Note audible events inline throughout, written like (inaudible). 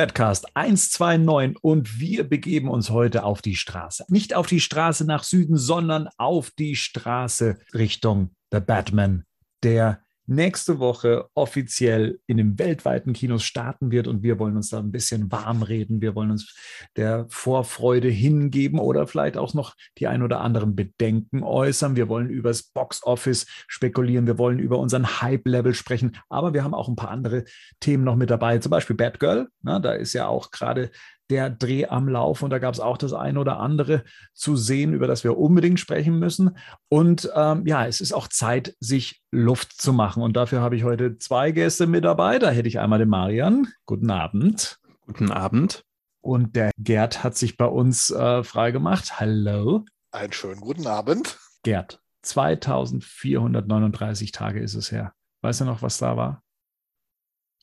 Badcast 129 und wir begeben uns heute auf die Straße. Nicht auf die Straße nach Süden, sondern auf die Straße Richtung The Batman, der nächste Woche offiziell in den weltweiten Kinos starten wird und wir wollen uns da ein bisschen warm reden. Wir wollen uns der Vorfreude hingeben oder vielleicht auch noch die ein oder anderen Bedenken äußern. Wir wollen über das Box Office spekulieren. Wir wollen über unseren Hype-Level sprechen. Aber wir haben auch ein paar andere Themen noch mit dabei. Zum Beispiel Batgirl. Na, da ist ja auch gerade der Dreh am Lauf und da gab es auch das eine oder andere zu sehen, über das wir unbedingt sprechen müssen. Und ähm, ja, es ist auch Zeit, sich Luft zu machen. Und dafür habe ich heute zwei Gäste mit dabei. Da hätte ich einmal den Marian. Guten Abend. Guten Abend. Und der Gerd hat sich bei uns äh, freigemacht. Hallo. Einen schönen guten Abend. Gerd, 2439 Tage ist es her. Weißt du noch, was da war?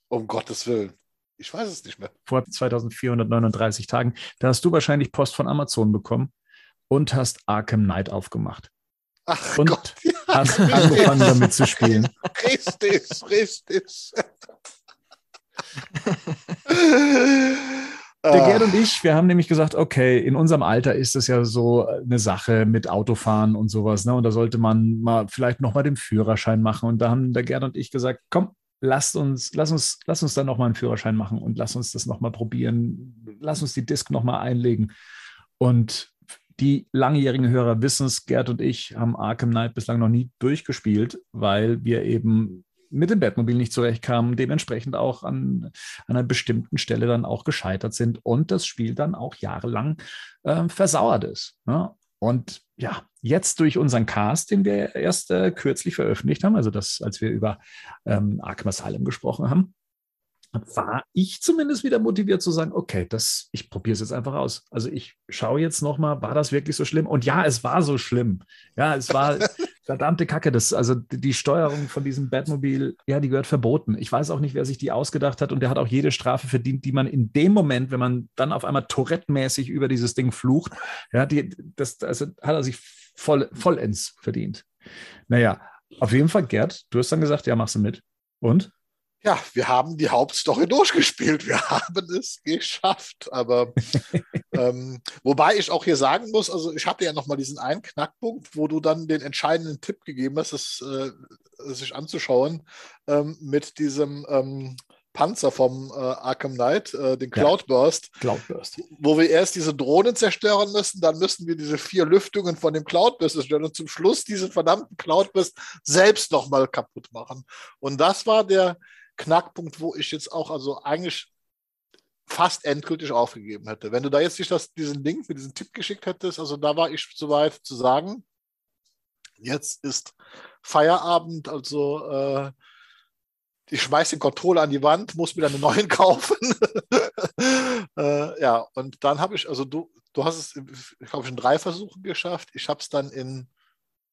Um Gottes Willen. Ich weiß es nicht mehr. Vor 2439 Tagen. Da hast du wahrscheinlich Post von Amazon bekommen und hast Arkham Knight aufgemacht. Ach und Gott, ja, hast angefangen damit zu spielen. Richtig, richtig. (laughs) Der Gerd und ich, wir haben nämlich gesagt, okay, in unserem Alter ist es ja so eine Sache mit Autofahren und sowas, ne? Und da sollte man mal vielleicht nochmal den Führerschein machen. Und da haben der Gerd und ich gesagt, komm, lasst uns, lass uns, lass uns dann nochmal einen Führerschein machen und lass uns das nochmal probieren. Lass uns die Disk nochmal einlegen. Und die langjährigen Hörer wissen es, Gerd und ich haben Arkham Knight bislang noch nie durchgespielt, weil wir eben mit dem Batmobil nicht zurechtkamen, dementsprechend auch an, an einer bestimmten Stelle dann auch gescheitert sind und das Spiel dann auch jahrelang äh, versauert ist. Ne? Und ja, jetzt durch unseren Cast, den wir erst äh, kürzlich veröffentlicht haben, also das, als wir über ähm, Arkham Asylum gesprochen haben, war ich zumindest wieder motiviert zu sagen, okay, das, ich probiere es jetzt einfach aus. Also ich schaue jetzt nochmal, war das wirklich so schlimm? Und ja, es war so schlimm. Ja, es war (laughs) verdammte Kacke. Das, also die Steuerung von diesem Batmobil, ja, die gehört verboten. Ich weiß auch nicht, wer sich die ausgedacht hat und der hat auch jede Strafe verdient, die man in dem Moment, wenn man dann auf einmal Tourette-mäßig über dieses Ding flucht, ja, die, das, also hat er sich voll, vollends verdient. Naja, auf jeden Fall, Gerd, du hast dann gesagt, ja, machst du mit. Und? Ja, wir haben die Hauptstory (laughs) durchgespielt. Wir haben es geschafft. Aber (laughs) ähm, wobei ich auch hier sagen muss, also ich hatte ja nochmal diesen einen Knackpunkt, wo du dann den entscheidenden Tipp gegeben hast, es äh, sich anzuschauen ähm, mit diesem ähm, Panzer vom äh, Arkham Knight, äh, den Cloudburst, ja, Cloudburst, wo wir erst diese Drohnen zerstören müssen, dann müssen wir diese vier Lüftungen von dem Cloudburst zerstören und zum Schluss diesen verdammten Cloudburst selbst nochmal kaputt machen. Und das war der, Knackpunkt, wo ich jetzt auch also eigentlich fast endgültig aufgegeben hätte. Wenn du da jetzt nicht das, diesen Link mit diesem Tipp geschickt hättest, also da war ich soweit zu sagen, jetzt ist Feierabend, also äh, ich schmeiße den Controller an die Wand, muss mir dann einen neuen (laughs) kaufen. (laughs) äh, ja, und dann habe ich, also du, du hast es, ich glaube, in drei Versuchen geschafft. Ich habe es dann in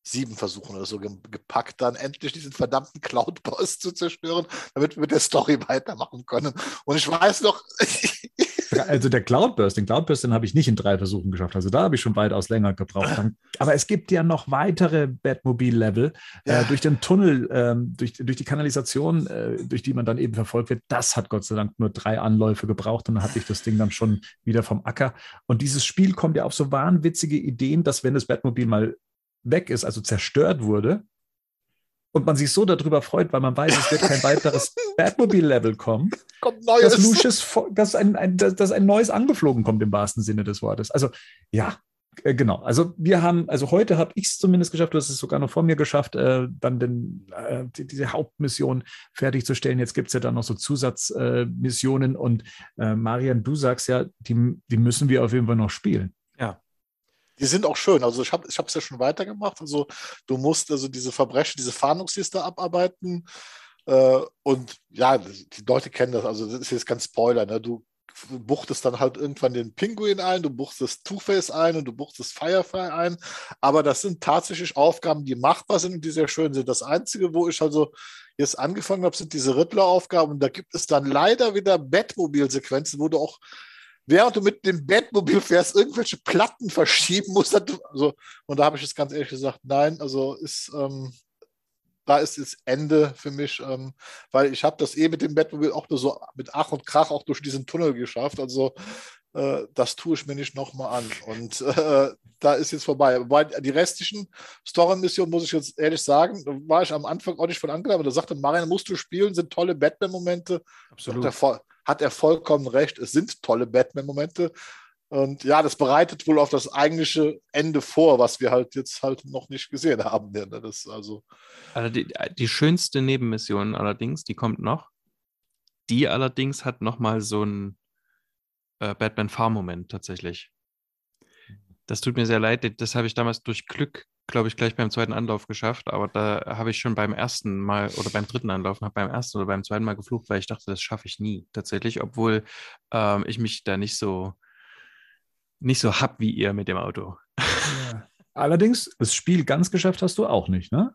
sieben Versuchen oder so gepackt, dann endlich diesen verdammten Cloud-Boss zu zerstören, damit wir mit der Story weitermachen können. Und ich weiß noch. (laughs) also der Cloudburst, den Cloudburst, den habe ich nicht in drei Versuchen geschafft. Also da habe ich schon weitaus länger gebraucht. Aber es gibt ja noch weitere Batmobil-Level äh, ja. äh, durch den Tunnel, äh, durch, durch die Kanalisation, äh, durch die man dann eben verfolgt wird. Das hat Gott sei Dank nur drei Anläufe gebraucht und dann hatte ich das Ding dann schon wieder vom Acker. Und dieses Spiel kommt ja auf so wahnwitzige Ideen, dass wenn das Batmobil mal weg ist, also zerstört wurde, und man sich so darüber freut, weil man weiß, es wird kein weiteres (laughs) Batmobil-Level kommen, kommt neues. Dass, Lucius, dass, ein, ein, dass ein neues angeflogen kommt im wahrsten Sinne des Wortes. Also ja, äh, genau. Also wir haben, also heute habe ich es zumindest geschafft, du hast es sogar noch vor mir geschafft, äh, dann den, äh, die, diese Hauptmission fertigzustellen. Jetzt gibt es ja dann noch so Zusatzmissionen und äh, Marian, du sagst ja, die, die müssen wir auf jeden Fall noch spielen. Die sind auch schön. Also ich habe es ich ja schon weitergemacht. Also du musst also diese Verbrechen, diese Fahndungsliste abarbeiten. Äh, und ja, die Leute kennen das. Also das ist jetzt ganz Spoiler. Ne? Du buchtest dann halt irgendwann den Pinguin ein, du buchtest Two-Face ein und du buchtest Firefly ein. Aber das sind tatsächlich Aufgaben, die machbar sind und die sehr schön sind. Das Einzige, wo ich also jetzt angefangen habe, sind diese Riddler-Aufgaben. Und da gibt es dann leider wieder Batmobil-Sequenzen, wo du auch während du mit dem Bettmobil fährst, irgendwelche Platten verschieben musst. Also, und da habe ich es ganz ehrlich gesagt, nein, also ist, ähm, da ist das Ende für mich, ähm, weil ich habe das eh mit dem Batmobil auch nur so mit Ach und Krach auch durch diesen Tunnel geschafft. Also äh, das tue ich mir nicht nochmal an. Und (laughs) äh, da ist jetzt vorbei. Wobei die restlichen Story-Missionen, muss ich jetzt ehrlich sagen, war ich am Anfang auch nicht von angenommen, da sagte Marian, musst du spielen, sind tolle Batman-Momente. Absolut. Er, hat er vollkommen recht, es sind tolle Batman-Momente. Und ja, das bereitet wohl auf das eigentliche Ende vor, was wir halt jetzt halt noch nicht gesehen haben. Ne? Das also, also die, die schönste Nebenmission allerdings, die kommt noch. Die allerdings hat nochmal so einen äh, Batman-Fahr-Moment tatsächlich. Das tut mir sehr leid. Das habe ich damals durch Glück, glaube ich, gleich beim zweiten Anlauf geschafft. Aber da habe ich schon beim ersten Mal oder beim dritten Anlauf, habe beim ersten oder beim zweiten Mal geflucht, weil ich dachte, das schaffe ich nie tatsächlich, obwohl ähm, ich mich da nicht so nicht so hab wie ihr mit dem Auto. Ja. (laughs) Allerdings, das Spiel ganz geschafft hast du auch nicht, ne?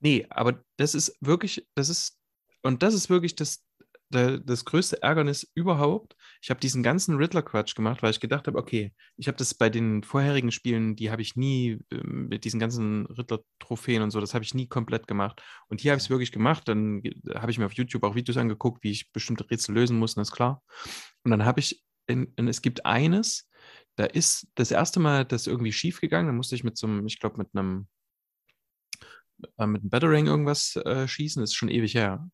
Nee, aber das ist wirklich, das ist, und das ist wirklich das, das größte Ärgernis überhaupt. Ich habe diesen ganzen Riddler-Quatsch gemacht, weil ich gedacht habe, okay, ich habe das bei den vorherigen Spielen, die habe ich nie ähm, mit diesen ganzen Riddler-Trophäen und so, das habe ich nie komplett gemacht. Und hier habe ich es wirklich gemacht. Dann habe ich mir auf YouTube auch Videos angeguckt, wie ich bestimmte Rätsel lösen muss, und das ist klar. Und dann habe ich, in, in, es gibt eines, da ist das erste Mal das irgendwie schief gegangen. Da musste ich mit so einem, ich glaube, mit einem, äh, mit einem Battering irgendwas äh, schießen. Das ist schon ewig her.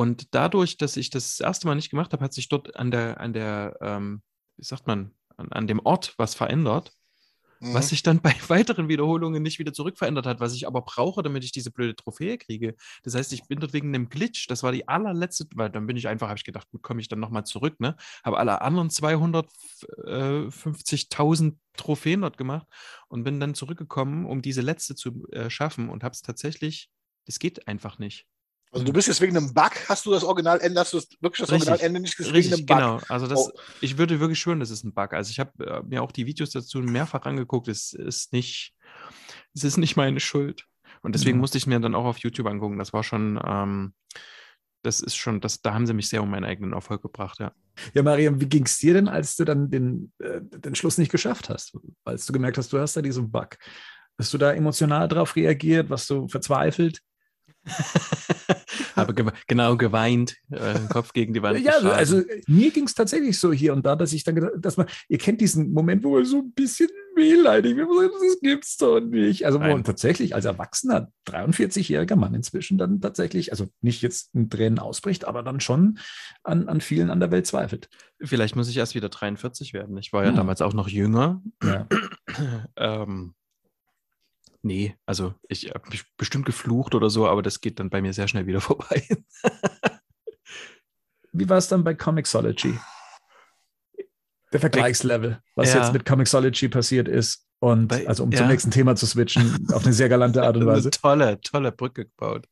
Und dadurch, dass ich das, das erste Mal nicht gemacht habe, hat sich dort an der, an der, ähm, wie sagt man, an, an dem Ort was verändert mhm. was sich dann (laughs) bei weiteren Wiederholungen nicht wieder zurückverändert hat, was ich aber brauche, damit ich diese blöde Trophäe kriege. Das heißt, ich bin dort wegen einem Glitch, das war die allerletzte, weil dann bin ich einfach, habe ich gedacht, gut, komme ich dann nochmal zurück, ne? Habe alle anderen 250.000 Trophäen dort gemacht und bin dann zurückgekommen, um diese letzte zu äh, schaffen und habe es tatsächlich, das geht einfach nicht. Also du bist jetzt wegen einem Bug, hast du das Originalende, hast du wirklich das Originalende nicht gesehen? Richtig, genau. Also das, oh. ich würde wirklich schwören, das ist ein Bug. Also ich habe äh, mir auch die Videos dazu mehrfach angeguckt. Es ist nicht, es ist nicht meine Schuld. Und deswegen mhm. musste ich mir dann auch auf YouTube angucken. Das war schon, ähm, das ist schon, das, da haben sie mich sehr um meinen eigenen Erfolg gebracht, ja. Ja, Mariam, wie ging es dir denn, als du dann den, äh, den Schluss nicht geschafft hast? Als du gemerkt hast, du hast da diesen Bug. Hast du da emotional drauf reagiert? Warst du verzweifelt? (laughs) Habe ge genau geweint, äh, Kopf gegen die Wand. Ja, geschlagen. also mir ging es tatsächlich so hier und da, dass ich dann gedacht, dass man, ihr kennt diesen Moment, wo man so ein bisschen wehleidig wird, das gibt's doch nicht. Also wo man tatsächlich als erwachsener 43-jähriger Mann inzwischen dann tatsächlich, also nicht jetzt in Tränen ausbricht, aber dann schon an, an vielen an der Welt zweifelt. Vielleicht muss ich erst wieder 43 werden. Ich war ja hm. damals auch noch jünger. Ja. ähm, Nee, also ich habe bestimmt geflucht oder so, aber das geht dann bei mir sehr schnell wieder (laughs) vorbei. Wie war es dann bei Comixology? Der Vergleichslevel, was ja. jetzt mit Comixology passiert ist. Und bei, also um ja. zum nächsten Thema zu switchen, (laughs) auf eine sehr galante Art und Weise. Eine tolle, tolle Brücke gebaut.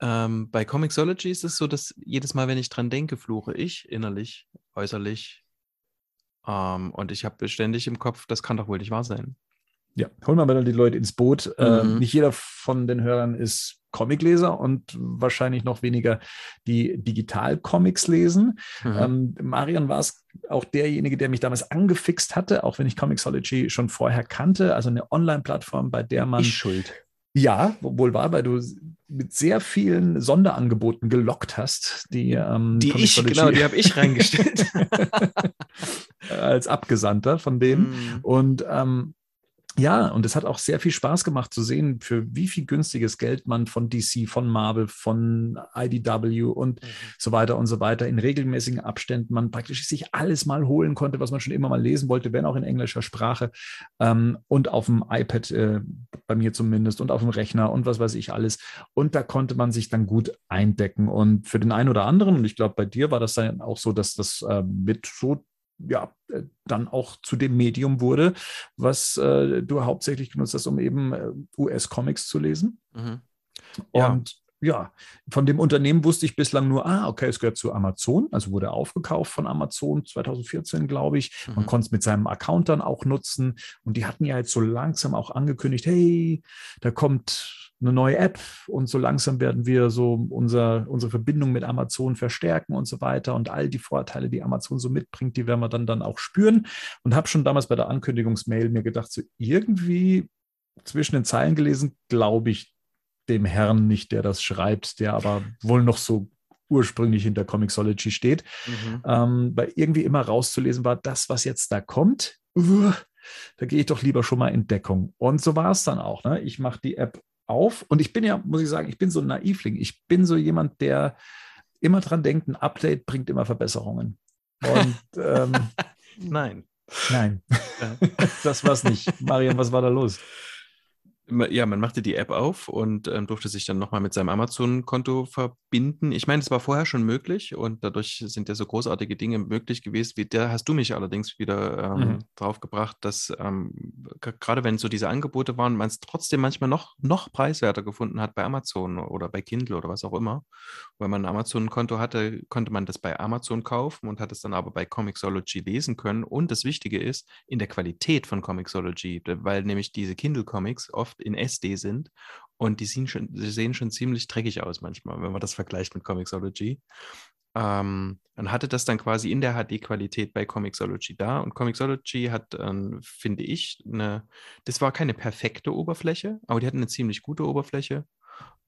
Ähm, bei Comixology ist es so, dass jedes Mal, wenn ich dran denke, fluche ich innerlich, äußerlich. Ähm, und ich habe ständig im Kopf, das kann doch wohl nicht wahr sein. Ja, holen wir mal die Leute ins Boot. Äh, mhm. Äh, nicht jeder von den Hörern ist Comicleser und wahrscheinlich noch weniger die Digital-Comics lesen. Mhm. Ähm, Marian war es auch derjenige, der mich damals angefixt hatte, auch wenn ich Comixology schon vorher kannte. Also eine Online-Plattform, bei der man. Ich schuld. Ja, wohl war, weil du mit sehr vielen Sonderangeboten gelockt hast, die ähm, die ich genau, die habe ich (laughs) reingestellt als Abgesandter von denen mm. und ähm, ja, und es hat auch sehr viel Spaß gemacht zu sehen, für wie viel günstiges Geld man von DC, von Marvel, von IDW und mhm. so weiter und so weiter in regelmäßigen Abständen man praktisch sich alles mal holen konnte, was man schon immer mal lesen wollte, wenn auch in englischer Sprache ähm, und auf dem iPad, äh, bei mir zumindest, und auf dem Rechner und was weiß ich alles. Und da konnte man sich dann gut eindecken. Und für den einen oder anderen, und ich glaube, bei dir war das dann auch so, dass das äh, mit so ja, äh, dann auch zu dem Medium wurde, was äh, du hauptsächlich genutzt hast, um eben äh, US-Comics zu lesen. Mhm. Und ja, von dem Unternehmen wusste ich bislang nur, ah, okay, es gehört zu Amazon, also wurde aufgekauft von Amazon 2014, glaube ich. Man mhm. konnte es mit seinem Account dann auch nutzen. Und die hatten ja jetzt so langsam auch angekündigt, hey, da kommt eine neue App und so langsam werden wir so unser, unsere Verbindung mit Amazon verstärken und so weiter und all die Vorteile, die Amazon so mitbringt, die werden wir dann, dann auch spüren und habe schon damals bei der Ankündigungsmail mir gedacht, so irgendwie zwischen den Zeilen gelesen, glaube ich dem Herrn nicht, der das schreibt, der aber wohl noch so ursprünglich hinter Comixology steht, mhm. ähm, weil irgendwie immer rauszulesen war, das, was jetzt da kommt, uh, da gehe ich doch lieber schon mal in Deckung. Und so war es dann auch. Ne? Ich mache die App auf und ich bin ja, muss ich sagen, ich bin so ein Naivling. Ich bin so jemand, der immer dran denkt, ein Update bringt immer Verbesserungen. Und (laughs) ähm, nein. Nein, (laughs) das war es nicht. Marian, was war da los? Ja, man machte die App auf und ähm, durfte sich dann nochmal mit seinem Amazon-Konto verbinden. Ich meine, es war vorher schon möglich und dadurch sind ja so großartige Dinge möglich gewesen. Wie da hast du mich allerdings wieder ähm, mhm. drauf gebracht, dass ähm, gerade wenn so diese Angebote waren, man es trotzdem manchmal noch, noch preiswerter gefunden hat bei Amazon oder bei Kindle oder was auch immer. Wenn man ein Amazon-Konto hatte, konnte man das bei Amazon kaufen und hat es dann aber bei Comixology lesen können. Und das Wichtige ist, in der Qualität von Comixology, weil nämlich diese Kindle-Comics oft in SD sind und die sehen schon, die sehen schon ziemlich dreckig aus manchmal, wenn man das vergleicht mit Comixology. Ähm, und hatte das dann quasi in der HD-Qualität bei Comixology da. Und Comixology hat, ähm, finde ich, eine, das war keine perfekte Oberfläche, aber die hatten eine ziemlich gute Oberfläche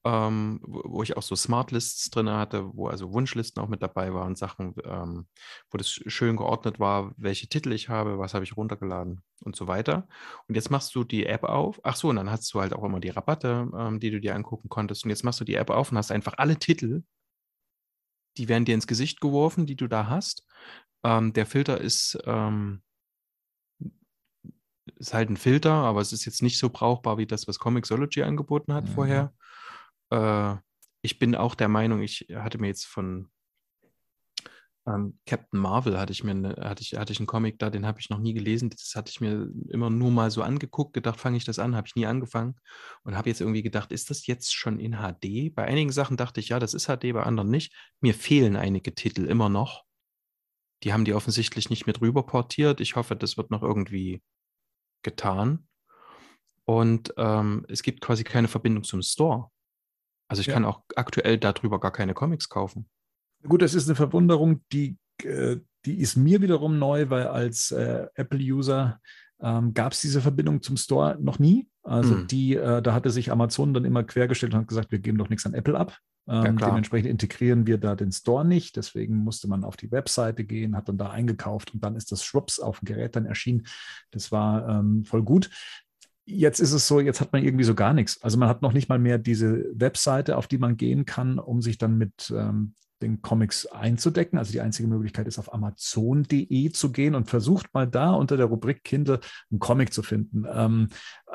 ähm, wo ich auch so Smart Lists drin hatte, wo also Wunschlisten auch mit dabei waren, Sachen, ähm, wo das schön geordnet war, welche Titel ich habe, was habe ich runtergeladen und so weiter. Und jetzt machst du die App auf. Ach so, und dann hast du halt auch immer die Rabatte, ähm, die du dir angucken konntest. Und jetzt machst du die App auf und hast einfach alle Titel, die werden dir ins Gesicht geworfen, die du da hast. Ähm, der Filter ist ähm, ist halt ein Filter, aber es ist jetzt nicht so brauchbar wie das, was Comixology angeboten hat mhm. vorher. Äh, ich bin auch der Meinung, ich hatte mir jetzt von ähm, Captain Marvel hatte ich mir eine, hatte ich, hatte ich einen Comic da, den habe ich noch nie gelesen. Das hatte ich mir immer nur mal so angeguckt, gedacht, fange ich das an, habe ich nie angefangen und habe jetzt irgendwie gedacht, ist das jetzt schon in HD? Bei einigen Sachen dachte ich, ja, das ist HD, bei anderen nicht. Mir fehlen einige Titel immer noch. Die haben die offensichtlich nicht mit rüber portiert. Ich hoffe, das wird noch irgendwie getan. Und ähm, es gibt quasi keine Verbindung zum Store. Also ich ja. kann auch aktuell darüber gar keine Comics kaufen. Gut, das ist eine Verwunderung, die, äh, die ist mir wiederum neu, weil als äh, Apple-User ähm, gab es diese Verbindung zum Store noch nie. Also mhm. die, äh, da hatte sich Amazon dann immer quergestellt und hat gesagt, wir geben doch nichts an Apple ab. Ähm, ja, dementsprechend integrieren wir da den Store nicht. Deswegen musste man auf die Webseite gehen, hat dann da eingekauft und dann ist das Schwupps auf dem Gerät dann erschienen. Das war ähm, voll gut jetzt ist es so, jetzt hat man irgendwie so gar nichts. Also man hat noch nicht mal mehr diese Webseite, auf die man gehen kann, um sich dann mit ähm, den Comics einzudecken. Also die einzige Möglichkeit ist, auf amazon.de zu gehen und versucht mal da unter der Rubrik Kindle einen Comic zu finden. Ähm,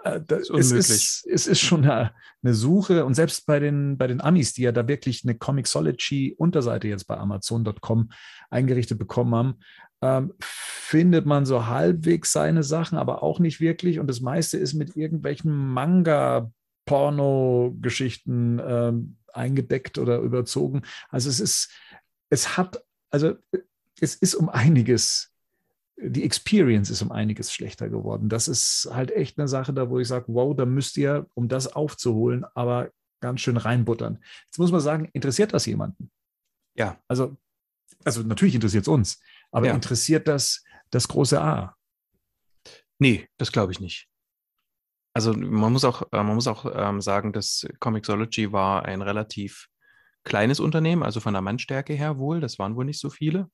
äh, ist es, ist, es ist schon eine, eine, Suche und selbst bei den, bei den Amis, die ja da wirklich eine Comixology-Unterseite jetzt bei amazon.com eingerichtet bekommen haben, ähm, findet man so halbwegs seine Sachen, aber auch nicht wirklich. Und das meiste ist mit irgendwelchen Manga-Porno-Geschichten ähm, eingedeckt oder überzogen. Also es ist, es hat, also es ist um einiges, die Experience ist um einiges schlechter geworden. Das ist halt echt eine Sache, da wo ich sage, wow, da müsst ihr, um das aufzuholen, aber ganz schön reinbuttern. Jetzt muss man sagen, interessiert das jemanden? Ja. Also, also natürlich interessiert es uns. Aber ja. interessiert das das große A? Nee, das glaube ich nicht. Also man muss auch, äh, man muss auch ähm, sagen, dass Comixology war ein relativ kleines Unternehmen, also von der Mannstärke her wohl. Das waren wohl nicht so viele.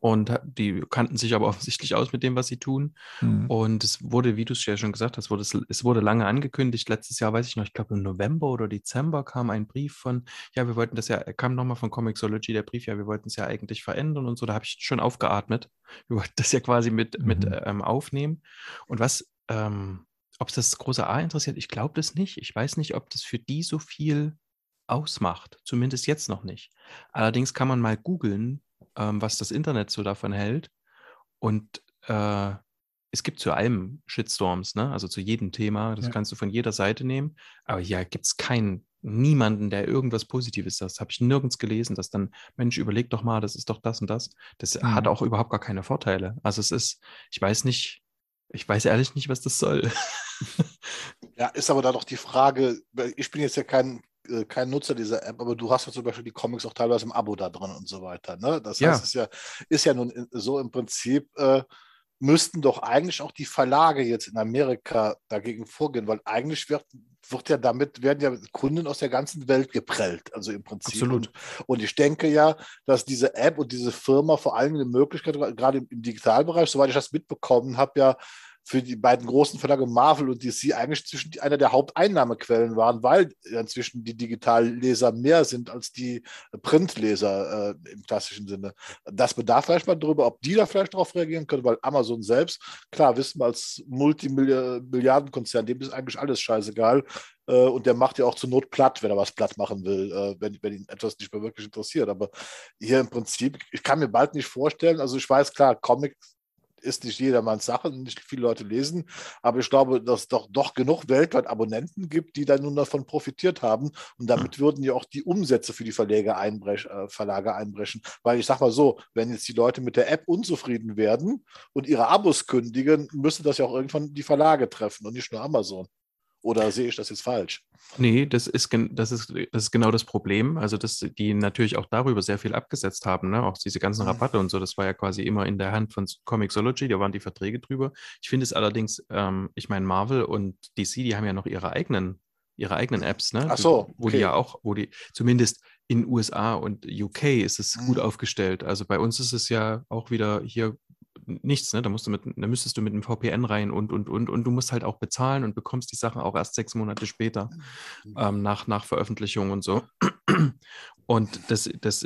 Und die kannten sich aber (laughs) offensichtlich aus mit dem, was sie tun. Mhm. Und es wurde, wie du es ja schon gesagt hast, wurde es, es, wurde lange angekündigt. Letztes Jahr, weiß ich noch, ich glaube im November oder Dezember kam ein Brief von, ja, wir wollten das ja, kam nochmal von Comixology der Brief, ja, wir wollten es ja eigentlich verändern und so. Da habe ich schon aufgeatmet. Wir wollten das ja quasi mit, mhm. mit ähm, aufnehmen. Und was, ähm, ob es das große A interessiert, ich glaube das nicht. Ich weiß nicht, ob das für die so viel ausmacht. Zumindest jetzt noch nicht. Allerdings kann man mal googeln, ähm, was das Internet so davon hält. Und äh, es gibt zu allem Shitstorms, ne? also zu jedem Thema. Das ja. kannst du von jeder Seite nehmen. Aber hier gibt es keinen, niemanden, der irgendwas Positives sagt. Das habe ich nirgends gelesen, dass dann, Mensch, überleg doch mal, das ist doch das und das. Das mhm. hat auch überhaupt gar keine Vorteile. Also es ist, ich weiß nicht, ich weiß ehrlich nicht, was das soll. (laughs) ja, ist aber da doch die Frage, ich bin jetzt ja kein äh, kein Nutzer dieser App, aber du hast ja zum Beispiel die Comics auch teilweise im Abo da drin und so weiter. Ne? Das heißt, ja. es ist ja, ist ja nun so im Prinzip, äh, müssten doch eigentlich auch die Verlage jetzt in Amerika dagegen vorgehen, weil eigentlich wird, wird ja damit, werden ja Kunden aus der ganzen Welt geprellt, also im Prinzip. Absolut. Und, und ich denke ja, dass diese App und diese Firma vor allem eine Möglichkeit, gerade im, im Digitalbereich, soweit ich das mitbekommen habe, ja für die beiden großen Verlage Marvel und DC eigentlich zwischen einer der Haupteinnahmequellen waren, weil inzwischen die Digitalleser mehr sind als die Printleser äh, im klassischen Sinne. Das bedarf vielleicht mal darüber, ob die da vielleicht darauf reagieren können, weil Amazon selbst, klar, wissen wir als Multimilliardenkonzern, dem ist eigentlich alles scheißegal. Äh, und der macht ja auch zur Not platt, wenn er was platt machen will, äh, wenn, wenn ihn etwas nicht mehr wirklich interessiert. Aber hier im Prinzip, ich kann mir bald nicht vorstellen, also ich weiß, klar, Comics ist nicht jedermanns Sache, nicht viele Leute lesen, aber ich glaube, dass es doch, doch genug weltweit Abonnenten gibt, die dann nun davon profitiert haben und damit hm. würden ja auch die Umsätze für die Verlage, einbrech, äh, Verlage einbrechen, weil ich sage mal so, wenn jetzt die Leute mit der App unzufrieden werden und ihre Abos kündigen, müsste das ja auch irgendwann die Verlage treffen und nicht nur Amazon. Oder sehe ich das jetzt falsch? Nee, das ist, das ist, das ist genau das Problem. Also, dass die natürlich auch darüber sehr viel abgesetzt haben, ne? auch diese ganzen mhm. Rabatte und so. Das war ja quasi immer in der Hand von Comixology, da waren die Verträge drüber. Ich finde es allerdings, ähm, ich meine, Marvel und DC, die haben ja noch ihre eigenen ihre eigenen Apps, ne? Ach so. Wo die ja auch, wo die, zumindest in USA und UK ist es mhm. gut aufgestellt. Also bei uns ist es ja auch wieder hier nichts, ne? Da musst du mit, da müsstest du mit einem VPN rein und und und und du musst halt auch bezahlen und bekommst die Sachen auch erst sechs Monate später mhm. ähm, nach, nach Veröffentlichung und so. Und das, das,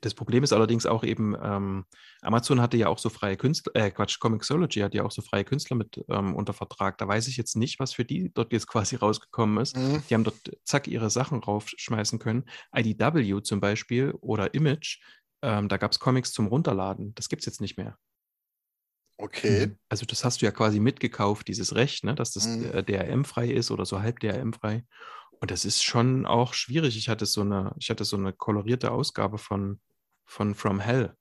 das Problem ist allerdings auch eben, ähm, Amazon hatte ja auch so freie Künstler, äh, Quatsch, Comixology hat ja auch so freie Künstler mit ähm, unter Vertrag. Da weiß ich jetzt nicht, was für die dort jetzt (laughs) quasi rausgekommen ist. Mhm. Die haben dort zack ihre Sachen raufschmeißen können. IDW zum Beispiel oder Image, ähm, da gab es Comics zum Runterladen. Das gibt es jetzt nicht mehr. Okay. Mhm. Also das hast du ja quasi mitgekauft, dieses Recht, ne, dass das mhm. DRM-frei ist oder so halb DRM-frei. Und das ist schon auch schwierig. Ich hatte so eine, ich hatte so eine kolorierte Ausgabe von, von From Hell.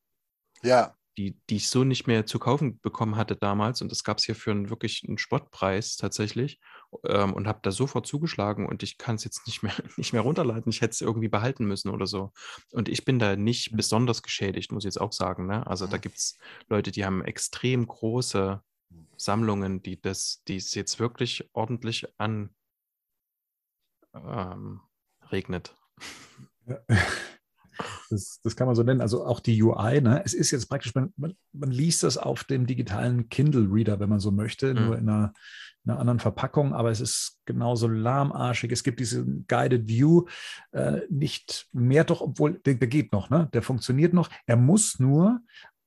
Ja die, die ich so nicht mehr zu kaufen bekommen hatte damals. Und das gab es hier für einen wirklich einen Spottpreis tatsächlich. Ähm, und habe da sofort zugeschlagen und ich kann es jetzt nicht mehr, (laughs) nicht mehr runterladen. Ich hätte es irgendwie behalten müssen oder so. Und ich bin da nicht besonders geschädigt, muss ich jetzt auch sagen. Ne? Also da gibt es Leute, die haben extrem große Sammlungen, die das, die es jetzt wirklich ordentlich an ähm, regnet. Ja. (laughs) (laughs) Das, das, kann man so nennen. Also auch die UI, ne? es ist jetzt praktisch, man, man, man liest das auf dem digitalen Kindle-Reader, wenn man so möchte, mhm. nur in einer, in einer, anderen Verpackung, aber es ist genauso lahmarschig. Es gibt diese Guided View äh, nicht mehr doch, obwohl der, der geht noch, ne? der funktioniert noch. Er muss nur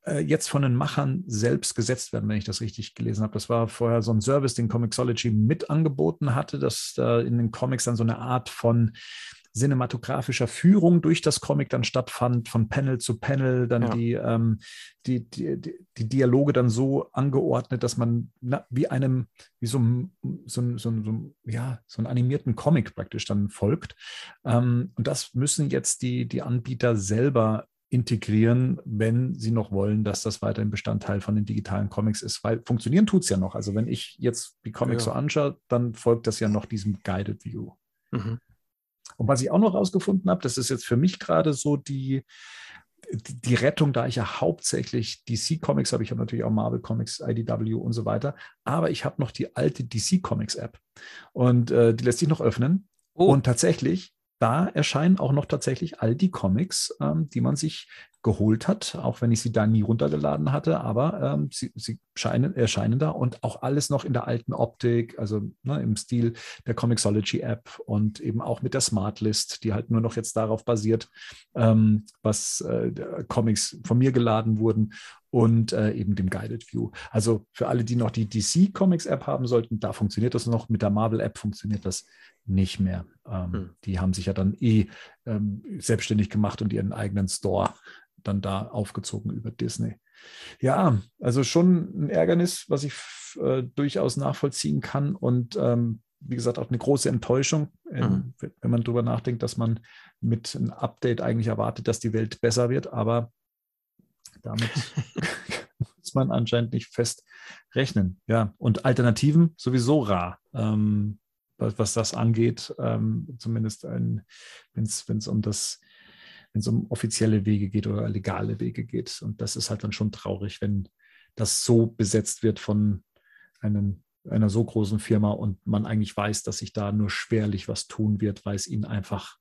äh, jetzt von den Machern selbst gesetzt werden, wenn ich das richtig gelesen habe. Das war vorher so ein Service, den Comixology mit angeboten hatte, dass da in den Comics dann so eine Art von cinematografischer Führung durch das Comic dann stattfand, von Panel zu Panel, dann ja. die, ähm, die, die, die, Dialoge dann so angeordnet, dass man na, wie einem, wie so, so, so, so, ja, so einen animierten Comic praktisch dann folgt. Ähm, und das müssen jetzt die, die Anbieter selber integrieren, wenn sie noch wollen, dass das weiterhin Bestandteil von den digitalen Comics ist, weil funktionieren tut es ja noch. Also wenn ich jetzt die Comics ja. so anschaue, dann folgt das ja noch diesem Guided View. Mhm. Und was ich auch noch rausgefunden habe, das ist jetzt für mich gerade so die, die Rettung, da ich ja hauptsächlich DC Comics habe, ich habe natürlich auch Marvel Comics, IDW und so weiter, aber ich habe noch die alte DC Comics App und äh, die lässt sich noch öffnen. Oh. Und tatsächlich da erscheinen auch noch tatsächlich all die Comics, ähm, die man sich geholt hat, auch wenn ich sie da nie runtergeladen hatte, aber ähm, sie, sie scheinen, erscheinen da und auch alles noch in der alten Optik, also ne, im Stil der Comixology App und eben auch mit der Smart List, die halt nur noch jetzt darauf basiert, ähm, was äh, Comics von mir geladen wurden und äh, eben dem Guided View. Also für alle, die noch die DC Comics App haben sollten, da funktioniert das noch. Mit der Marvel App funktioniert das nicht mehr. Ähm, hm. Die haben sich ja dann eh ähm, selbstständig gemacht und ihren eigenen Store dann da aufgezogen über Disney. Ja, also schon ein Ärgernis, was ich äh, durchaus nachvollziehen kann und ähm, wie gesagt auch eine große Enttäuschung, mhm. wenn man darüber nachdenkt, dass man mit einem Update eigentlich erwartet, dass die Welt besser wird, aber damit (laughs) muss man anscheinend nicht fest rechnen. Ja, und Alternativen sowieso rar. Ähm, was, was, das angeht, ähm, zumindest wenn es um das wenn es um offizielle Wege geht oder legale Wege geht. Und das ist halt dann schon traurig, wenn das so besetzt wird von einem, einer so großen Firma und man eigentlich weiß, dass sich da nur schwerlich was tun wird, weil es ihnen einfach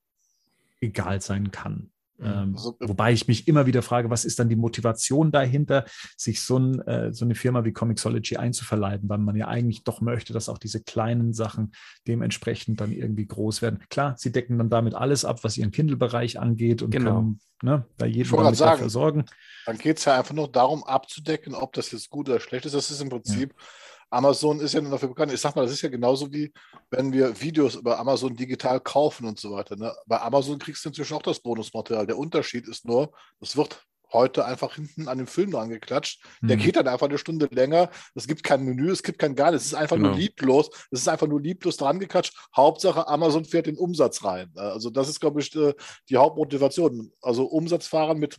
egal sein kann. Ähm, also, wobei ich mich immer wieder frage, was ist dann die Motivation dahinter, sich so, ein, äh, so eine Firma wie Comixology einzuverleiben, weil man ja eigentlich doch möchte, dass auch diese kleinen Sachen dementsprechend dann irgendwie groß werden. Klar, sie decken dann damit alles ab, was ihren Kindle-Bereich angeht und genau. können ne, bei jedem damit sagen, dafür sorgen. Dann geht es ja einfach nur darum, abzudecken, ob das jetzt gut oder schlecht ist. Das ist im Prinzip ja Amazon ist ja nur dafür bekannt. Ich sag mal, das ist ja genauso wie, wenn wir Videos über Amazon digital kaufen und so weiter. Ne? Bei Amazon kriegst du inzwischen auch das Bonusmaterial. Der Unterschied ist nur, es wird heute einfach hinten an den Film dran geklatscht. Der mhm. geht dann einfach eine Stunde länger. Es gibt kein Menü, es gibt kein gar nichts. Es ist einfach genau. nur lieblos. Es ist einfach nur lieblos dran geklatscht. Hauptsache, Amazon fährt den Umsatz rein. Also das ist, glaube ich, die Hauptmotivation. Also Umsatz fahren mit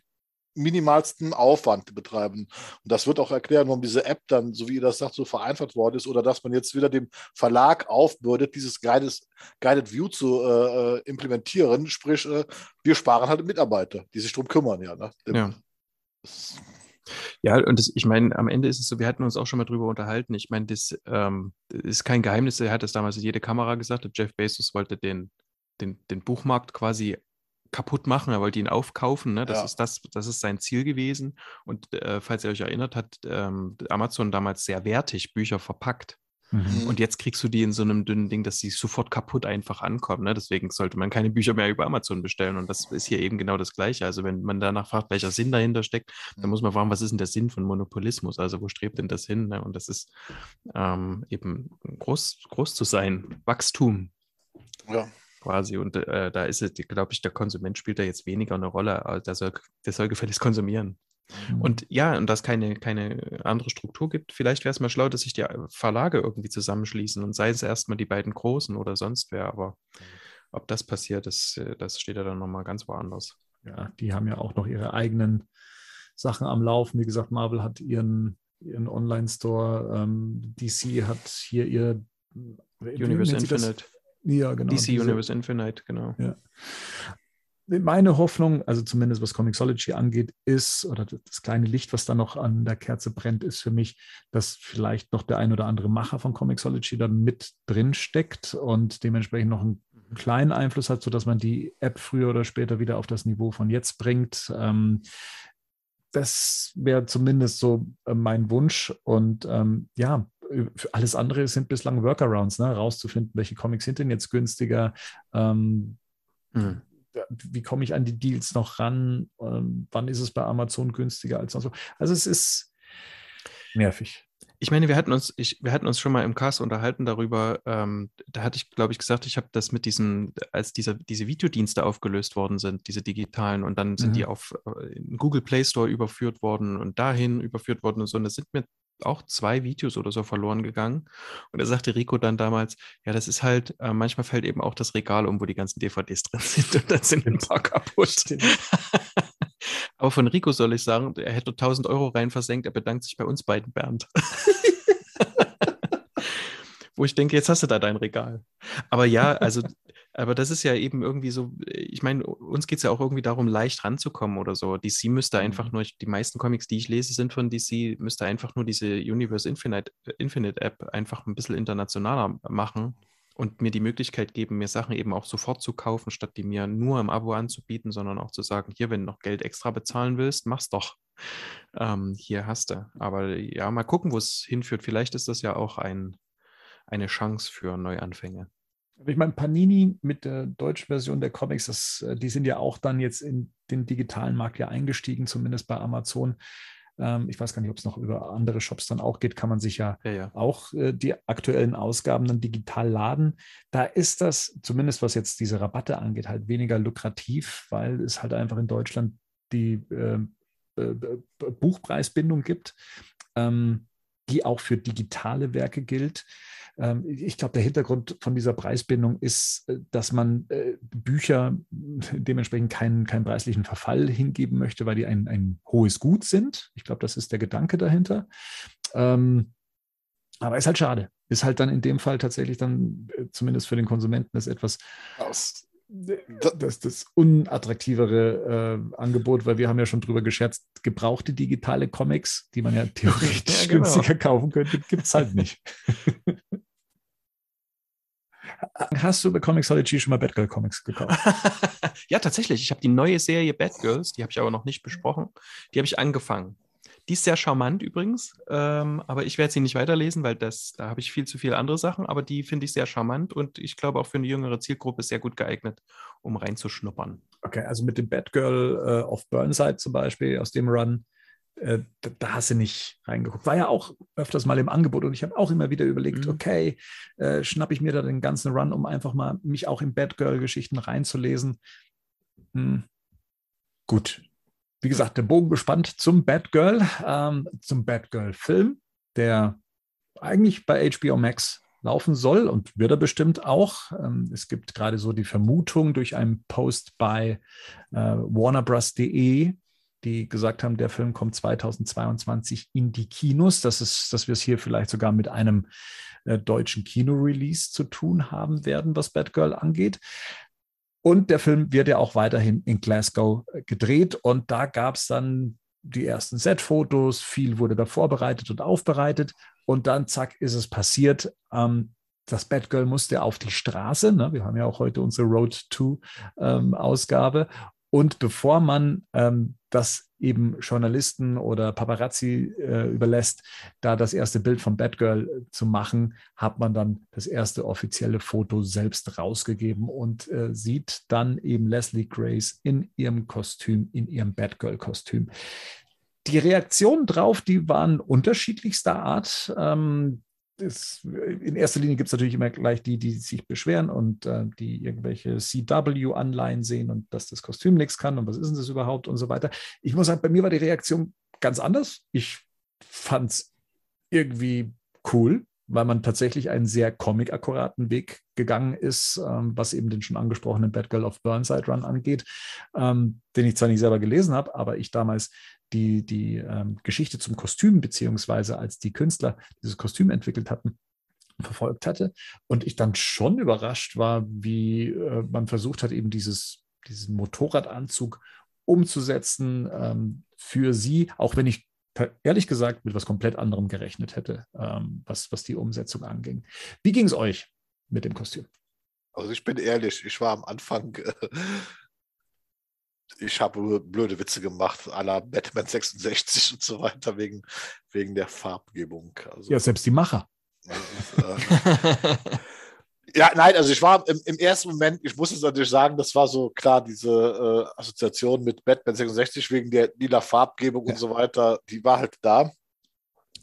minimalsten Aufwand betreiben. Und das wird auch erklären, warum diese App dann, so wie ihr das sagt, so vereinfacht worden ist oder dass man jetzt wieder dem Verlag aufbürdet, dieses Guided, Guided View zu äh, äh, implementieren. Sprich, äh, wir sparen halt Mitarbeiter, die sich darum kümmern. Ja, ne? ja. Ja, und das, ich meine, am Ende ist es so, wir hatten uns auch schon mal drüber unterhalten. Ich meine, das ähm, ist kein Geheimnis. Er hat das damals in jede Kamera gesagt. Jeff Bezos wollte den, den, den Buchmarkt quasi kaputt machen, er wollte ihn aufkaufen. Ne? Das, ja. ist das, das ist sein Ziel gewesen. Und äh, falls ihr euch erinnert, hat ähm, Amazon damals sehr wertig Bücher verpackt. Mhm. Und jetzt kriegst du die in so einem dünnen Ding, dass sie sofort kaputt einfach ankommen. Ne? Deswegen sollte man keine Bücher mehr über Amazon bestellen. Und das ist hier eben genau das Gleiche. Also wenn man danach fragt, welcher Sinn dahinter steckt, mhm. dann muss man fragen, was ist denn der Sinn von Monopolismus? Also wo strebt denn das hin? Ne? Und das ist ähm, eben groß, groß zu sein, Wachstum. Ja quasi. Und äh, da ist es, glaube ich, der Konsument spielt da jetzt weniger eine Rolle. Also der soll, der soll gefälligst konsumieren. Mhm. Und ja, und dass keine, keine andere Struktur gibt, vielleicht wäre es mal schlau, dass sich die äh, Verlage irgendwie zusammenschließen und sei es erstmal die beiden großen oder sonst wer. Aber ob das passiert, das, äh, das steht ja dann nochmal ganz woanders. Ja, die haben ja auch noch ihre eigenen Sachen am Laufen. Wie gesagt, Marvel hat ihren, ihren Online-Store, ähm, DC hat hier ihr Universe Infinite. Ja, genau. DC diese, Universe Infinite, genau. Ja. Meine Hoffnung, also zumindest was Comixology angeht, ist, oder das kleine Licht, was da noch an der Kerze brennt, ist für mich, dass vielleicht noch der ein oder andere Macher von Comixology dann mit drin steckt und dementsprechend noch einen kleinen Einfluss hat, sodass man die App früher oder später wieder auf das Niveau von jetzt bringt. Ähm, das wäre zumindest so äh, mein Wunsch. Und ähm, ja, alles andere sind bislang Workarounds, ne? rauszufinden, welche Comics sind denn jetzt günstiger. Ähm, mhm. Wie komme ich an die Deals noch ran? Ähm, wann ist es bei Amazon günstiger als so? Also es ist nervig. Ich meine, wir hatten uns, ich, wir hatten uns schon mal im Cast unterhalten darüber. Ähm, da hatte ich, glaube ich, gesagt, ich habe das mit diesen, als diese, diese Videodienste aufgelöst worden sind, diese digitalen, und dann sind mhm. die auf äh, Google Play Store überführt worden und dahin überführt worden und so. Und das sind mir auch zwei Videos oder so verloren gegangen. Und da sagte Rico dann damals, ja, das ist halt, äh, manchmal fällt eben auch das Regal um, wo die ganzen DVDs drin (laughs) sind und dann sind ein paar kaputt. (laughs) Aber von Rico soll ich sagen, er hätte 1000 Euro rein versenkt, er bedankt sich bei uns beiden, Bernd. (laughs) wo ich denke, jetzt hast du da dein Regal. Aber ja, also (laughs) aber das ist ja eben irgendwie so, ich meine, uns geht es ja auch irgendwie darum, leicht ranzukommen oder so. DC müsste einfach mhm. nur, die meisten Comics, die ich lese, sind von DC, müsste einfach nur diese Universe Infinite, Infinite App einfach ein bisschen internationaler machen und mir die Möglichkeit geben, mir Sachen eben auch sofort zu kaufen, statt die mir nur im Abo anzubieten, sondern auch zu sagen, hier, wenn du noch Geld extra bezahlen willst, mach's doch. Ähm, hier hast du. Aber ja, mal gucken, wo es hinführt. Vielleicht ist das ja auch ein, eine Chance für Neuanfänge. Ich meine, Panini mit der deutschen Version der Comics, das, äh, die sind ja auch dann jetzt in den digitalen Markt ja eingestiegen, zumindest bei Amazon. Ähm, ich weiß gar nicht, ob es noch über andere Shops dann auch geht, kann man sich ja, ja, ja. auch äh, die aktuellen Ausgaben dann digital laden. Da ist das, zumindest was jetzt diese Rabatte angeht, halt weniger lukrativ, weil es halt einfach in Deutschland die äh, äh, Buchpreisbindung gibt, ähm, die auch für digitale Werke gilt. Ähm, ich glaube, der Hintergrund von dieser Preisbindung ist, äh, dass man äh, Bücher dementsprechend keinen, keinen preislichen Verfall hingeben möchte, weil die ein, ein hohes Gut sind. Ich glaube, das ist der Gedanke dahinter. Ähm, aber ist halt schade. Ist halt dann in dem Fall tatsächlich dann, äh, zumindest für den Konsumenten, das etwas das, das unattraktivere äh, Angebot, weil wir haben ja schon drüber gescherzt, gebrauchte digitale Comics, die man ja theoretisch (laughs) ja, genau. günstiger kaufen könnte, gibt es halt nicht. (laughs) Hast du bei Comicsology schon mal Batgirl Comics gekauft? (laughs) ja, tatsächlich. Ich habe die neue Serie Batgirls, die habe ich aber noch nicht besprochen. Die habe ich angefangen. Die ist sehr charmant übrigens, ähm, aber ich werde sie nicht weiterlesen, weil das, da habe ich viel zu viele andere Sachen, aber die finde ich sehr charmant und ich glaube auch für eine jüngere Zielgruppe sehr gut geeignet, um reinzuschnuppern. Okay, also mit dem Batgirl äh, of Burnside zum Beispiel aus dem Run, äh, da, da, hast du nicht reingeguckt. War ja auch öfters mal im Angebot und ich habe auch immer wieder überlegt, mhm. okay, äh, schnappe ich mir da den ganzen Run, um einfach mal mich auch in Batgirl-Geschichten reinzulesen. Hm. Gut, wie gesagt, der Bogen gespannt zum Batgirl, ähm, zum Batgirl-Film, der eigentlich bei HBO Max laufen soll und wird er bestimmt auch. Ähm, es gibt gerade so die Vermutung durch einen Post bei äh, warnerbros.de, die gesagt haben, der Film kommt 2022 in die Kinos. Das ist, dass wir es hier vielleicht sogar mit einem äh, deutschen Kino-Release zu tun haben werden, was Batgirl angeht. Und der Film wird ja auch weiterhin in Glasgow äh, gedreht. Und da gab es dann die ersten Set-Fotos, viel wurde da vorbereitet und aufbereitet. Und dann, zack, ist es passiert. Ähm, das Batgirl musste auf die Straße. Ne? Wir haben ja auch heute unsere Road to ähm, Ausgabe. Und bevor man ähm, das eben Journalisten oder Paparazzi äh, überlässt, da das erste Bild von Batgirl äh, zu machen, hat man dann das erste offizielle Foto selbst rausgegeben und äh, sieht dann eben Leslie Grace in ihrem Kostüm, in ihrem Batgirl-Kostüm. Die Reaktionen drauf, die waren unterschiedlichster Art. Ähm, ist, in erster Linie gibt es natürlich immer gleich die, die sich beschweren und äh, die irgendwelche CW-Anleihen sehen und dass das Kostüm nichts kann und was ist denn das überhaupt und so weiter. Ich muss sagen, bei mir war die Reaktion ganz anders. Ich fand es irgendwie cool, weil man tatsächlich einen sehr comic-akkuraten Weg gegangen ist, ähm, was eben den schon angesprochenen Batgirl of Burnside Run angeht, ähm, den ich zwar nicht selber gelesen habe, aber ich damals die, die ähm, Geschichte zum Kostüm, beziehungsweise als die Künstler dieses Kostüm entwickelt hatten, verfolgt hatte. Und ich dann schon überrascht war, wie äh, man versucht hat, eben dieses, diesen Motorradanzug umzusetzen ähm, für sie, auch wenn ich ehrlich gesagt mit was komplett anderem gerechnet hätte, ähm, was, was die Umsetzung anging. Wie ging es euch mit dem Kostüm? Also ich bin ehrlich, ich war am Anfang äh, ich habe blöde Witze gemacht, à la Batman 66 und so weiter, wegen, wegen der Farbgebung. Also, ja, selbst die Macher. Äh, ja, nein, also ich war im, im, ersten Moment, ich muss es natürlich sagen, das war so klar, diese äh, Assoziation mit Batman 66 wegen der lila Farbgebung ja. und so weiter, die war halt da.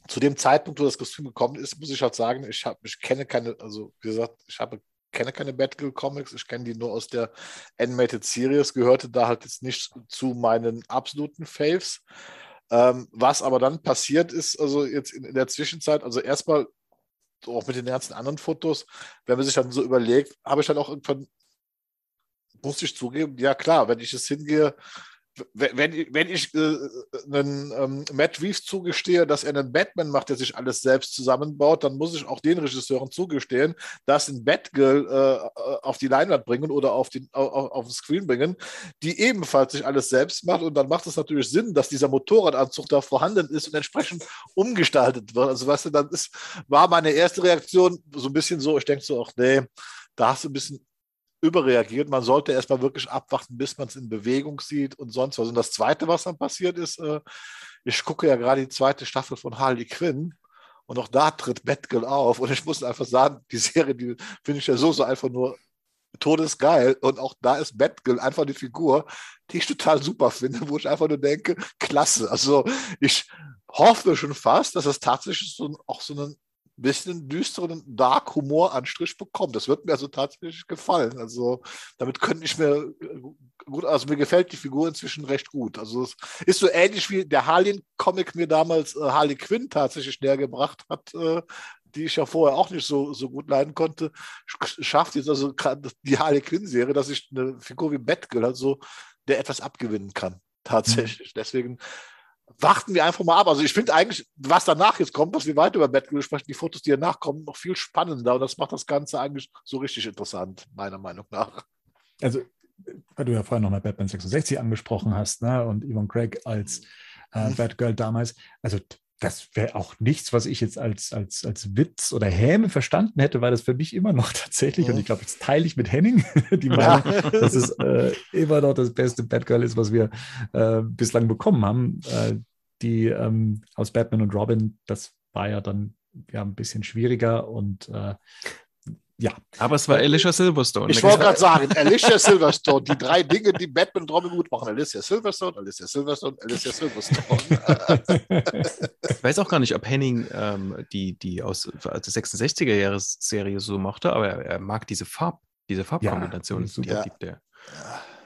Zu dem Zeitpunkt, wo das Kostüm gekommen ist, muss ich halt sagen, ich, hab, ich kenne keine, also wie gesagt, ich habe kenne keine Batgirl Comics, ich kenne die nur aus der Animated Series, gehörte da halt jetzt nicht zu meinen absoluten Faves. Ähm, was aber dann passiert ist, also jetzt in, in der Zwischenzeit, also erstmal auch mit den ganzen anderen Fotos, wenn man sich dann so überlegt, habe ich dann auch irgendwann, muss ich zugeben, ja klar, wenn ich es hingehe, wenn, wenn ich äh, einen ähm, Matt Reeves zugestehe, dass er einen Batman macht, der sich alles selbst zusammenbaut, dann muss ich auch den Regisseuren zugestehen, dass ein Batgirl äh, äh, auf die Leinwand bringen oder auf, den, auf, auf den Screen bringen, die ebenfalls sich alles selbst macht. Und dann macht es natürlich Sinn, dass dieser Motorradanzug da vorhanden ist und entsprechend (laughs) umgestaltet wird. Also, weißt du, dann ist, war meine erste Reaktion so ein bisschen so, ich denke so, ach nee, da hast du ein bisschen überreagiert. Man sollte erstmal wirklich abwarten, bis man es in Bewegung sieht und sonst was. Und das Zweite, was dann passiert ist, äh, ich gucke ja gerade die zweite Staffel von Harley Quinn und auch da tritt Batgirl auf. Und ich muss einfach sagen, die Serie, die finde ich ja so, so einfach nur todesgeil. Und auch da ist Batgirl einfach eine Figur, die ich total super finde, wo ich einfach nur denke, klasse. Also ich hoffe schon fast, dass es tatsächlich so, auch so einen bisschen düsteren Dark-Humor-Anstrich bekommt. Das wird mir also tatsächlich gefallen. Also damit könnte ich mir gut, also mir gefällt die Figur inzwischen recht gut. Also es ist so ähnlich wie der Harley-Comic mir damals äh, Harley Quinn tatsächlich näher gebracht hat, äh, die ich ja vorher auch nicht so, so gut leiden konnte, schafft jetzt also die Harley Quinn-Serie, dass ich eine Figur wie Batgirl also der etwas abgewinnen kann. Tatsächlich. Mhm. Deswegen warten wir einfach mal ab. Also ich finde eigentlich, was danach jetzt kommt, was wir weiter über Batgirl sprechen, die Fotos, die danach kommen, noch viel spannender. Und das macht das Ganze eigentlich so richtig interessant, meiner Meinung nach. also, weil du ja vorher nochmal Batman 66 angesprochen hast, ne? Und Yvonne Craig als äh, Mhm. Batgirl damals. Also, das wäre auch nichts, was ich jetzt als, als, als Witz oder Häme verstanden hätte, weil das für mich immer noch (laughs) tatsächlich, und ich glaube, jetzt teile ich mit Henning (laughs) die Meinung, dass es äh, immer noch das beste Batgirl ist, was wir äh, bislang bekommen haben. Äh, die ähm, aus Batman und Robin, das war ja dann ja ein bisschen schwieriger und äh, ja, Aber es war Alicia Silverstone. Ich wollte gerade sagen, Alicia Silverstone, die drei Dinge, die Batman und Robin gut machen. Alicia Silverstone, Alicia Silverstone, Alicia Silverstone. Ich weiß auch gar nicht, ob Henning ähm, die, die aus der 66er-Jahres-Serie so mochte, aber er, er mag diese Farb, diese Farbkombination, Ja, super. die er liebt er.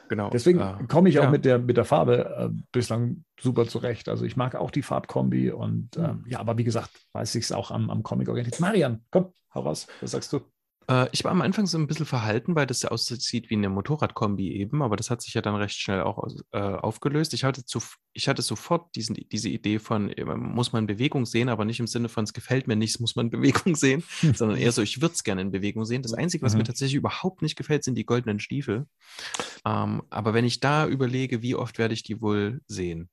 Genau. Deswegen äh, komme ich auch ja. mit, der, mit der Farbe äh, bislang super zurecht. Also ich mag auch die Farbkombi und ähm, ja, aber wie gesagt, weiß ich es auch am, am Comic orientiert. Marian, komm, hau raus, was sagst du? Äh, ich war am Anfang so ein bisschen verhalten, weil das ja aussieht wie eine Motorradkombi eben, aber das hat sich ja dann recht schnell auch aus, äh, aufgelöst. Ich hatte, zu, ich hatte sofort diesen, diese Idee von, äh, muss man Bewegung sehen, aber nicht im Sinne von, es gefällt mir nicht, es muss man (laughs) Bewegung sehen, sondern eher so, ich würde es gerne in Bewegung sehen. Das Einzige, was Mhm. mir tatsächlich überhaupt nicht gefällt, sind die goldenen Stiefel. Ähm, aber wenn ich da überlege, wie oft werde ich die wohl sehen,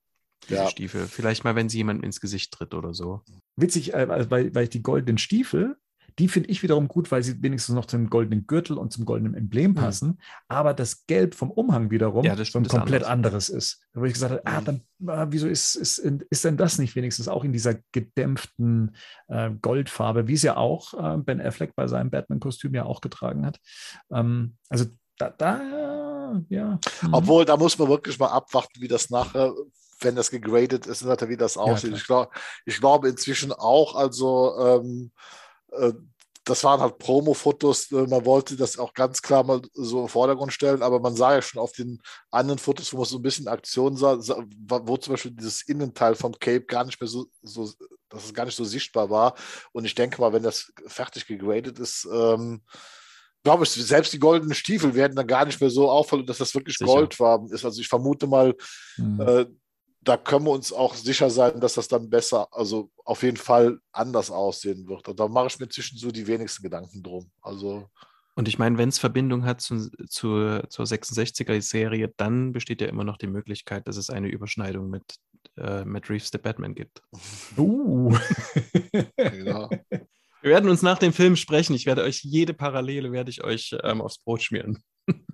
diese Ja. Stiefel? Vielleicht mal, wenn sie jemandem ins Gesicht tritt oder so. Witzig, also weil, weil ich die goldenen Stiefel, die finde ich wiederum gut, weil sie wenigstens noch zum goldenen Gürtel und zum goldenen Emblem passen. Aber das Gelb vom Umhang wiederum Ja, das ein komplett anders. anderes ist. Da wo ich gesagt habe, ah, dann, ah, wieso ist, ist, ist denn das nicht wenigstens auch in dieser gedämpften äh, Goldfarbe, wie es ja auch äh, Ben Affleck bei seinem Batman-Kostüm ja auch getragen hat. Ähm, also da, da ja. mhm. Obwohl, da muss man wirklich mal abwarten, wie das nachher, wenn das gegradet ist, wie das aussieht. klar. ich, glaub, ich glaube inzwischen auch, also ähm, äh, das waren halt Promo-Fotos, äh, man wollte das auch ganz klar mal so im Vordergrund stellen, aber man sah ja schon auf den anderen Fotos, wo man so ein bisschen Aktion sah, wo zum Beispiel dieses Innenteil vom Cape gar nicht mehr so, so dass es gar nicht so sichtbar war. Und ich denke mal, wenn das fertig gegradet ist, ähm, glaube ich, selbst die goldenen Stiefel werden dann gar nicht mehr so auffallen, dass das wirklich Sicher. goldfarben ist. Also ich vermute mal, Mhm. äh, da können wir uns auch sicher sein, dass das dann besser, also auf jeden Fall anders aussehen wird. Und da mache ich mir zwischen so die wenigsten Gedanken drum. Also Und ich meine, wenn es Verbindung hat zu, zu, zur 66er-Serie, dann besteht ja immer noch die Möglichkeit, dass es eine Überschneidung mit äh, Matt Reeves The Batman gibt. Uh. ja. (laughs) Wir werden uns nach dem Film sprechen. Ich werde euch jede Parallele werde ich euch ähm, aufs Brot schmieren.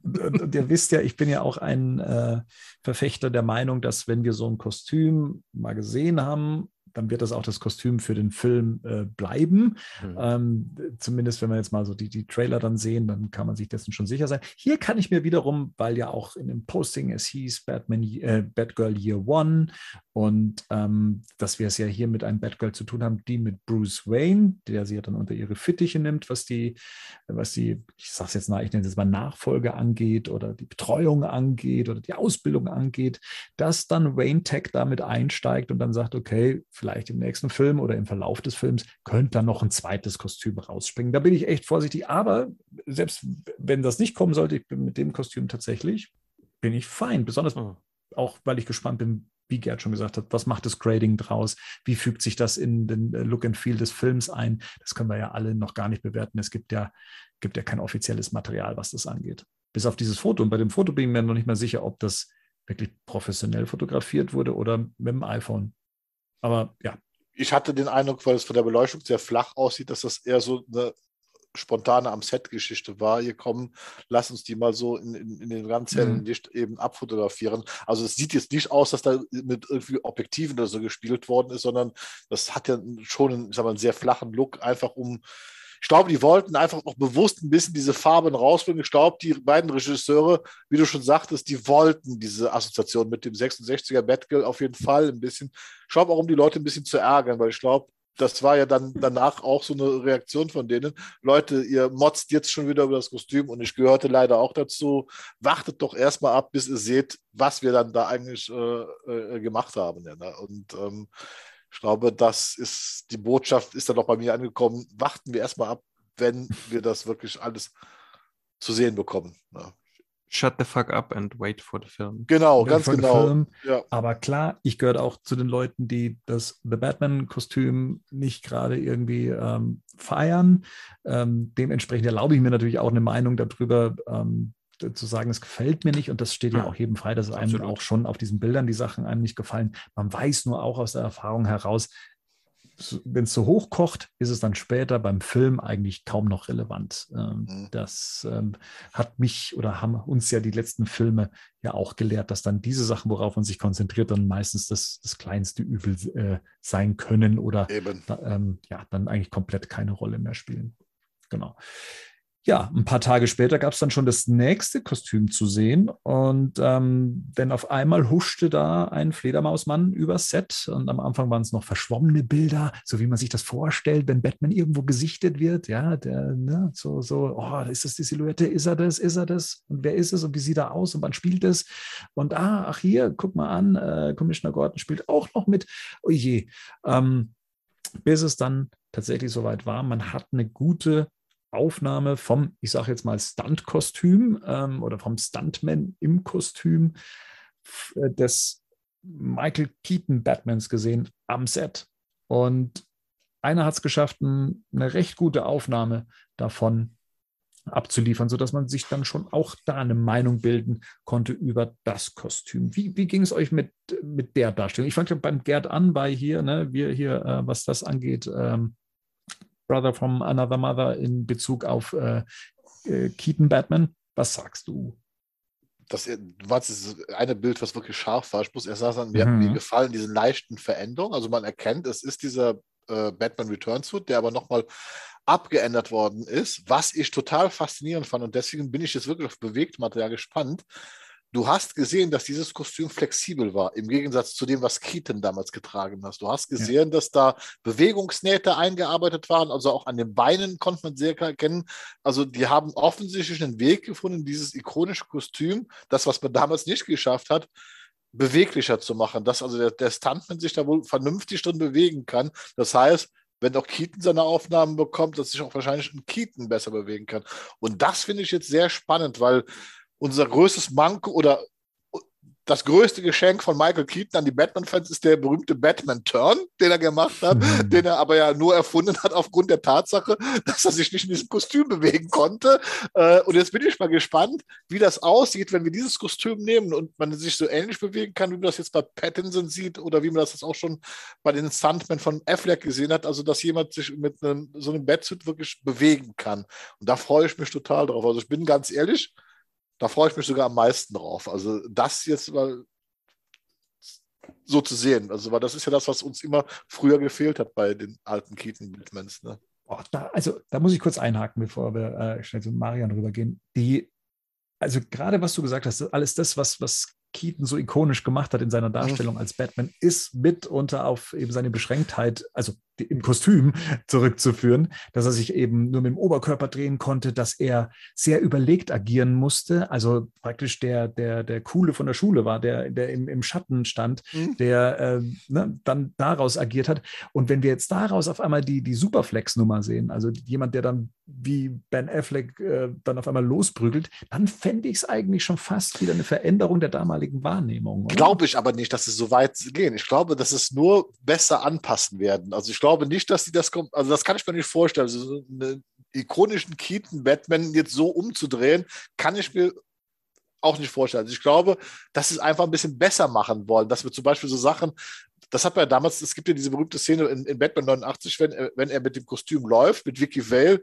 und, ihr wisst ja, ich bin ja auch ein äh, Verfechter der Meinung, dass wenn wir so ein Kostüm mal gesehen haben, dann wird das auch das Kostüm für den Film äh, bleiben. Hm. Ähm, zumindest wenn wir jetzt mal so die, die Trailer dann sehen, dann kann man sich dessen schon sicher sein. Hier kann ich mir wiederum, weil ja auch in dem Posting es hieß Batman, äh, Batgirl Year One und ähm, dass wir es ja hier mit einem Batgirl zu tun haben, die mit Bruce Wayne, der sie ja dann unter ihre Fittiche nimmt, was die, was die, ich sag's jetzt mal, ich nenne es jetzt mal Nachfolge angeht oder die Betreuung angeht oder die Ausbildung angeht, dass dann Wayne Tech damit einsteigt und dann sagt, okay, vielleicht im nächsten Film oder im Verlauf des Films könnte dann noch ein zweites Kostüm rausspringen. Da bin ich echt vorsichtig. Aber selbst wenn das nicht kommen sollte, ich bin mit dem Kostüm tatsächlich, bin ich fein. Besonders Oh. auch, weil ich gespannt bin, wie Gerd schon gesagt hat, was macht das Grading draus? Wie fügt sich das in den äh, Look and Feel des Films ein? Das können wir ja alle noch gar nicht bewerten. Es gibt ja, gibt ja kein offizielles Material, was das angeht. Bis auf dieses Foto. Und bei dem Foto bin ich mir noch nicht mal sicher, ob das wirklich professionell fotografiert wurde oder mit dem iPhone. Aber ja, Ich hatte den Eindruck, weil es von der Beleuchtung sehr flach aussieht, dass das eher so eine spontane am Set-Geschichte war. Hier kommen, lass uns die mal so in, in, in den ganz hellen Mhm. Licht eben abfotografieren. Also es sieht jetzt nicht aus, dass da mit irgendwie Objektiven oder so gespielt worden ist, sondern das hat ja schon einen, ich sag mal, einen sehr flachen Look, einfach um ich glaube, die wollten einfach auch bewusst ein bisschen diese Farben rausbringen. Ich glaube, die beiden Regisseure, wie du schon sagtest, die wollten diese Assoziation mit dem 66er Batgirl auf jeden Fall ein bisschen. Ich glaube auch, um die Leute ein bisschen zu ärgern, weil ich glaube, das war ja dann danach auch so eine Reaktion von denen. Leute, ihr motzt jetzt schon wieder über das Kostüm und ich gehörte leider auch dazu. Wartet doch erstmal ab, bis ihr seht, was wir dann da eigentlich äh, äh, gemacht haben. Ja, ne? Und ähm, ich glaube, das ist die Botschaft, ist dann auch bei mir angekommen. Warten wir erstmal ab, wenn wir das wirklich alles zu sehen bekommen. Ne? Shut the fuck up and wait for the film. Genau, Ja, ganz genau. Ja. Aber klar, ich gehöre auch zu den Leuten, die das The Batman-Kostüm nicht gerade irgendwie ähm, feiern. Ähm, dementsprechend erlaube ich mir natürlich auch eine Meinung darüber. Ähm, zu sagen, es gefällt mir nicht und das steht ja, ja auch jedem frei, dass einem auch schon auf diesen Bildern die Sachen einem nicht gefallen. Man weiß nur auch aus der Erfahrung heraus, wenn es so hoch kocht, ist es dann später beim Film eigentlich kaum noch relevant. Ähm, mhm. Das ähm, hat mich oder haben uns ja die letzten Filme ja auch gelehrt, dass dann diese Sachen, worauf man sich konzentriert, dann meistens das, das kleinste Übel äh, sein können oder ähm, ja, dann eigentlich komplett keine Rolle mehr spielen. Genau ja, ein paar Tage später gab es dann schon das nächste Kostüm zu sehen. Und ähm, denn auf einmal huschte da ein Fledermausmann übers Set. Und am Anfang waren es noch verschwommene Bilder, so wie man sich das vorstellt, wenn Batman irgendwo gesichtet wird. Ja, der, ne, so, so, oh, ist das die Silhouette? Ist er das? Ist er das? Und wer ist es? Und wie sieht er aus? Und wann spielt es? Und ah, ach hier, guck mal an, äh, Commissioner Gordon spielt auch noch mit. Oh je. Ähm, bis es dann tatsächlich soweit war, man hat eine gute Aufnahme vom, ich sage jetzt mal, Stunt-Kostüm ähm, oder vom Stuntman im Kostüm äh, des Michael Keaton Batmans gesehen am Set. Und einer hat es geschafft, ein, eine recht gute Aufnahme davon abzuliefern, sodass man sich dann schon auch da eine Meinung bilden konnte über das Kostüm. Wie, wie ging es euch mit, mit der Darstellung? Ich fange beim Gerd an, bei hier, ne, wir hier, äh, was das angeht, ähm, Brother from Another Mother in Bezug auf äh, äh, Keaton Batman. Was sagst du? Das, du meinst, das eine Bild, was wirklich scharf war. Ich muss erst sagen, mir, mhm. mir gefallen diese leichten Veränderungen. Also man erkennt, es ist dieser äh, Batman Return Suit, der aber nochmal abgeändert worden ist, was ich total faszinierend fand. Und deswegen bin ich jetzt wirklich auf Bewegtmaterial gespannt, Du hast gesehen, dass dieses Kostüm flexibel war, im Gegensatz zu dem, was Keaton damals getragen hat. Du hast gesehen, ja. dass da Bewegungsnähte eingearbeitet waren, also auch an den Beinen konnte man sehr klar erkennen. Also die haben offensichtlich einen Weg gefunden, dieses ikonische Kostüm, das, was man damals nicht geschafft hat, beweglicher zu machen, dass also der, der Stuntman sich da wohl vernünftig drin bewegen kann. Das heißt, wenn auch Keaton seine Aufnahmen bekommt, dass sich auch wahrscheinlich ein Keaton besser bewegen kann. Und das finde ich jetzt sehr spannend, weil unser größtes Manko oder das größte Geschenk von Michael Keaton an die Batman-Fans ist der berühmte Batman-Turn, den er gemacht hat, mhm. den er aber ja nur erfunden hat aufgrund der Tatsache, dass er sich nicht in diesem Kostüm bewegen konnte. Äh, und jetzt bin ich mal gespannt, wie das aussieht, wenn wir dieses Kostüm nehmen und man sich so ähnlich bewegen kann, wie man das jetzt bei Pattinson sieht oder wie man das jetzt auch schon bei den Stuntmen von Affleck gesehen hat, also dass jemand sich mit einem, so einem Batsuit wirklich bewegen kann. Und da freue ich mich total drauf. Also ich bin ganz ehrlich, da freue ich mich sogar am meisten drauf. Also das jetzt mal so zu sehen. Also, weil das ist ja das, was uns immer früher gefehlt hat bei den alten Keaton Batmans. Ne? Oh, da, also da muss ich kurz einhaken, bevor wir äh, schnell zu Marian rübergehen. Die, also gerade was du gesagt hast, alles das, was, was Keaton so ikonisch gemacht hat in seiner Darstellung als Batman, ist mitunter auf eben seine Beschränktheit, also im Kostüm (laughs) zurückzuführen, dass er sich eben nur mit dem Oberkörper drehen konnte, dass er sehr überlegt agieren musste, also praktisch der, der, der Coole von der Schule war, der, der im, im Schatten stand, mhm. der äh, ne, dann daraus agiert hat. Und wenn wir jetzt daraus auf einmal die, die Superflex-Nummer sehen, also jemand, der dann wie Ben Affleck äh, dann auf einmal losprügelt, dann fände ich es eigentlich schon fast wieder eine Veränderung der damaligen Wahrnehmung. Glaube ich aber nicht, dass es so weit gehen. Ich glaube, dass es nur besser anpassen werden. Also ich glaube nicht, dass sie das kommt. Also das kann ich mir nicht vorstellen. Also so einen ikonischen Keaton-Batman jetzt so umzudrehen, kann ich mir auch nicht vorstellen. Also ich glaube, dass sie es einfach ein bisschen besser machen wollen, dass wir zum Beispiel so Sachen, das hat man ja damals, es gibt ja diese berühmte Szene in, in Batman 89, wenn, wenn er mit dem Kostüm läuft, mit Vicky Vale,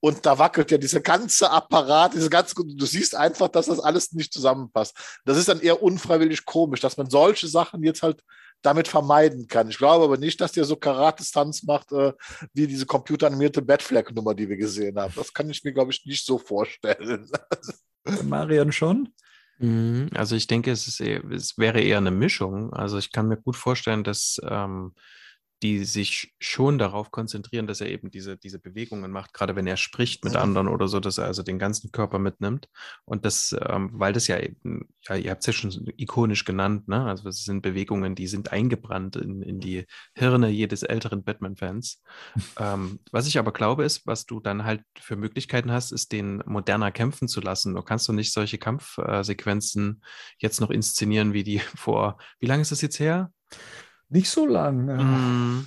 und da wackelt ja dieser ganze Apparat, diese ganze, du siehst einfach, dass das alles nicht zusammenpasst. Das ist dann eher unfreiwillig komisch, dass man solche Sachen jetzt halt damit vermeiden kann. Ich glaube aber nicht, dass der so Karate-Stunts macht, äh, wie diese computeranimierte Batfleck-Nummer, die wir gesehen haben. Das kann ich mir, glaube ich, nicht so vorstellen. (laughs) Marian schon? Mhm, also ich denke, es, ist eher, es wäre eher eine Mischung. Also ich kann mir gut vorstellen, dass ähm, die sich schon darauf konzentrieren, dass er eben diese, diese Bewegungen macht, gerade wenn er spricht mit mhm. anderen oder so, dass er also den ganzen Körper mitnimmt. Und das, ähm, weil das ja eben, ja, ihr habt es ja schon ikonisch genannt, ne? Also es sind Bewegungen, die sind eingebrannt in, in die Hirne jedes älteren Batman-Fans. ähm, was ich aber glaube, ist, was du dann halt für Möglichkeiten hast, ist, den moderner kämpfen zu lassen. Du kannst du nicht solche Kampfsequenzen jetzt noch inszenieren, wie die (laughs) vor, wie lange ist das jetzt her? Nicht so lang. Ja. Mm,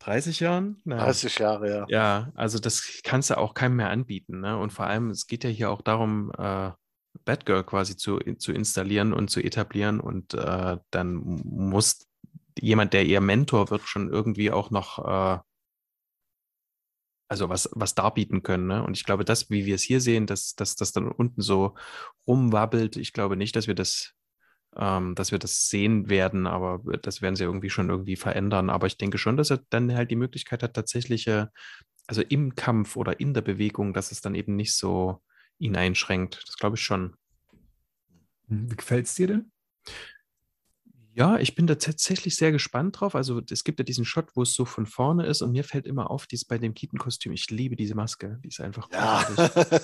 30 Jahren? Nein. 30 Jahre, ja. Ja, also das kannst du auch keinem mehr anbieten. Ne? Und vor allem, es geht ja hier auch darum, äh, Batgirl quasi zu, zu installieren und zu etablieren. Und äh, dann muss jemand, der ihr Mentor wird, schon irgendwie auch noch äh, also was, was darbieten können. Ne? Und ich glaube, das, wie wir es hier sehen, dass, dass das dann unten so rumwabbelt, ich glaube nicht, dass wir das, ähm, dass wir das sehen werden, aber das werden sie irgendwie schon irgendwie verändern. Aber ich denke schon, dass er dann halt die Möglichkeit hat, tatsächliche, also im Kampf oder in der Bewegung, dass es dann eben nicht so ihn einschränkt. Das glaube ich schon. Hm, wie gefällt es dir denn? Ja, ich bin da tatsächlich sehr gespannt drauf. Also es gibt ja diesen Shot, wo es so von vorne ist und mir fällt immer auf, dies bei dem Keaton-Kostüm. Ich liebe diese Maske. Die ist einfach Ja. (laughs)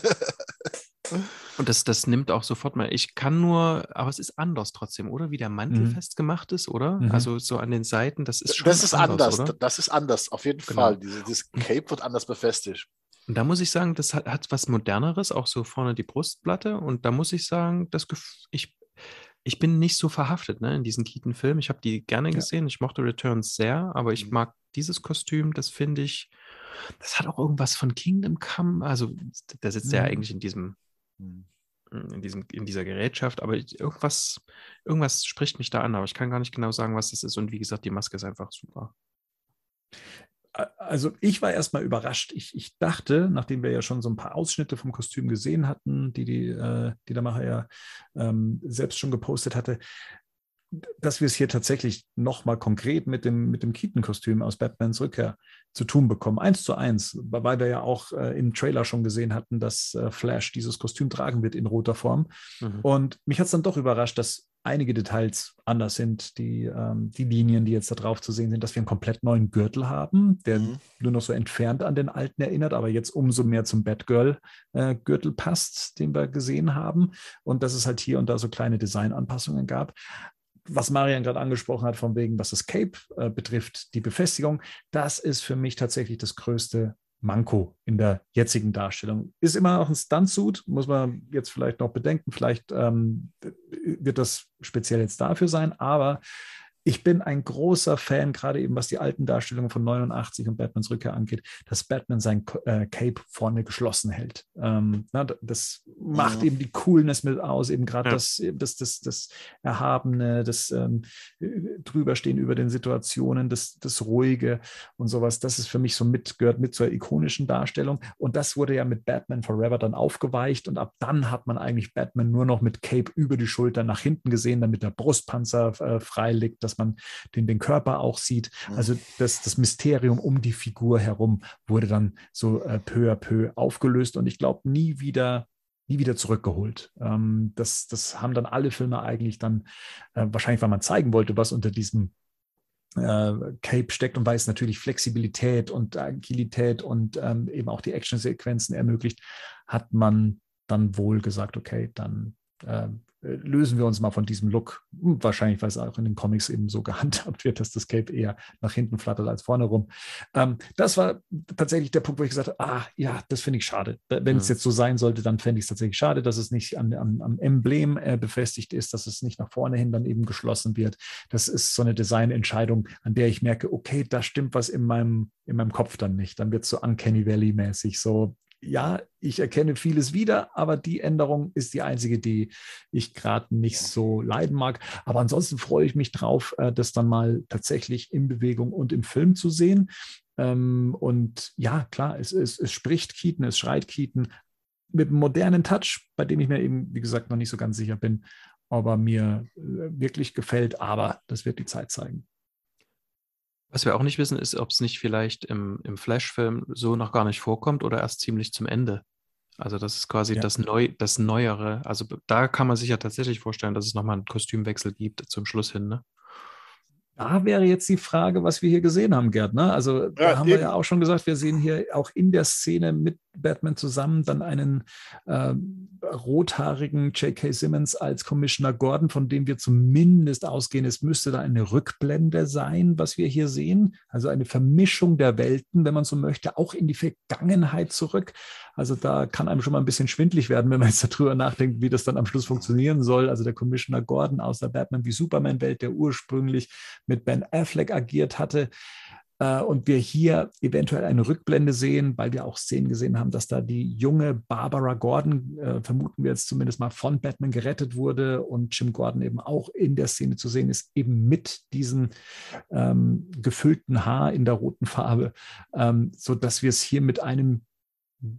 Und das, das nimmt auch sofort mal. Ich kann nur, aber es ist anders trotzdem, oder? Wie der Mantel Mhm. festgemacht ist, oder? Mhm. Also so an den Seiten, das ist schon das ist anders. oder? Das ist anders, auf jeden Genau. Fall. Diese, dieses Cape wird anders befestigt. Und da muss ich sagen, das hat, hat was Moderneres, auch so vorne die Brustplatte. Und da muss ich sagen, das ich, ich bin nicht so verhaftet ne, in diesen Keaton-Filmen. Ich habe die gerne Ja. gesehen. Ich mochte Returns sehr, aber ich Mhm. mag dieses Kostüm, das finde ich, das hat auch irgendwas von Kingdom Come. Also, da sitzt er Mhm. eigentlich in diesem, in diesem, in dieser Gerätschaft, aber irgendwas, irgendwas spricht mich da an, aber ich kann gar nicht genau sagen, was das ist. Und wie gesagt, die Maske ist einfach super. Also ich war erstmal überrascht. Ich, ich dachte, nachdem wir ja schon so ein paar Ausschnitte vom Kostüm gesehen hatten, die, die, äh, die der Macher ja ähm, selbst schon gepostet hatte, dass wir es hier tatsächlich nochmal konkret mit dem, mit dem Keaton-Kostüm aus Batmans Rückkehr zu tun bekommen. Eins zu eins, weil wir ja auch äh, im Trailer schon gesehen hatten, dass äh, Flash dieses Kostüm tragen wird in roter Form. Mhm. Und mich hat es dann doch überrascht, dass einige Details anders sind, die, ähm, die Linien, die jetzt da drauf zu sehen sind, dass wir einen komplett neuen Gürtel haben, der Mhm. nur noch so entfernt an den alten erinnert, aber jetzt umso mehr zum Batgirl-Gürtel passt, den wir gesehen haben. Und dass es halt hier und da so kleine Designanpassungen gab. Was Marian gerade angesprochen hat, von wegen, was das Cape äh, betrifft, die Befestigung, das ist für mich tatsächlich das größte Manko in der jetzigen Darstellung. Ist immer noch ein Stuntsuit, muss man jetzt vielleicht noch bedenken. Vielleicht ähm, wird das speziell jetzt dafür sein, aber ich bin ein großer Fan, gerade eben was die alten Darstellungen von 89 und Batmans Rückkehr angeht, dass Batman sein äh, Cape vorne geschlossen hält. Ähm, na, das macht eben die Coolness mit aus, eben gerade Ja. das, das, das, das Erhabene, das ähm, drüberstehen über den Situationen, das, das Ruhige und sowas. Das ist für mich so mit, gehört mit zur ikonischen Darstellung. Und das wurde ja mit Batman Forever dann aufgeweicht und ab dann hat man eigentlich Batman nur noch mit Cape über die Schulter nach hinten gesehen, damit der Brustpanzer äh, frei liegt, dass man den, den Körper auch sieht. Mhm. Also das, das Mysterium um die Figur herum wurde dann so äh, peu à peu aufgelöst und ich glaube nie wieder nie wieder zurückgeholt. Ähm, das, das haben dann alle Filme eigentlich dann, äh, wahrscheinlich weil man zeigen wollte, was unter diesem äh, Cape steckt und weil es natürlich Flexibilität und Agilität und ähm, eben auch die Actionsequenzen ermöglicht, hat man dann wohl gesagt, okay, dann äh, lösen wir uns mal von diesem Look. Hm, Wahrscheinlich, weil es auch in den Comics eben so (laughs) gehandhabt wird, dass das Cape eher nach hinten flattert als vorne rum. Ähm, das war tatsächlich der Punkt, wo ich gesagt habe, ah ja, das finde ich schade. Wenn es Mhm. jetzt so sein sollte, dann fände ich es tatsächlich schade, dass es nicht am, am, am Emblem äh, befestigt ist, dass es nicht nach vorne hin dann eben geschlossen wird. Das ist so eine Designentscheidung, an der ich merke, okay, da stimmt was in meinem, in meinem Kopf dann nicht. Dann wird es so Uncanny Valley-mäßig so. Ja, ich erkenne vieles wieder, aber die Änderung ist die einzige, die ich gerade nicht so leiden mag. Aber ansonsten freue ich mich drauf, äh, das dann mal tatsächlich in Bewegung und im Film zu sehen. Ähm, und ja, klar, es, es, es spricht Keaton, es schreit Keaton mit einem modernen Touch, bei dem ich mir eben, wie gesagt, noch nicht so ganz sicher bin, ob er mir äh, wirklich gefällt. Aber das wird die Zeit zeigen. Was wir auch nicht wissen, ist, ob es nicht vielleicht im, im Flash-Film so noch gar nicht vorkommt oder erst ziemlich zum Ende. Also das ist quasi Ja. das, Neu, das Neuere. Also da kann man sich ja tatsächlich vorstellen, dass es nochmal einen Kostümwechsel gibt zum Schluss hin. Ne? Da wäre jetzt die Frage, was wir hier gesehen haben, Gerd. Ne? Also da Ja, haben wir eben. ja auch schon gesagt, wir sehen hier auch in der Szene mit Batman zusammen dann einen ähm, rothaarigen J.K. Simmons als Commissioner Gordon, von dem wir zumindest ausgehen, es müsste da eine Rückblende sein, was wir hier sehen. Also eine Vermischung der Welten, wenn man so möchte, auch in die Vergangenheit zurück. Also da kann einem schon mal ein bisschen schwindlig werden, wenn man jetzt darüber nachdenkt, wie das dann am Schluss funktionieren soll. Also der Commissioner Gordon aus der Batman wie Superman-Welt, der ursprünglich mit Ben Affleck agiert hatte. Äh, und wir hier eventuell eine Rückblende sehen, weil wir auch Szenen gesehen haben, dass da die junge Barbara Gordon, äh, vermuten wir jetzt zumindest mal, von Batman gerettet wurde und Jim Gordon eben auch in der Szene zu sehen ist, eben mit diesem ähm, gefüllten Haar in der roten Farbe, ähm, sodass wir es hier mit einem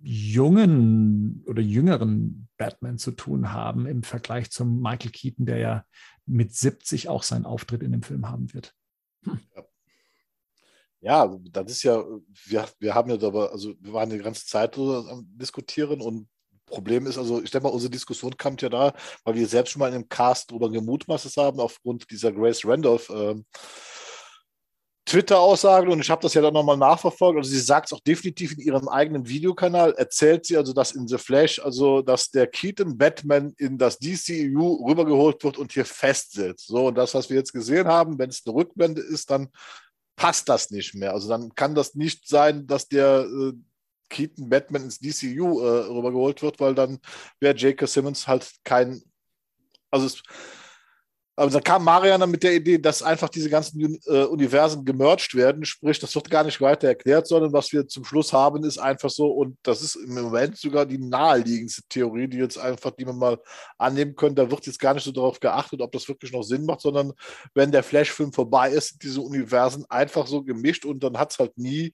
jungen oder jüngeren Batman zu tun haben im Vergleich zum Michael Keaton, der ja mit 70 auch seinen Auftritt in dem Film haben wird. Hm. Ja. Das ist ja, wir, wir haben ja aber, also wir waren die ganze Zeit am Diskutieren und Problem ist, also ich denke mal, unsere Diskussion kam ja da, weil wir selbst schon mal in einem Cast darüber gemutmaßt haben, aufgrund dieser Grace Randolph äh, Twitter-Aussagen und ich habe das ja dann nochmal nachverfolgt. Also sie sagt es auch definitiv in ihrem eigenen Videokanal, erzählt sie also, dass in The Flash, also dass der Keaton Batman in das DCEU rübergeholt wird und hier festsitzt. So, und das, was wir jetzt gesehen haben, wenn es eine Rückblende ist, dann passt das nicht mehr. Also dann kann das nicht sein, dass der äh, Keaton Batman ins DCU äh, rübergeholt wird, weil dann wäre J.K. Simmons halt kein, also es, aber da kam Mariana mit der Idee, dass einfach diese ganzen äh, Universen gemerged werden. Sprich, das wird gar nicht weiter erklärt, sondern was wir zum Schluss haben, ist einfach so, und das ist im Moment sogar die naheliegendste Theorie, die jetzt einfach, die man mal annehmen könnte. Da wird jetzt gar nicht so darauf geachtet, ob das wirklich noch Sinn macht, sondern wenn der Flash-Film vorbei ist, sind diese Universen einfach so gemischt und dann hat es halt nie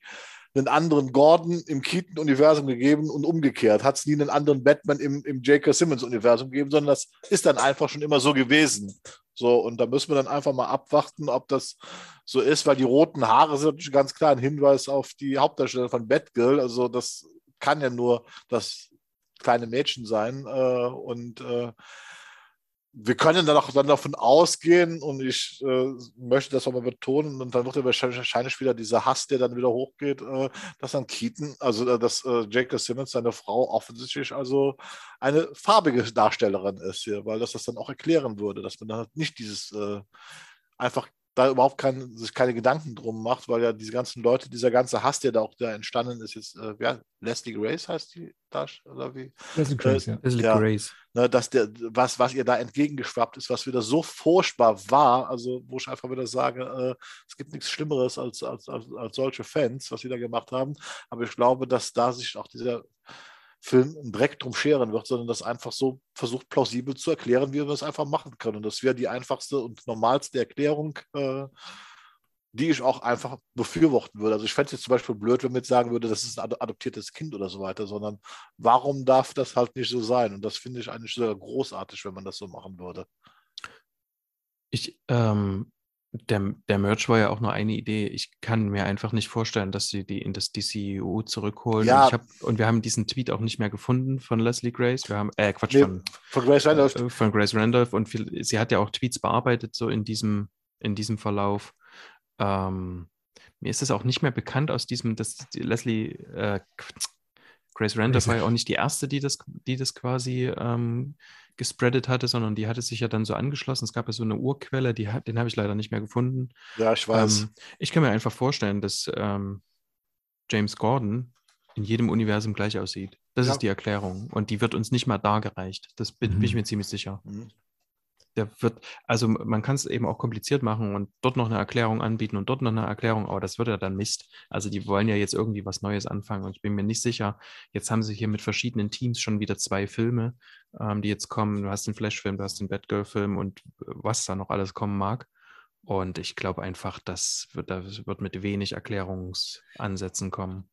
einen anderen Gordon im Keaton-Universum gegeben und umgekehrt. Hat es nie einen anderen Batman im, im J.K. Simmons-Universum gegeben, sondern das ist dann einfach schon immer so gewesen. So, und da müssen wir dann einfach mal abwarten, ob das so ist, weil die roten Haare sind natürlich ganz klar ein Hinweis auf die Hauptdarsteller von Batgirl. Also das kann ja nur das kleine Mädchen sein. Äh, und äh, wir können dann auch dann davon ausgehen, und ich äh, möchte das aber betonen, und dann wird ja wahrscheinlich wieder dieser Hass, der dann wieder hochgeht, äh, dass dann Keaton, also äh, dass äh, J.K. Simmons, seine Frau, offensichtlich also eine farbige Darstellerin ist hier, weil das das dann auch erklären würde, dass man dann halt nicht dieses äh, einfach da überhaupt kein, sich keine Gedanken drum macht, weil ja diese ganzen Leute, dieser ganze Hass, der da auch da entstanden ist, jetzt, äh, ja, Leslie Grace heißt die Tasch, oder wie? Leslie Grace, äh, ja. Leslie ja, Grace. Ne, dass der, was, was ihr da entgegengeschwappt ist, was wieder so furchtbar war, also wo ich einfach wieder sage, äh, es gibt nichts Schlimmeres als, als, als, als solche Fans, was sie da gemacht haben, aber ich glaube, dass da sich auch dieser Film einen Dreck drum scheren wird, sondern das einfach so versucht plausibel zu erklären, wie wir es einfach machen können. Und das wäre die einfachste und normalste Erklärung, äh, die ich auch einfach befürworten würde. Also ich fände es jetzt zum Beispiel blöd, wenn man jetzt sagen würde, das ist ein adoptiertes Kind oder so weiter, sondern warum darf das halt nicht so sein? Und das finde ich eigentlich sogar großartig, wenn man das so machen würde. Ich ähm, der, der Merch war ja auch nur eine Idee. Ich kann mir einfach nicht vorstellen, dass sie die in das DCU zurückholen. Ja. Und, hab, und, wir haben diesen Tweet auch nicht mehr gefunden von Leslie Grace. Wir haben, äh, Quatsch, nee, von, von Grace Randolph. Äh, von Grace Randolph. Und viel, sie hat ja auch Tweets bearbeitet, so in diesem, in diesem Verlauf. Ähm, mir ist es auch nicht mehr bekannt aus diesem, dass Leslie, äh, Grace Randolph war ja auch nicht die erste, die das, die das quasi ähm, gespreadet hatte, sondern die hatte sich ja dann so angeschlossen. Es gab ja so eine Urquelle, die, den habe ich leider nicht mehr gefunden. Ja, ich weiß. Ähm, ich kann mir einfach vorstellen, dass ähm, James Gordon in jedem Universum gleich aussieht. Das ja. ist die Erklärung. Und die wird uns nicht mal dargereicht. Das bin, mhm. bin ich mir ziemlich sicher. Mhm der wird, also man kann es eben auch kompliziert machen und dort noch eine Erklärung anbieten und dort noch eine Erklärung, aber das wird ja dann Mist. Also die wollen ja jetzt irgendwie was Neues anfangen und ich bin mir nicht sicher. Jetzt haben sie hier mit verschiedenen Teams schon wieder zwei Filme, ähm, die jetzt kommen. Du hast den Flash-Film, du hast den Batgirl-Film und was da noch alles kommen mag. Und ich glaube einfach, das wird, das wird mit wenig Erklärungsansätzen kommen.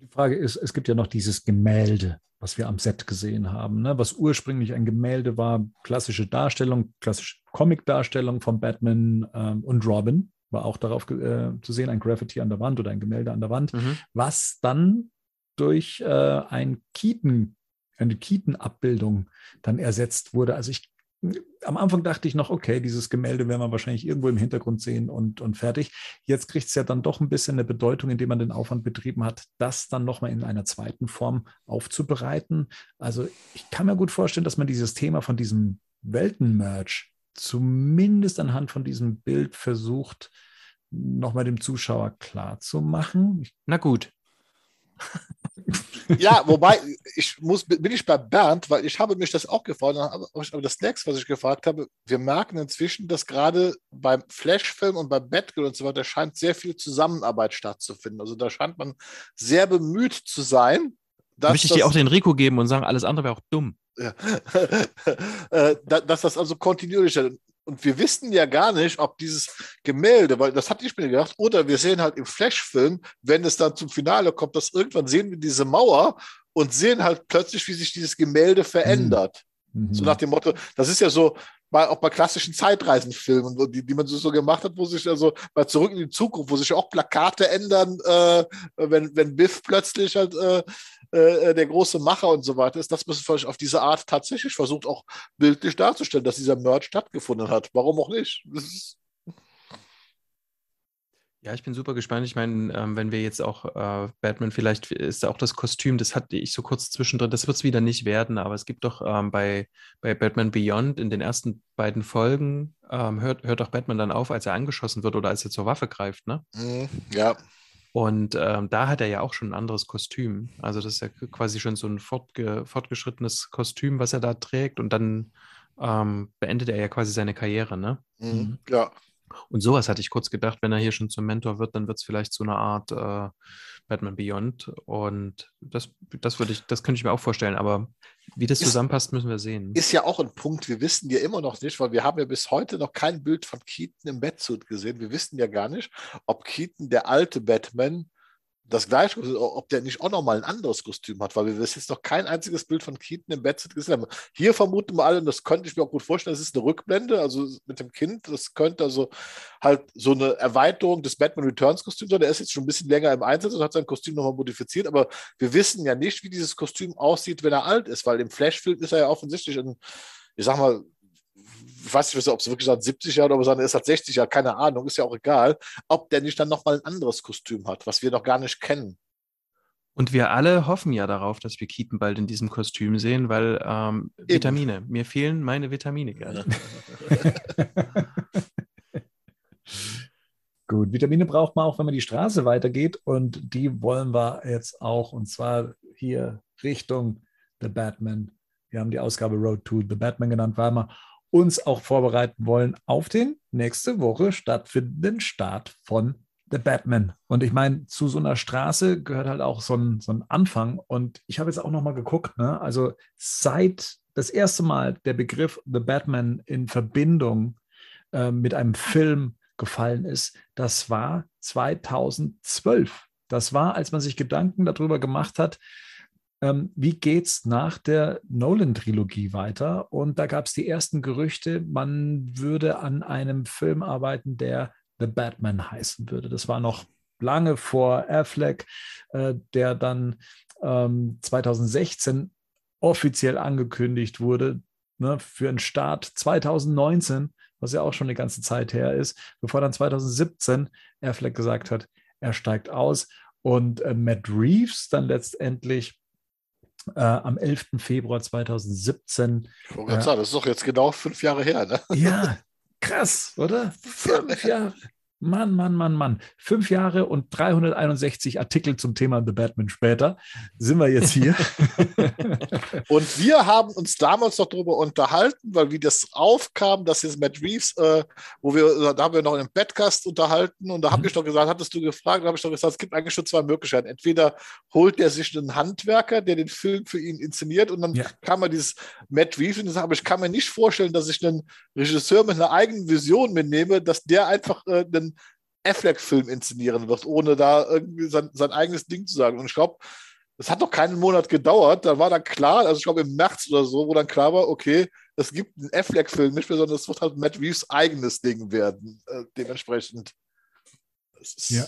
Die Frage ist, es gibt ja noch dieses Gemälde, was wir am Set gesehen haben, ne? was ursprünglich ein Gemälde war, klassische Darstellung, klassische Comic-Darstellung von Batman ähm, und Robin, war auch darauf äh, zu sehen, ein Graffiti an der Wand oder ein Gemälde an der Wand, mhm. was dann durch äh, ein Keaton, eine Keaton-Abbildung dann ersetzt wurde. Also ich am Anfang dachte ich noch, okay, dieses Gemälde werden wir wahrscheinlich irgendwo im Hintergrund sehen und, und fertig. Jetzt kriegt es ja dann doch ein bisschen eine Bedeutung, indem man den Aufwand betrieben hat, das dann nochmal in einer zweiten Form aufzubereiten. Also ich kann mir gut vorstellen, dass man dieses Thema von diesem Weltenmerch zumindest anhand von diesem Bild versucht, nochmal dem Zuschauer klar zu machen. Na gut. (laughs) Ja, wobei, ich muss, bin ich bei Bernd, weil ich habe mich das auch gefragt, aber das nächste, was ich gefragt habe, wir merken inzwischen, dass gerade beim Flash-Film und bei Batgirl und so weiter scheint sehr viel Zusammenarbeit stattzufinden. Also da scheint man sehr bemüht zu sein. Dass Möchte ich dir auch den Rico geben und sagen, alles andere wäre auch dumm. Ja. (laughs) Äh, dass das also kontinuierlich ist. Und wir wissen ja gar nicht, ob dieses Gemälde, weil das hatte ich mir gedacht, oder wir sehen halt im Flash-Film, wenn es dann zum Finale kommt, dass irgendwann sehen wir diese Mauer und sehen halt plötzlich, wie sich dieses Gemälde verändert. Mhm. So nach dem Motto, das ist ja so, bei, auch bei klassischen Zeitreisenfilmen, die, die man so, gemacht hat, wo sich also bei Zurück in die Zukunft, wo sich auch Plakate ändern, äh, wenn, wenn Biff plötzlich halt äh, äh, der große Macher und so weiter ist, dass man es auf diese Art tatsächlich versucht, auch bildlich darzustellen, dass dieser Merch stattgefunden hat. Warum auch nicht? Ja, ich bin super gespannt. Ich meine, ähm, wenn wir jetzt auch äh, Batman, vielleicht ist auch das Kostüm, das hatte ich so kurz zwischendrin, das wird es wieder nicht werden, aber es gibt doch ähm, bei, bei Batman Beyond in den ersten beiden Folgen, ähm, hört, hört auch Batman dann auf, als er angeschossen wird oder als er zur Waffe greift, ne? Mhm, ja. Und ähm, da hat er ja auch schon ein anderes Kostüm. Also das ist ja quasi schon so ein fortge fortgeschrittenes Kostüm, was er da trägt. Und dann ähm, beendet er ja quasi seine Karriere, ne? Mhm. Ja. Und sowas hatte ich kurz gedacht, wenn er hier schon zum Mentor wird, dann wird es vielleicht so eine Art äh, Batman Beyond. Und das, das würde ich, das könnte ich mir auch vorstellen. Aber wie das ist, zusammenpasst, müssen wir sehen. Ist ja auch ein Punkt. Wir wissen ja immer noch nicht, weil wir haben ja bis heute noch kein Bild von Keaton im Batsuit gesehen. Wir wissen ja gar nicht, ob Keaton der alte Batman das gleiche, ob der nicht auch nochmal ein anderes Kostüm hat, weil wir bis jetzt noch kein einziges Bild von Keaton im Bett gesehen haben. Hier vermuten wir alle, und das könnte ich mir auch gut vorstellen, das ist eine Rückblende, also mit dem Kind, das könnte also halt so eine Erweiterung des Batman Returns Kostüms sein. Der ist jetzt schon ein bisschen länger im Einsatz und hat sein Kostüm nochmal modifiziert, aber wir wissen ja nicht, wie dieses Kostüm aussieht, wenn er alt ist, weil im Flashfilm ist er ja offensichtlich ein, ich sag mal, weiß nicht, ob es wirklich seit 70 Jahren oder ob es seit 60 Jahren, keine Ahnung, ist ja auch egal, ob der nicht dann nochmal ein anderes Kostüm hat, was wir noch gar nicht kennen. Und wir alle hoffen ja darauf, dass wir Keaton bald in diesem Kostüm sehen, weil ähm, Vitamine, mir fehlen meine Vitamine gerne. (laughs) Gut, Vitamine braucht man auch, wenn man die Straße weitergeht und die wollen wir jetzt auch und zwar hier Richtung The Batman. Wir haben die Ausgabe Road to The Batman genannt, weil wir uns auch vorbereiten wollen auf den nächste Woche stattfindenden Start von The Batman. Und ich meine, zu so einer Straße gehört halt auch so ein, so ein Anfang. Und ich habe jetzt auch nochmal geguckt, ne? also seit das erste Mal der Begriff The Batman in Verbindung äh, mit einem Film gefallen ist, das war 2012. Das war, als man sich Gedanken darüber gemacht hat, ähm, wie geht's nach der Nolan-Trilogie weiter? Und da gab es die ersten Gerüchte, man würde an einem Film arbeiten, der The Batman heißen würde. Das war noch lange vor Affleck, äh, der dann ähm, 2016 offiziell angekündigt wurde ne, für einen Start 2019, was ja auch schon eine ganze Zeit her ist, bevor dann 2017 Affleck gesagt hat, er steigt aus und äh, Matt Reeves dann letztendlich äh, am 11. Februar 2017. Ich wollte gerade äh, sagen, das ist doch jetzt genau fünf Jahre her, ne? Ja, krass, oder? Fünf Jahre. Mann, Mann, Mann, Mann. Fünf Jahre und 361 Artikel zum Thema The Batman später sind wir jetzt hier. (laughs) und wir haben uns damals noch darüber unterhalten, weil wie das aufkam, dass jetzt Matt Reeves, äh, wo wir, da haben wir noch einen Podcast unterhalten und da habe mhm. ich doch gesagt, hattest du gefragt, da habe ich doch gesagt, es gibt eigentlich schon zwei Möglichkeiten. Entweder holt er sich einen Handwerker, der den Film für ihn inszeniert und dann ja. kann man dieses Matt Reeves, und aber ich kann mir nicht vorstellen, dass ich einen Regisseur mit einer eigenen Vision mitnehme, dass der einfach äh, einen Affleck-Film inszenieren wird, ohne da irgendwie sein, sein eigenes Ding zu sagen. Und ich glaube, es hat noch keinen Monat gedauert, dann war dann klar, also ich glaube im März oder so, wo dann klar war, okay, es gibt einen Affleck-Film nicht mehr, sondern es wird halt Matt Reeves eigenes Ding werden, äh, dementsprechend. ja.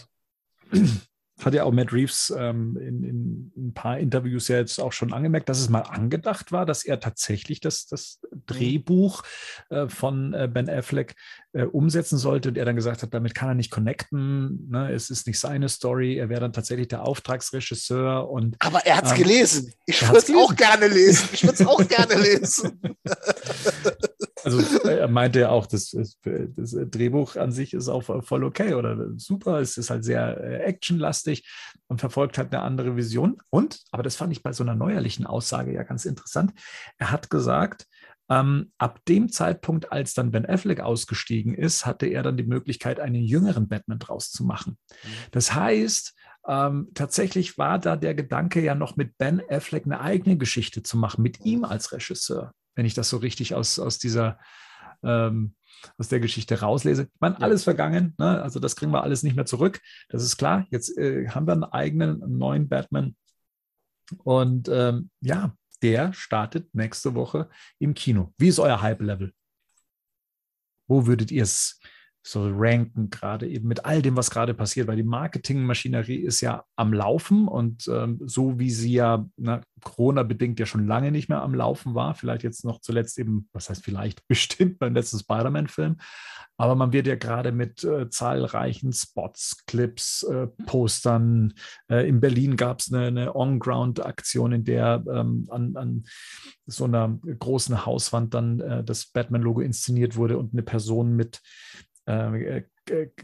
Hat ja auch Matt Reeves ähm, in, in, ein paar Interviews ja jetzt auch schon angemerkt, dass es mal angedacht war, dass er tatsächlich das, das Drehbuch äh, von äh, Ben Affleck äh, umsetzen sollte und er dann gesagt hat, damit kann er nicht connecten, ne? es ist nicht seine Story, er wäre dann tatsächlich der Auftragsregisseur und Aber er hat es ähm, gelesen. Ich würde es auch gerne lesen. Ich würde es auch gerne lesen. (laughs) Also er meinte ja auch, das, das, Drehbuch an sich ist auch voll okay oder super. Es ist halt sehr äh, actionlastig und verfolgt halt eine andere Vision. Und, aber das fand ich bei so einer neuerlichen Aussage ja ganz interessant. Er hat gesagt, ähm, ab dem Zeitpunkt, als dann Ben Affleck ausgestiegen ist, hatte er dann die Möglichkeit, einen jüngeren Batman draus zu machen. Mhm. Das heißt, ähm, tatsächlich war da der Gedanke ja noch mit Ben Affleck eine eigene Geschichte zu machen, mit ihm als Regisseur, wenn ich das so richtig aus, aus dieser ähm, aus der Geschichte rauslese. Ich meine, alles vergangen, ne? also das kriegen wir alles nicht mehr zurück. Das ist klar. Jetzt äh, haben wir einen eigenen einen neuen Batman. Und ähm, ja, der startet nächste Woche im Kino. Wie ist euer Hype-Level? Wo würdet ihr es so ranken, gerade eben mit all dem, was gerade passiert, weil die Marketingmaschinerie ist ja am Laufen und ähm, so wie sie ja Corona-bedingt ja schon lange nicht mehr am Laufen war, vielleicht jetzt noch zuletzt eben, was heißt vielleicht (laughs) bestimmt beim letzten Spider-Man-Film, aber man wird ja gerade mit äh, zahlreichen Spots, Clips, äh, Postern, äh, in Berlin gab es eine, eine On-Ground-Aktion, in der ähm, an, an, so einer großen Hauswand dann äh, das Batman-Logo inszeniert wurde und eine Person mit äh,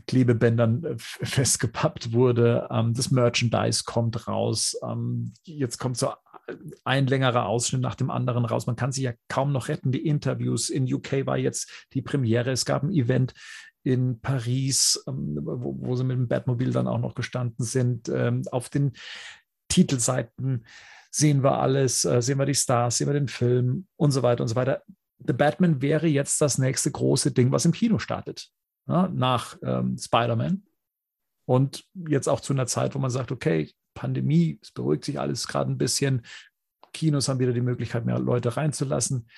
Klebebändern äh, festgepappt wurde. Ähm, das Merchandise kommt raus. Ähm, jetzt kommt so ein längerer Ausschnitt nach dem anderen raus. Man kann sich ja kaum noch retten. Die Interviews in UK war jetzt die Premiere. Es gab ein Event in Paris, ähm, wo, wo, sie mit dem Batmobil dann auch noch gestanden sind. auf den Titelseiten sehen wir alles, äh, sehen wir die Stars, sehen wir den Film und so weiter und so weiter. The Batman wäre jetzt das nächste große Ding, was im Kino startet ja, nach ähm, Spider-Man. Und jetzt auch zu einer Zeit, wo man sagt, okay, Pandemie, es beruhigt sich alles gerade ein bisschen. Kinos haben wieder die Möglichkeit, mehr Leute reinzulassen.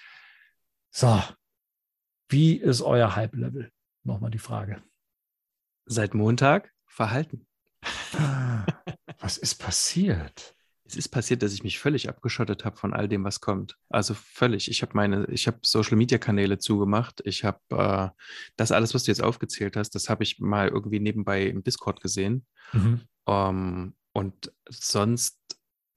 So, wie ist euer Hype-Level? Nochmal die Frage. Seit Montag verhalten. Was ist passiert? Es ist passiert, dass ich mich völlig abgeschottet habe von all dem, was kommt. Also völlig. Ich habe meine, ich habe Social Media Kanäle zugemacht. Ich habe äh, das alles, was du jetzt aufgezählt hast, das habe ich mal irgendwie nebenbei im Discord gesehen. Mhm. Um, ähm, und sonst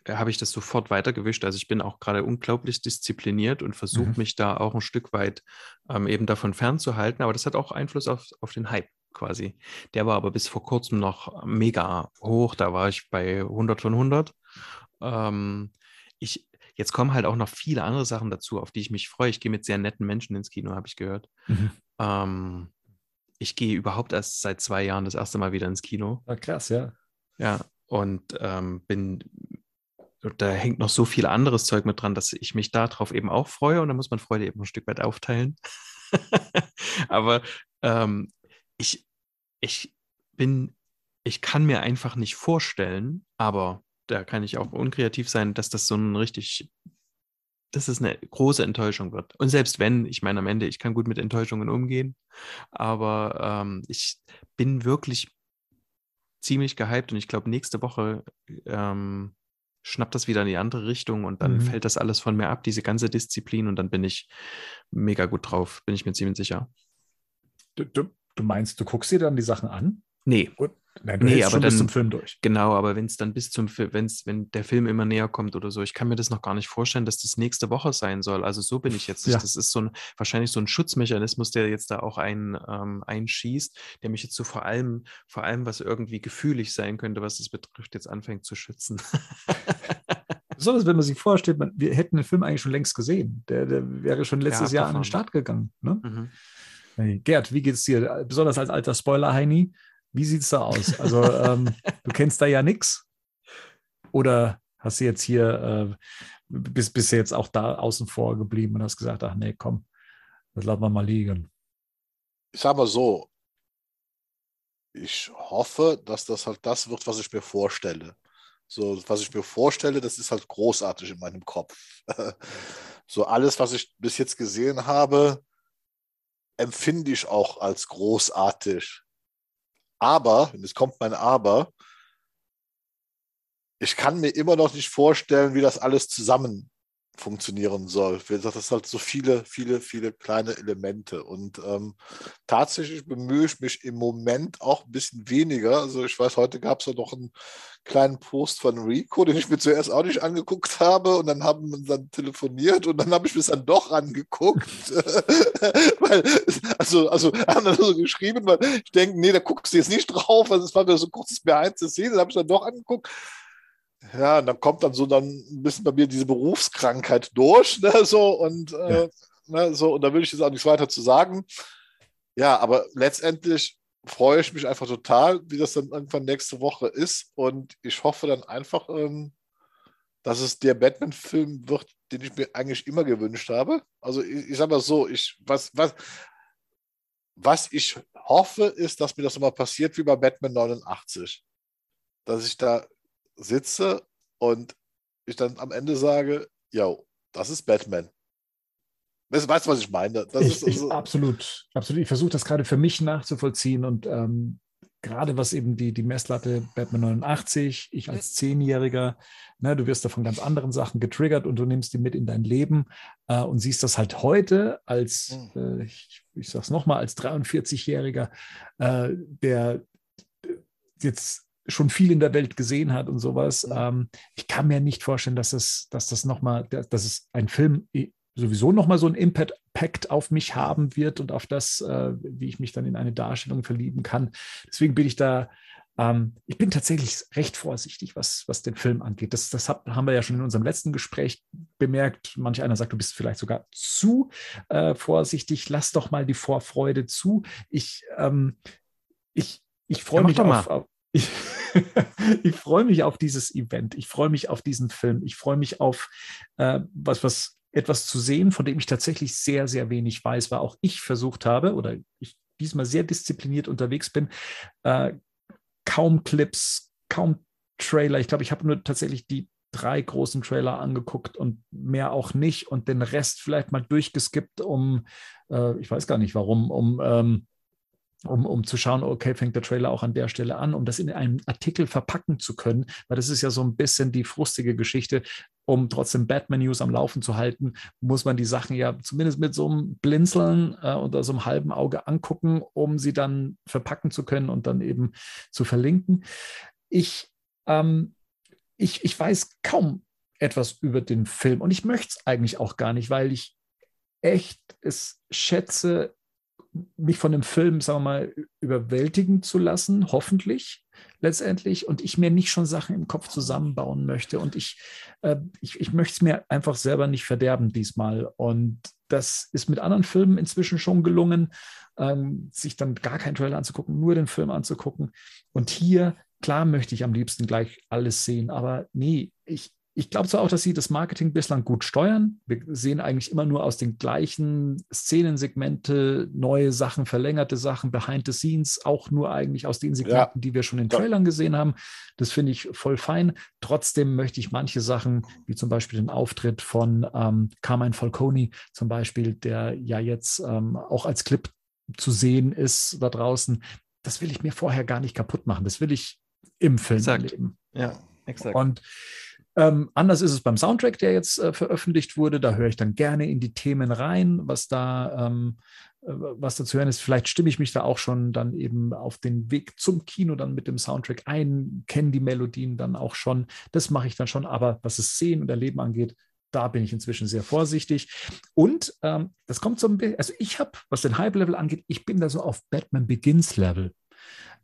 habe ich das sofort weitergewischt. Also ich bin auch gerade unglaublich diszipliniert und versuche mhm. mich da auch ein Stück weit ähm, eben davon fernzuhalten. Aber das hat auch Einfluss auf, auf den Hype quasi. Der war aber bis vor kurzem noch mega hoch. Da war ich bei 100 von 100. Ähm, ich, jetzt kommen halt auch noch viele andere Sachen dazu, auf die ich mich freue. Ich gehe mit sehr netten Menschen ins Kino, habe ich gehört. Mhm. Ähm, ich gehe überhaupt erst seit zwei Jahren das erste Mal wieder ins Kino. Ah, krass, ja. Ja, und ähm, bin, da hängt noch so viel anderes Zeug mit dran, dass ich mich darauf eben auch freue und da muss man Freude eben ein Stück weit aufteilen. (laughs) Aber ähm, ich, ich bin, ich kann mir einfach nicht vorstellen, aber da kann ich auch unkreativ sein, dass das so ein richtig, dass es eine große Enttäuschung wird. Und selbst wenn, ich meine, am Ende, ich kann gut mit Enttäuschungen umgehen, aber ähm, ich bin wirklich ziemlich gehypt und ich glaube, nächste Woche ähm, schnappt das wieder in die andere Richtung und dann mhm. fällt das alles von mir ab, diese ganze Disziplin und dann bin ich mega gut drauf, bin ich mir ziemlich sicher. Du, du, du meinst, du guckst dir dann die Sachen an? Nee. Und Nein, du nee, aber dann, bis zum Film durch. Genau, aber wenn es dann bis zum Film, wenn's, wenn der Film immer näher kommt oder so, ich kann mir das noch gar nicht vorstellen, dass das nächste Woche sein soll. Also so bin ich jetzt nicht. Ja. Das ist so ein, wahrscheinlich so ein Schutzmechanismus, der jetzt da auch ein, ähm, einschießt, der mich jetzt so vor allem, vor allem, was irgendwie gefühlig sein könnte, was das betrifft, jetzt anfängt zu schützen. (laughs) Besonders wenn man sich vorstellt, man, wir hätten den Film eigentlich schon längst gesehen. Der, der wäre schon letztes ja, Jahr an den Start gegangen. Ne? Mhm. Hey, Gerd, wie geht's dir? Besonders als alter Spoiler-Heini. Wie sieht es da aus? Also, ähm, du kennst da ja nichts. Oder hast du jetzt hier, äh, bist, bist du jetzt auch da außen vor geblieben und hast gesagt, ach nee, komm, das lassen wir mal liegen. Ich sag mal so, ich hoffe, dass das halt das wird, was ich mir vorstelle. So, was ich mir vorstelle, das ist halt großartig in meinem Kopf. (laughs) so alles, was ich bis jetzt gesehen habe, empfinde ich auch als großartig. Aber, und es kommt mein Aber, ich kann mir immer noch nicht vorstellen, wie das alles zusammen funktionieren soll. Wie gesagt, das halt so viele, viele, viele kleine Elemente. Und ähm, tatsächlich bemühe ich mich im Moment auch ein bisschen weniger. Also ich weiß, heute gab es ja noch einen kleinen Post von Rico, den ich mir zuerst auch nicht angeguckt habe. Und dann haben wir dann telefoniert und dann habe ich mir es dann doch angeguckt. (laughs) weil, also, also haben dann so geschrieben, weil ich denke, nee, da guckst du jetzt nicht drauf. Also es war mir so ein kurzes Behind the Scenes, habe ich dann doch angeguckt. Ja, und dann kommt dann so dann ein bisschen bei mir diese Berufskrankheit durch, ne, so und äh, ja. ne, so und da will ich jetzt auch nichts weiter zu sagen. Ja, aber letztendlich freue ich mich einfach total, wie das dann irgendwann nächste Woche ist und ich hoffe dann einfach, ähm, dass es der Batman-Film wird, den ich mir eigentlich immer gewünscht habe. Also ich, ich sage mal so, ich was was was ich hoffe, ist, dass mir das nochmal passiert wie bei Batman 89. Dass ich da sitze und ich dann am Ende sage, ja, das ist Batman. Weißt du, was ich meine? Ich, ich, absolut, absolut. Ich versuche das gerade für mich nachzuvollziehen und ähm, gerade was eben die, die Messlatte Batman 89, ich als Zehnjähriger, ne, du wirst da von ganz anderen Sachen getriggert und du nimmst die mit in dein Leben äh, und siehst das halt heute als, hm. äh, ich, ich sage es nochmal, als 43-Jähriger, äh, der jetzt schon viel in der Welt gesehen hat und sowas. Mhm. Ähm, ich kann mir nicht vorstellen, dass es, dass das nochmal, dass es ein Film sowieso nochmal so einen Impact auf mich haben wird und auf das, äh, wie ich mich dann in eine Darstellung verlieben kann. Deswegen bin ich da, ähm, ich bin tatsächlich recht vorsichtig, was, was den Film angeht. Das, das hab, haben wir ja schon in unserem letzten Gespräch bemerkt. Manch einer sagt, du bist vielleicht sogar zu äh, vorsichtig. Lass doch mal die Vorfreude zu. Ich, ähm, ich, ich freue ja, mich auf, auf, ich, (laughs) ich freue mich auf dieses Event. Ich freue mich auf diesen Film. Ich freue mich auf äh, was, was etwas zu sehen, von dem ich tatsächlich sehr, sehr wenig weiß, weil auch ich versucht habe oder ich diesmal sehr diszipliniert unterwegs bin, äh, kaum Clips, kaum Trailer. Ich glaube, ich habe nur tatsächlich die drei großen Trailer angeguckt und mehr auch nicht und den Rest vielleicht mal durchgeskippt, um, äh, ich weiß gar nicht warum, um ähm, um, um zu schauen, okay, fängt der Trailer auch an der Stelle an, um das in einem Artikel verpacken zu können, weil das ist ja so ein bisschen die frustige Geschichte. Um trotzdem Batman-News am Laufen zu halten, muss man die Sachen ja zumindest mit so einem Blinzeln äh, oder so einem halben Auge angucken, um sie dann verpacken zu können und dann eben zu verlinken. Ich, ähm, ich, ich weiß kaum etwas über den Film und ich möchte es eigentlich auch gar nicht, weil ich echt es schätze, mich von dem Film, sagen wir mal, überwältigen zu lassen, hoffentlich letztendlich, und ich mir nicht schon Sachen im Kopf zusammenbauen möchte. Und ich, äh, ich, ich möchte es mir einfach selber nicht verderben diesmal. Und das ist mit anderen Filmen inzwischen schon gelungen, ähm, sich dann gar keinen Trailer anzugucken, nur den Film anzugucken. Und hier, klar, möchte ich am liebsten gleich alles sehen, aber nee, ich, ich glaube zwar auch, dass sie das Marketing bislang gut steuern. Wir sehen eigentlich immer nur aus den gleichen Szenensegmente neue Sachen, verlängerte Sachen, Behind the Scenes, auch nur eigentlich aus den Segmenten, ja. die wir schon in Trailern gesehen haben. Das finde ich voll fein. Trotzdem möchte ich manche Sachen, wie zum Beispiel den Auftritt von ähm, Carmine Falcone zum Beispiel, der ja jetzt ähm, auch als Clip zu sehen ist da draußen, das will ich mir vorher gar nicht kaputt machen. Das will ich im Film exakt. erleben. Ja, exakt. Und ähm, anders ist es beim Soundtrack, der jetzt äh, veröffentlicht wurde. Da höre ich dann gerne in die Themen rein, was da, ähm, äh, was da zu hören ist. Vielleicht stimme ich mich da auch schon dann eben auf den Weg zum Kino dann mit dem Soundtrack ein, kenne die Melodien dann auch schon. Das mache ich dann schon. Aber was das Sehen und Erleben angeht, da bin ich inzwischen sehr vorsichtig. Und ähm, das kommt so ein bisschen, also ich habe, was den Hype-Level angeht, ich bin da so auf Batman Begins-Level.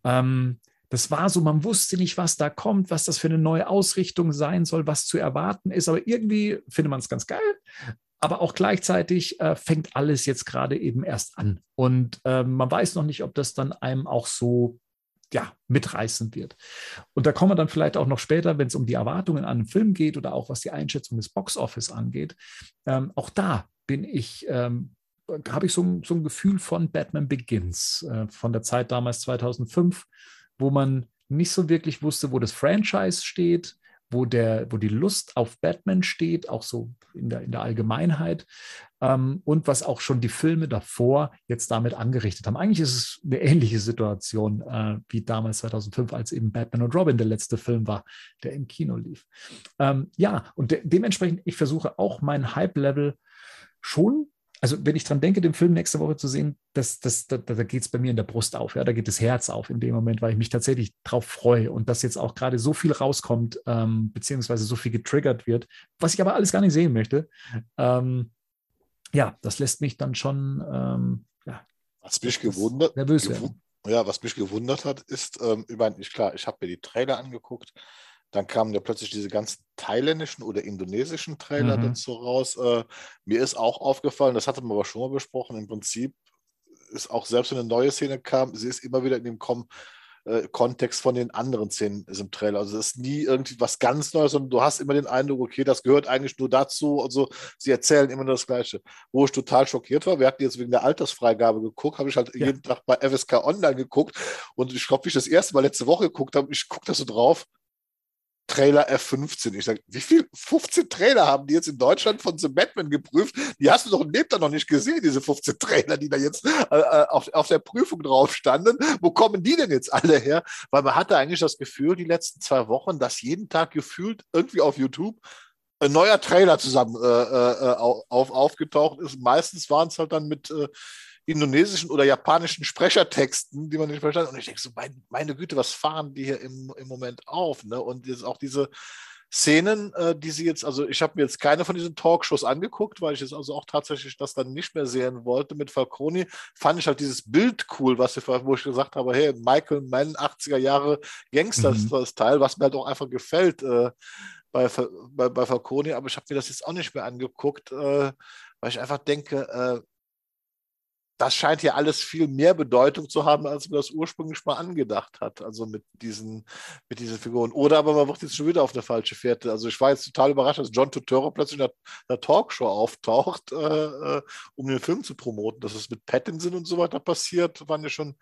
Ähm, das war so, man wusste nicht, was da kommt, was das für eine neue Ausrichtung sein soll, was zu erwarten ist. Aber irgendwie findet man es ganz geil. Aber auch gleichzeitig äh, fängt alles jetzt gerade eben erst an. Und äh, man weiß noch nicht, ob das dann einem auch so ja, mitreißen wird. Und da kommen wir dann vielleicht auch noch später, wenn es um die Erwartungen an einen Film geht oder auch was die Einschätzung des Boxoffice angeht. Ähm, auch da bin ich ähm, habe ich so, so, ein Gefühl von Batman Begins, äh, von der Zeit damals 2005, wo man nicht so wirklich wusste, wo das Franchise steht, wo, der, wo die Lust auf Batman steht, auch so in der, in der Allgemeinheit. Ähm, und was auch schon die Filme davor jetzt damit angerichtet haben. Eigentlich ist es eine ähnliche Situation äh, wie damals 2005, als eben Batman und Robin der letzte Film war, der im Kino lief. Ähm, ja, und de dementsprechend, ich versuche auch mein Hype-Level schon also wenn ich dran denke, den Film nächste Woche zu sehen, das, das, da, da geht es bei mir in der Brust auf, ja, da geht das Herz auf in dem Moment, weil ich mich tatsächlich drauf freue und dass jetzt auch gerade so viel rauskommt, ähm, beziehungsweise so viel getriggert wird, was ich aber alles gar nicht sehen möchte. Ähm, ja, das lässt mich dann schon, ähm, ja. Was mich gewundert, nervös werden. Ja, was mich gewundert hat, ist, ähm, ich meine, klar, ich habe mir die Trailer angeguckt, dann kamen ja plötzlich diese ganzen thailändischen oder indonesischen Trailer mhm. dazu raus. Äh, mir ist auch aufgefallen, das hatten wir aber schon mal besprochen, im Prinzip ist auch selbst wenn eine neue Szene kam, sie ist immer wieder in dem Kom äh, Kontext von den anderen Szenen ist im Trailer. Also es ist nie irgendwie was ganz Neues, sondern du hast immer den Eindruck, okay, das gehört eigentlich nur dazu. Also sie erzählen immer das Gleiche. Wo ich total schockiert war, wir hatten jetzt wegen der Altersfreigabe geguckt, habe ich halt ja. jeden Tag bei FSK Online geguckt und ich glaube, wie ich das erste Mal letzte Woche geguckt habe, ich gucke das so drauf, Trailer F15. Ich sage, wie viel? 15 Trailer haben die jetzt in Deutschland von The Batman geprüft? Die hast du doch im Leben noch nicht gesehen, diese 15 Trailer, die da jetzt äh, äh, auf, auf der Prüfung drauf standen. Wo kommen die denn jetzt alle her? Weil man hatte eigentlich das Gefühl, die letzten zwei Wochen, dass jeden Tag gefühlt irgendwie auf YouTube ein neuer Trailer zusammen äh, äh, auf, aufgetaucht ist. Meistens waren es halt dann mit äh, indonesischen oder japanischen Sprechertexten, die man nicht verstanden hat. Und ich denke so, mein, meine Güte, was fahren die hier im, im Moment auf? Ne? Und jetzt auch diese Szenen, äh, die sie jetzt, also ich habe mir jetzt keine von diesen Talkshows angeguckt, weil ich jetzt also auch tatsächlich das dann nicht mehr sehen wollte mit Falconi, fand ich halt dieses Bild cool, was sie, wo ich gesagt habe, hey, Michael Mann, 80er Jahre Gangster-Style, mhm. was mir halt auch einfach gefällt äh, bei, bei, bei Falconi, aber ich habe mir das jetzt auch nicht mehr angeguckt, äh, weil ich einfach denke, äh, das scheint ja alles viel mehr Bedeutung zu haben, als man das ursprünglich mal angedacht hat. Also mit diesen, mit diesen Figuren. Oder aber man wird jetzt schon wieder auf eine falsche Fährte. Also ich war jetzt total überrascht, dass John Turturro plötzlich in einer, Talkshow auftaucht, äh, äh, um den Film zu promoten. Dass es mit Pattinson und so weiter passiert, fand ich schon,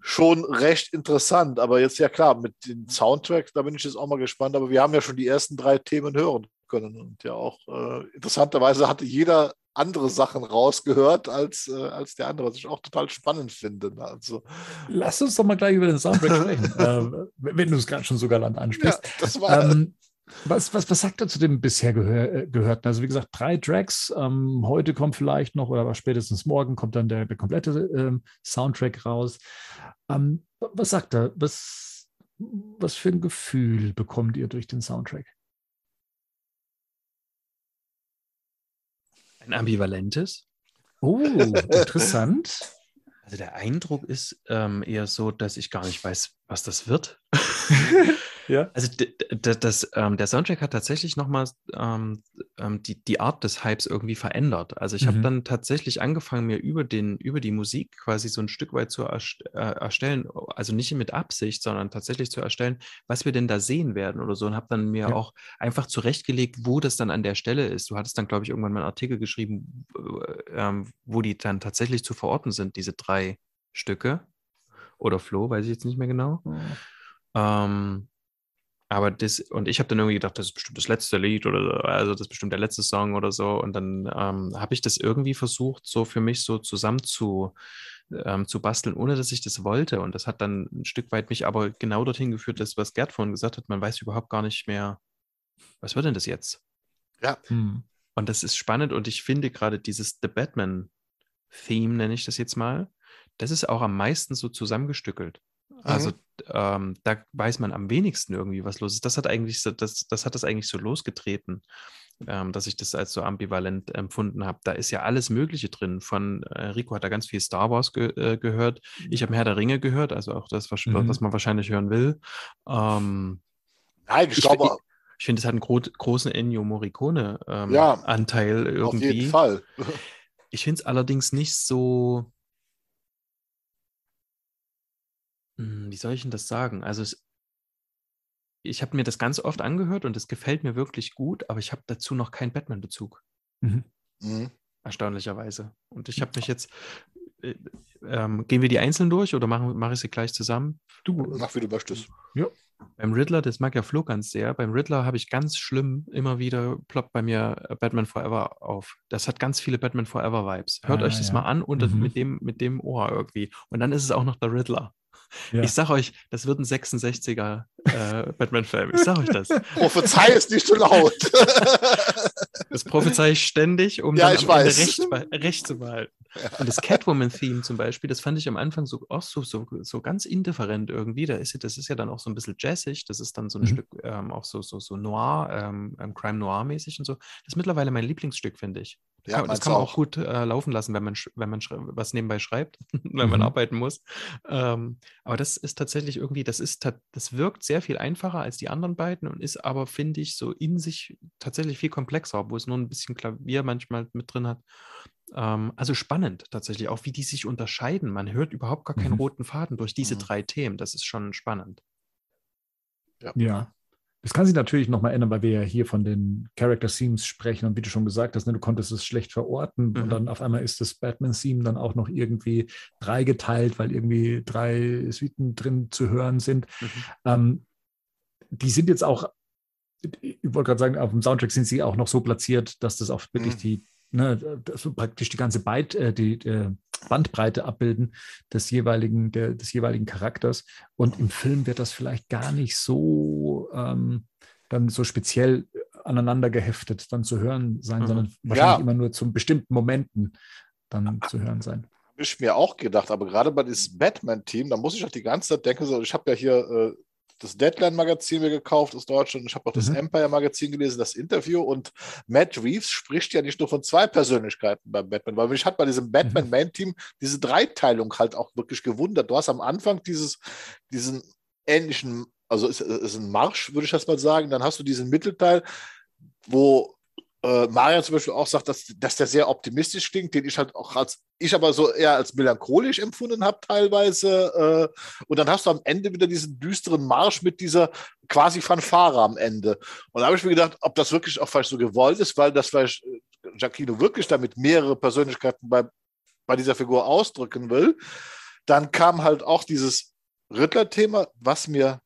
schon recht interessant. Aber jetzt ja klar, mit den Soundtracks, da bin ich jetzt auch mal gespannt. Aber wir haben ja schon die ersten drei Themen hören können. Und ja auch äh, interessanterweise hatte jeder andere Sachen rausgehört als, äh, als der andere, was ich auch total spannend finde. Ne? Also, Lass uns doch mal gleich über den Soundtrack (laughs) sprechen, äh, wenn du es gerade schon sogar Land ansprichst. Ja, das war. Ähm, was, was, was sagt er zu dem bisher gehör, äh, Gehörten? Also wie gesagt, drei Tracks. Ähm, heute kommt vielleicht noch oder spätestens morgen kommt dann der, der komplette ähm, Soundtrack raus. Ähm, was sagt er? Was, was für ein Gefühl bekommt ihr durch den Soundtrack? Ein ambivalentes. Oh, (laughs) interessant. Also der Eindruck ist ähm, eher so, dass ich gar nicht weiß, was das wird. (laughs) Ja. Also das, ähm, der Soundtrack hat tatsächlich nochmal ähm, ähm, die, die Art des Hypes irgendwie verändert. Also ich mhm. habe dann tatsächlich angefangen, mir über, den, über die Musik quasi so ein Stück weit zu erst, äh, erstellen, also nicht mit Absicht, sondern tatsächlich zu erstellen, was wir denn da sehen werden oder so. Und habe dann mir ja. auch einfach zurechtgelegt, wo das dann an der Stelle ist. Du hattest dann, glaube ich, irgendwann mal einen Artikel geschrieben, äh, wo die dann tatsächlich zu verorten sind, diese drei Stücke. Oder Flo, weiß ich jetzt nicht mehr genau. Mhm. Ähm, aber das, und ich habe dann irgendwie gedacht, das ist bestimmt das letzte Lied oder so, also das ist bestimmt der letzte Song oder so. Und dann ähm, habe ich das irgendwie versucht, so für mich so zusammen zu, ähm, zu basteln, ohne dass ich das wollte. Und das hat dann ein Stück weit mich aber genau dorthin geführt, das, was Gerd vorhin gesagt hat, man weiß überhaupt gar nicht mehr, was wird denn das jetzt? Ja. Hm. Und das ist spannend und ich finde gerade dieses The Batman-Theme, nenne ich das jetzt mal, das ist auch am meisten so zusammengestückelt. Also mhm. ähm, da weiß man am wenigsten irgendwie, was los ist. Das hat eigentlich so, das, das hat das eigentlich so losgetreten, ähm, dass ich das als so ambivalent empfunden habe. Da ist ja alles Mögliche drin. Von äh, Rico hat da ganz viel Star Wars ge äh, gehört. Ich habe Herr der Ringe gehört, also auch das, was, mhm. was man wahrscheinlich hören will. Ähm, Nein, ich, ich glaube. Ich, ich finde, es hat einen gro großen Ennio Morricone-Anteil ähm, ja, irgendwie. Auf jeden Fall. ich finde es allerdings nicht so Hm, wie soll ich denn das sagen? Also es, ich habe mir das ganz oft angehört und es gefällt mir wirklich gut, aber ich habe dazu noch keinen Batman-Bezug. Mhm. Mhm. Erstaunlicherweise. Und ich habe mich jetzt, äh, ähm, gehen wir die einzeln durch oder machen mache ich sie gleich zusammen? Du, mach wie du möchtest. Ja. Beim Riddler, das mag ja Flo ganz sehr, beim Riddler habe ich ganz schlimm immer wieder ploppt bei mir äh, Batman Forever auf. Das hat ganz viele Batman Forever Vibes. Hört Ah, euch das ja. mal an und Mhm. mit, dem, mit dem Ohr irgendwie. Und dann ist es auch noch der Riddler. Ja. Ich sag euch, das wird ein 66er äh, Batman-Film. Ich sag euch das. (laughs) Prophezei es nicht so laut. Das prophezei ich ständig, um Ja, dann recht, recht zu behalten. (laughs) Und das Catwoman-Theme zum Beispiel, das fand ich am Anfang so, auch so, so, so ganz indifferent irgendwie. Da ist, das ist ja dann auch so ein bisschen jazzig, das ist dann so ein Mhm. Stück ähm, auch so, so, so noir, ähm, ähm, Crime Noir-mäßig und so. Das ist mittlerweile mein Lieblingsstück, finde ich. Das Ja, kann, das kann man auch auch. gut äh, laufen lassen, wenn man, wenn man was nebenbei schreibt, (laughs) wenn man Mhm. arbeiten muss. Ähm, aber das ist tatsächlich irgendwie, das ist, das wirkt sehr viel einfacher als die anderen beiden und ist aber, finde ich, so in sich tatsächlich viel komplexer, wo es nur ein bisschen Klavier manchmal mit drin hat. Ähm, also spannend tatsächlich, auch wie die sich unterscheiden. Man hört überhaupt gar keinen Mhm. roten Faden durch diese Mhm. drei Themen. Das ist schon spannend. Ja. Das kann sich natürlich nochmal ändern, weil wir ja hier von den Character Themes sprechen und wie du schon gesagt hast, ne, du konntest es schlecht verorten Mhm. und dann auf einmal ist das Batman-Theme dann auch noch irgendwie dreigeteilt, weil irgendwie drei Suiten drin zu hören sind. Mhm. Ähm, die sind jetzt auch, ich wollte gerade sagen, auf dem Soundtrack sind sie auch noch so platziert, dass das auch wirklich Mhm. die, ne, so praktisch die ganze Byte, äh, die, äh, Bandbreite abbilden des jeweiligen, der, des jeweiligen Charakters. Und im Film wird das vielleicht gar nicht so ähm, dann so speziell aneinander geheftet dann zu hören sein, Mhm. sondern wahrscheinlich Ja. immer nur zu bestimmten Momenten dann zu hören sein. Habe ich mir auch gedacht, aber gerade bei diesem Batman-Team, da muss ich auch die ganze Zeit denken, so, ich habe ja hier äh, das Deadline-Magazin mir gekauft aus Deutschland, ich habe auch das Mhm. Empire-Magazin gelesen, das Interview und Matt Reeves spricht ja nicht nur von zwei Persönlichkeiten beim Batman, weil mich hat bei diesem Batman-Main-Team diese Dreiteilung halt auch wirklich gewundert. Du hast am Anfang dieses, diesen ähnlichen, also ist, ist ein Marsch, würde ich das mal sagen, dann hast du diesen Mittelteil, wo äh, Marian zum Beispiel auch sagt, dass, dass der sehr optimistisch klingt, den ich halt auch als, ich aber so eher als melancholisch empfunden habe teilweise. Äh, und dann hast du am Ende wieder diesen düsteren Marsch mit dieser quasi Fanfare am Ende. Und da habe ich mir gedacht, ob das wirklich auch vielleicht so gewollt ist, weil das vielleicht äh, Giacchino wirklich damit mehrere Persönlichkeiten bei, bei dieser Figur ausdrücken will. Dann kam halt auch dieses Riddler-Thema, was mir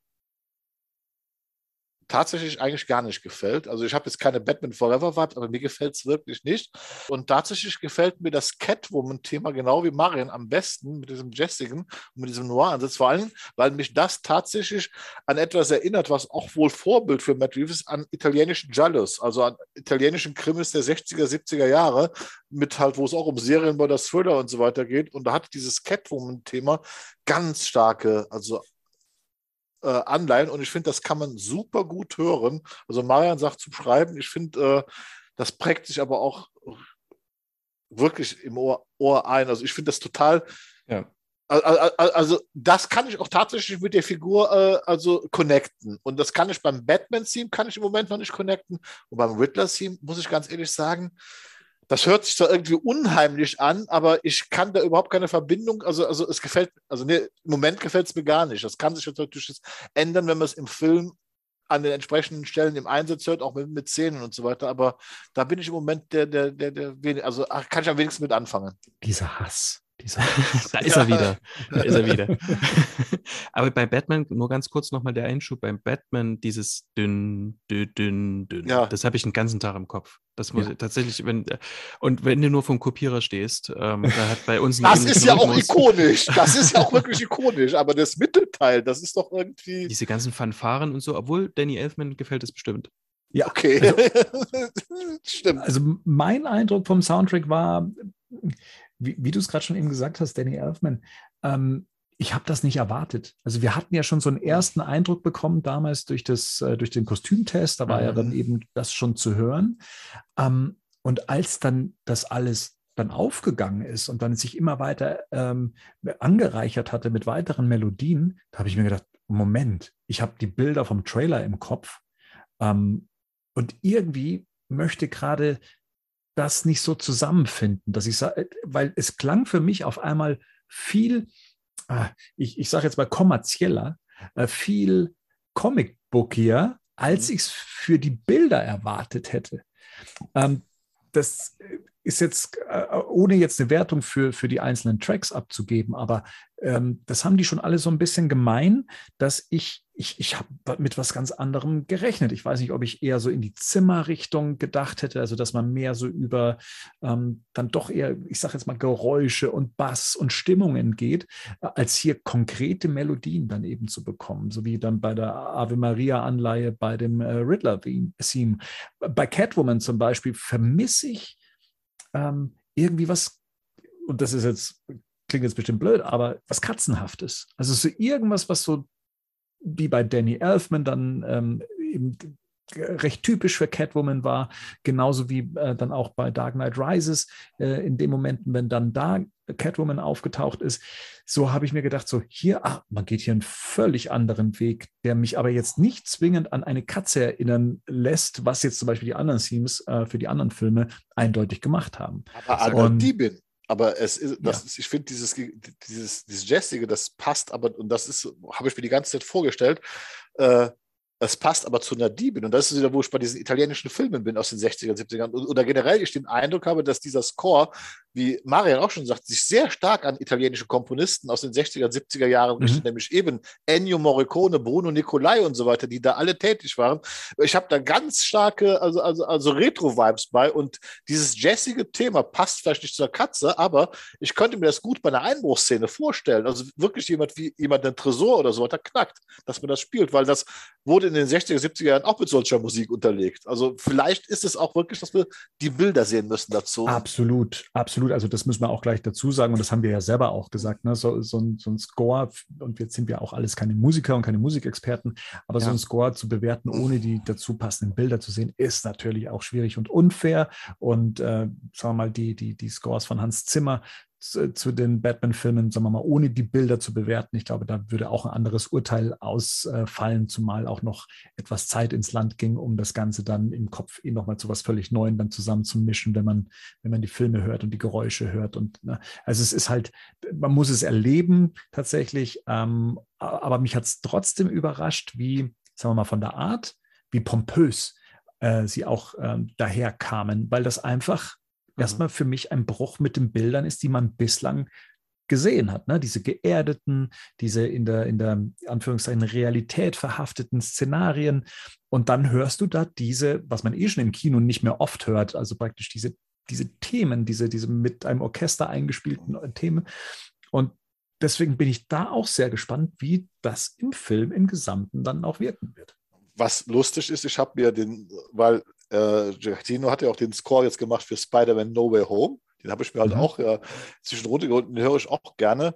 tatsächlich eigentlich gar nicht gefällt. Also ich habe jetzt keine Batman Forever Vibes, aber mir gefällt es wirklich nicht. Und tatsächlich gefällt mir das Catwoman-Thema genau wie Marion am besten mit diesem Jessigen und mit diesem Noir-Ansatz. Vor allem, weil mich das tatsächlich an etwas erinnert, was auch wohl Vorbild für Matt Reeves ist, an italienischen Giallos, also an italienischen Krimis der 60er, 70er Jahre, mit halt, wo es auch um Serienmörder, Thriller und so weiter geht. Und da hat dieses Catwoman-Thema ganz starke, also äh, Anleihen und ich finde, das kann man super gut hören. Also Marian sagt zum Schreiben, ich finde, äh, das prägt sich aber auch wirklich im Ohr, Ohr ein. Also ich finde das total, Ja. Al- al- al- also das kann ich auch tatsächlich mit der Figur äh, also connecten und das kann ich beim Batman-Theme kann ich im Moment noch nicht connecten und beim Riddler-Theme muss ich ganz ehrlich sagen, das hört sich zwar irgendwie unheimlich an, aber ich kann da überhaupt keine Verbindung, also, also es gefällt, also nee, im Moment gefällt es mir gar nicht. Das kann sich natürlich ändern, wenn man es im Film an den entsprechenden Stellen im Einsatz hört, auch mit, mit Szenen und so weiter, aber da bin ich im Moment der, der, der, der also kann ich am wenigsten mit anfangen. Dieser Hass. Dieser da ist er wieder. Da ist er wieder. (laughs) Aber bei Batman, nur ganz kurz nochmal der Einschub, beim Batman dieses dünn, dünn, dünn, dünn, Ja. das habe ich den ganzen Tag im Kopf. Das muss Ja. ich tatsächlich, wenn, und wenn du nur vom Kopierer stehst, ähm, da hat bei uns Das ist ja auch Rhythmus. ikonisch. Das ist ja auch (laughs) wirklich ikonisch. Aber das Mittelteil, das ist doch irgendwie. Diese ganzen Fanfaren und so, obwohl Danny Elfman gefällt es bestimmt. ja, Okay. (laughs) Stimmt. Also mein Eindruck vom Soundtrack war, wie, wie du es gerade schon eben gesagt hast, Danny Elfman, ähm, ich habe das nicht erwartet. Also wir hatten ja schon so einen ersten Eindruck bekommen damals durch, das, äh, durch den Kostümtest, da war ja Mhm. dann eben das schon zu hören. Ähm, und als dann das alles dann aufgegangen ist und dann sich immer weiter ähm, angereichert hatte mit weiteren Melodien, da habe ich mir gedacht, Moment, ich habe die Bilder vom Trailer im Kopf ähm, und irgendwie möchte gerade das nicht so zusammenfinden, dass ich sage, weil es klang für mich auf einmal viel, ah, ich, ich sage jetzt mal kommerzieller, äh, viel Comicbookier, als Mhm. ich es für die Bilder erwartet hätte. Ähm, das, äh, ist jetzt, äh, ohne jetzt eine Wertung für, für die einzelnen Tracks abzugeben, aber ähm, das haben die schon alle so ein bisschen gemein, dass ich, ich, ich habe mit was ganz anderem gerechnet. Ich weiß nicht, ob ich eher so in die Zimmerrichtung gedacht hätte, also dass man mehr so über ähm, dann doch eher, ich sage jetzt mal, Geräusche und Bass und Stimmungen geht, als hier konkrete Melodien dann eben zu bekommen, so wie dann bei der Ave Maria-Anleihe bei dem äh, Riddler-Theme. Bei Catwoman zum Beispiel vermisse ich ähm, irgendwie was, und das ist jetzt, klingt jetzt bestimmt blöd, aber was Katzenhaftes. Also so irgendwas, was so wie bei Danny Elfman dann ähm, eben recht typisch für Catwoman war, genauso wie äh, dann auch bei Dark Knight Rises, äh, in den Momenten, wenn dann da Catwoman aufgetaucht ist, so habe ich mir gedacht, so hier, ach, man geht hier einen völlig anderen Weg, der mich aber jetzt nicht zwingend an eine Katze erinnern lässt, was jetzt zum Beispiel die anderen Themes äh, für die anderen Filme eindeutig gemacht haben. Aber an der Diebin. Aber es ist, das ja. ist ich finde, dieses, dieses, dieses Jazzige, das passt, aber, und das ist, habe ich mir die ganze Zeit vorgestellt, äh, es passt aber zu einer Diebin. Und das ist wieder, wo ich bei diesen italienischen Filmen bin aus den 60er, 70ern. Oder generell ich den Eindruck habe, dass dieser Score wie Marian auch schon sagt, sich sehr stark an italienische Komponisten aus den 60er, 70er Jahren mhm. richtet, nämlich eben Ennio Morricone, Bruno Nicolai und so weiter, die da alle tätig waren. Ich habe da ganz starke, also, also, also Retro-Vibes bei und dieses jazzige Thema passt vielleicht nicht zur Katze, aber ich könnte mir das gut bei einer Einbruchsszene vorstellen. Also wirklich jemand wie jemand den Tresor oder so weiter knackt, dass man das spielt, weil das wurde in den 60er, 70er Jahren auch mit solcher Musik unterlegt. Also vielleicht ist es auch wirklich, dass wir die Bilder sehen müssen dazu. Absolut, absolut. Also das müssen wir auch gleich dazu sagen und das haben wir ja selber auch gesagt. Ne? So, so, ein, so ein Score, und jetzt sind wir auch alles keine Musiker und keine Musikexperten, aber ja. so ein Score zu bewerten, ohne die dazu passenden Bilder zu sehen, ist natürlich auch schwierig und unfair. Und äh, sagen wir mal, die, die, die Scores von Hans Zimmer zu, den Batman-Filmen, sagen wir mal, ohne die Bilder zu bewerten. Ich glaube, da würde auch ein anderes Urteil ausfallen, zumal auch noch etwas Zeit ins Land ging, um das Ganze dann im Kopf eh nochmal zu was völlig Neuem dann zusammenzumischen, wenn man, wenn man die Filme hört und die Geräusche hört. Und ne, also es ist halt, man muss es erleben tatsächlich, ähm, aber mich hat es trotzdem überrascht, wie, sagen wir mal, von der Art, wie pompös äh, sie auch ähm, daherkamen, weil das einfach. Erstmal für mich ein Bruch mit den Bildern ist, die man bislang gesehen hat. Ne? Diese geerdeten, diese in der, in der Anführungszeichen Realität verhafteten Szenarien. Und dann hörst du da diese, was man eh schon im Kino nicht mehr oft hört, also praktisch diese, diese Themen, diese, diese mit einem Orchester eingespielten Themen. Und deswegen bin ich da auch sehr gespannt, wie das im Film im Gesamten dann auch wirken wird. Was lustig ist, ich habe mir den, weil äh, Giacchino hat ja auch den Score jetzt gemacht für Spider-Man No Way Home. Den habe ich mir halt mhm. auch äh, zwischendurch geholt, den höre ich auch gerne.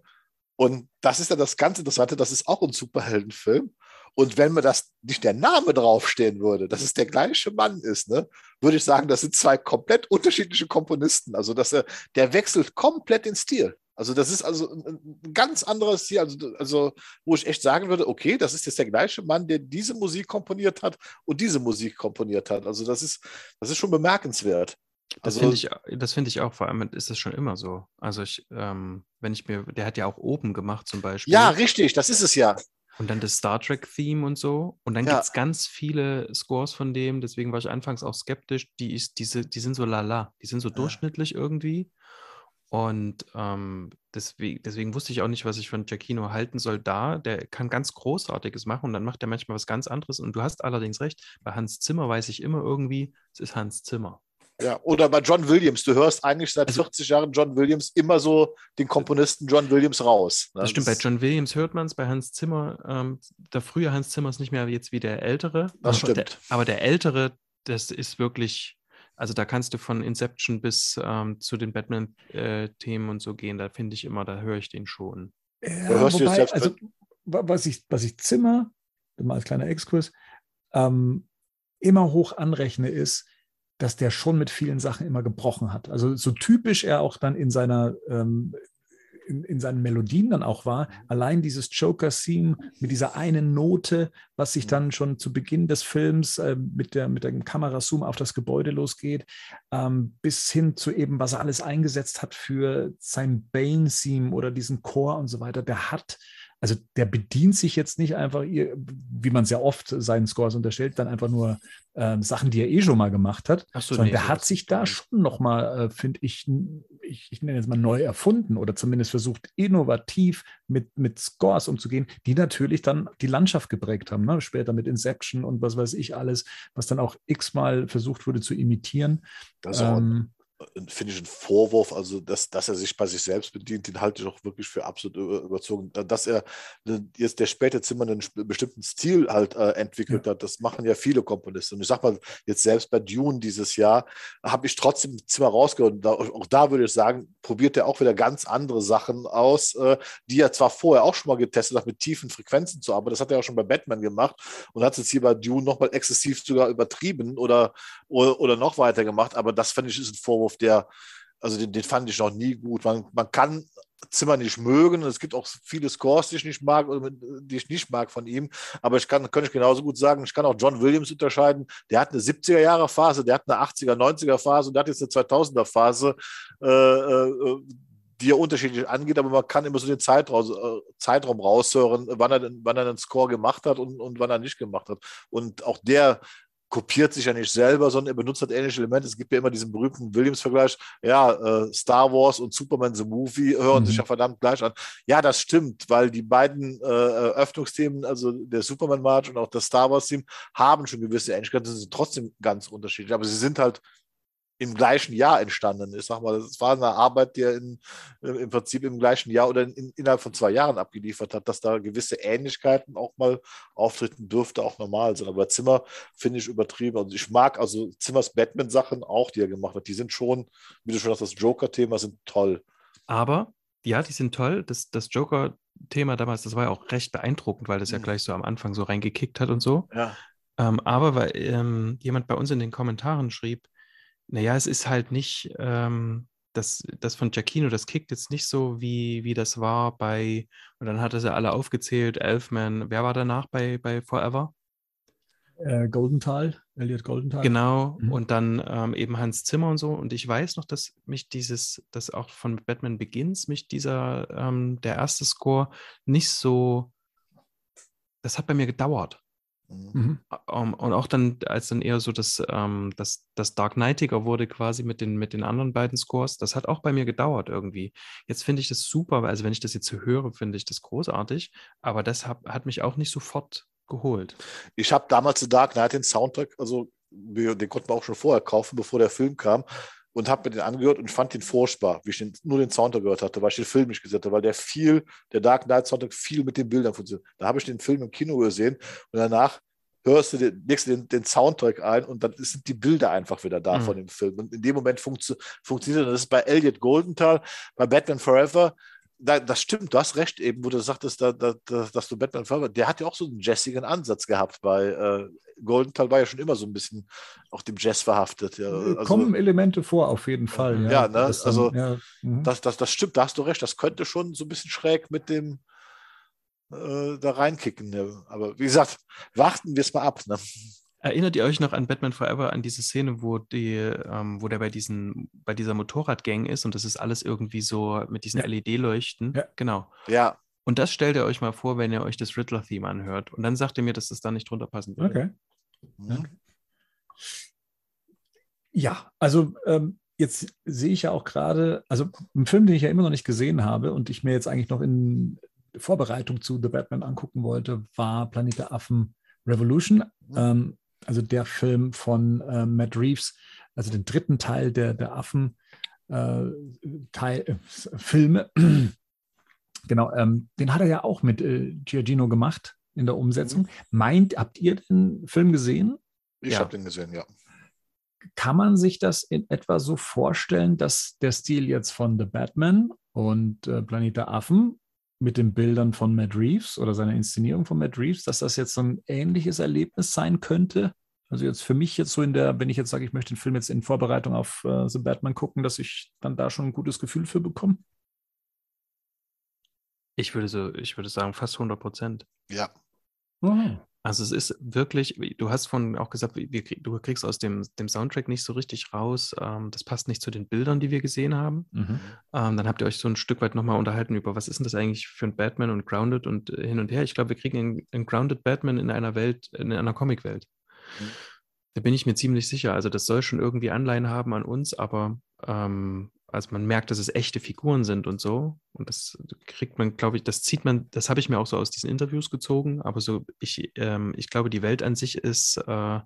Und das ist ja das ganz Interessante, das ist auch ein Superheldenfilm. Und wenn mir das nicht der Name draufstehen würde, dass es der gleiche Mann ist, ne, würde ich sagen, das sind zwei komplett unterschiedliche Komponisten. Also dass er, der wechselt komplett den Stil. Also das ist also ein, ganz anderes Ziel, also, also wo ich echt sagen würde, okay, das ist jetzt der gleiche Mann, der diese Musik komponiert hat und diese Musik komponiert hat. Also das ist, das ist schon bemerkenswert. Das also, finde ich, das finde ich auch, vor allem ist das schon immer so. Also ich, ähm, wenn ich mir, der hat ja auch oben gemacht zum Beispiel. Ja, richtig, das ist es ja. Und dann das Star Trek-Theme und so. Und dann ja. gibt es ganz viele Scores von dem, deswegen war ich anfangs auch skeptisch. Die, ist, diese, die sind so lala, die sind so ja. durchschnittlich irgendwie. Und ähm, deswegen, deswegen, wusste ich auch nicht, was ich von Giacchino halten soll da. Der kann ganz Großartiges machen und dann macht er manchmal was ganz anderes. Und du hast allerdings recht, bei Hans Zimmer weiß ich immer irgendwie, es ist Hans Zimmer. Ja, oder bei John Williams. Du hörst eigentlich seit also, 40 Jahren John Williams immer so den Komponisten John Williams raus. Ne? Das stimmt, bei John Williams hört man es, bei Hans Zimmer, ähm, der frühe Hans Zimmer ist nicht mehr jetzt wie der ältere. Das aber stimmt. Der, aber der ältere, das ist wirklich also da kannst du von Inception bis ähm, zu den Batman-Themen äh, und so gehen. Da finde ich immer, da höre ich den schon. Ja, wobei, also was ich, was ich Zimmer, mal als kleiner Exkurs, ähm, immer hoch anrechne, ist, dass der schon mit vielen Sachen immer gebrochen hat. Also so typisch er auch dann in seiner ähm, in, in, seinen Melodien dann auch war. Allein dieses Joker-Theme mit dieser einen Note, was sich dann schon zu Beginn des Films äh, mit, der, mit dem Kamerazoom auf das Gebäude losgeht, ähm, bis hin zu eben, was er alles eingesetzt hat für sein Bane-Theme oder diesen Chor und so weiter. Der hat also der bedient sich jetzt nicht einfach, wie man es ja oft seinen Scores unterstellt, dann einfach nur äh, Sachen, die er eh schon mal gemacht hat, Ach so, sondern nee, der hat sich da schon nochmal, äh, finde ich, ich, ich nenne jetzt mal neu erfunden oder zumindest versucht, innovativ mit, mit Scores umzugehen, die natürlich dann die Landschaft geprägt haben. Ne? Später mit Inception und was weiß ich alles, was dann auch x-mal versucht wurde zu imitieren. Das ist auch Ähm, finde ich, ein Vorwurf, also dass, dass er sich bei sich selbst bedient, den halte ich auch wirklich für absolut über- überzogen. Dass er äh, jetzt der späte Zimmer einen bestimmten Stil halt äh, entwickelt hat, das machen ja viele Komponisten. Und ich sag mal, jetzt selbst bei Dune dieses Jahr habe ich trotzdem Zimmer rausgehört. Da, auch da würde ich sagen, probiert er auch wieder ganz andere Sachen aus, äh, die er zwar vorher auch schon mal getestet hat, mit tiefen Frequenzen zu arbeiten. Das hat er auch schon bei Batman gemacht und hat es jetzt hier bei Dune nochmal exzessiv sogar übertrieben oder, oder, oder noch weiter gemacht. Aber das finde ich ist ein Vorwurf, der, also den, den fand ich noch nie gut. Man, man kann Zimmer nicht mögen. Es gibt auch viele Scores, die ich nicht mag, die ich nicht mag von ihm. Aber ich kann, könnte ich genauso gut sagen, ich kann auch John Williams unterscheiden. Der hat eine 70er-Jahre-Phase, der hat eine 80er, 90er-Phase und der hat jetzt eine 2000er-Phase, äh, äh, die er unterschiedlich angeht. Aber man kann immer so den Zeitraum, äh, Zeitraum raushören, wann er, wann er einen Score gemacht hat und, und wann er nicht gemacht hat. Und auch der kopiert sich ja nicht selber, sondern er benutzt halt ähnliche Elemente. Es gibt ja immer diesen berühmten Williams-Vergleich. Ja, äh, Star Wars und Superman the Movie hören Mhm. sich ja verdammt gleich an. Ja, das stimmt, weil die beiden äh, Eröffnungsthemen, also der Superman-March und auch das Star Wars-Theme, haben schon gewisse Ähnlichkeiten, sind trotzdem ganz unterschiedlich. Aber sie sind halt im gleichen Jahr entstanden. Ich sag mal, es war eine Arbeit, die er in, im Prinzip im gleichen Jahr oder in, innerhalb von zwei Jahren abgeliefert hat, dass da gewisse Ähnlichkeiten auch mal auftreten dürfte, auch normal sind. Aber Zimmer finde ich übertrieben. Also ich mag also Zimmers Batman-Sachen auch, die er gemacht hat. Die sind schon, wie du schon hast, das Joker-Thema sind toll. Aber ja, die sind toll. Das, das Joker-Thema damals, das war ja auch recht beeindruckend, weil das ja Mhm. gleich so am Anfang so reingekickt hat und so. Ja. Ähm, aber weil ähm, jemand bei uns in den Kommentaren schrieb, naja, es ist halt nicht, ähm, das, das von Giacchino, das kickt jetzt nicht so, wie, wie das war bei, und dann hat er sie alle aufgezählt, Elfman, wer war danach bei, bei Forever? äh, Goldenthal, Elliot Goldenthal. Genau, Mhm. und dann ähm, eben Hans Zimmer und so. Und ich weiß noch, dass mich dieses, das auch von Batman Begins, mich dieser, ähm, der erste Score nicht so, das hat bei mir gedauert. Mhm. Mhm. Ähm, und auch dann, als dann eher so das, ähm, das, das Dark Knightiger wurde quasi mit den, mit den anderen beiden Scores, das hat auch bei mir gedauert irgendwie. Jetzt finde ich das super, weil- also wenn ich das jetzt so höre, finde ich das großartig, aber das hat, hat mich auch nicht sofort geholt. Ich habe damals The Dark Knight den Soundtrack, also wir- den konnten wir auch schon vorher kaufen, bevor der Film kam. Und habe mir den angehört und fand den furchtbar, wie ich den, nur den Soundtrack gehört hatte, weil ich den Film nicht gesehen hatte, weil der viel, der Dark Knight Soundtrack viel mit den Bildern funktioniert. Da habe ich den Film im Kino gesehen und danach hörst du den, legst du den, den Soundtrack ein und dann sind die Bilder einfach wieder da Mhm. von dem Film. Und in dem Moment funktio funktioniert das. Das ist bei Elliot Goldenthal, bei Batman Forever. Da, das stimmt, du hast recht, eben, wo du sagtest, da, da, dass du Batman Forever, der hat ja auch so einen jazzigen Ansatz gehabt bei äh, Goldenthal, war ja schon immer so ein bisschen auch dem Jazz verhaftet. Ja, Äh, also, Kommen Elemente vor, auf jeden Fall. Ja, Ja, ne, Das also ja, mhm. das, das, das stimmt, da hast du recht, das könnte schon so ein bisschen schräg mit dem äh, da reinkicken. Ja. Aber wie gesagt, warten wir es mal ab. Ne? Erinnert ihr euch noch an Batman Forever, an diese Szene, wo, die, ähm, wo der bei, diesen, bei dieser Motorradgang ist und das ist alles irgendwie so mit diesen Ja. LED-Leuchten? Ja. Genau. Ja, Und das stellt ihr euch mal vor, wenn ihr euch das Riddler-Theme anhört. Und dann sagt ihr mir, dass das da nicht drunter passen würde. Okay. Ja. Mhm. Ja, also ähm, jetzt sehe ich ja auch gerade, also ein Film, den ich ja immer noch nicht gesehen habe und ich mir jetzt eigentlich noch in Vorbereitung zu The Batman angucken wollte, war Planet der Affen Revolution. Mhm. Ähm, also der Film von äh, Matt Reeves, also den dritten Teil der, der Affen äh, Teil, äh, Filme. Genau, ähm, den hat er ja auch mit äh, Giorgino gemacht in der Umsetzung. Meint, habt ihr den Film gesehen? ich Ja. habe den gesehen, ja. kann man sich das in etwa so vorstellen, dass der Stil jetzt von The Batman und äh, Planet der Affen mit den Bildern von Matt Reeves oder seiner Inszenierung von Matt Reeves, dass das jetzt so ein ähnliches Erlebnis sein könnte? Also jetzt für mich jetzt so in der, wenn ich jetzt sage, ich möchte den Film jetzt in Vorbereitung auf äh, The Batman gucken, dass ich dann da schon ein gutes Gefühl für bekomme? Ich würde so, ich würde sagen, fast 100 Prozent. Ja, Oh. Also es ist wirklich, du hast von auch gesagt, wir, du kriegst aus dem, dem Soundtrack nicht so richtig raus. Ähm, das passt nicht zu den Bildern, die wir gesehen haben. Mhm. Ähm, dann habt ihr euch so ein Stück weit nochmal unterhalten über, was ist denn das eigentlich für ein Batman und Grounded und äh, hin und her. Ich glaube, wir kriegen einen, einen, Grounded Batman in einer Welt, in einer Comicwelt. Mhm. Da bin ich mir ziemlich sicher. Also das soll schon irgendwie Anleihen haben an uns, aber ähm, also man merkt, dass es echte Figuren sind und so. Und das kriegt man, glaube ich, das zieht man, das habe ich mir auch so aus diesen Interviews gezogen, aber so, ich, ähm, ich glaube, die Welt an sich ist, äh,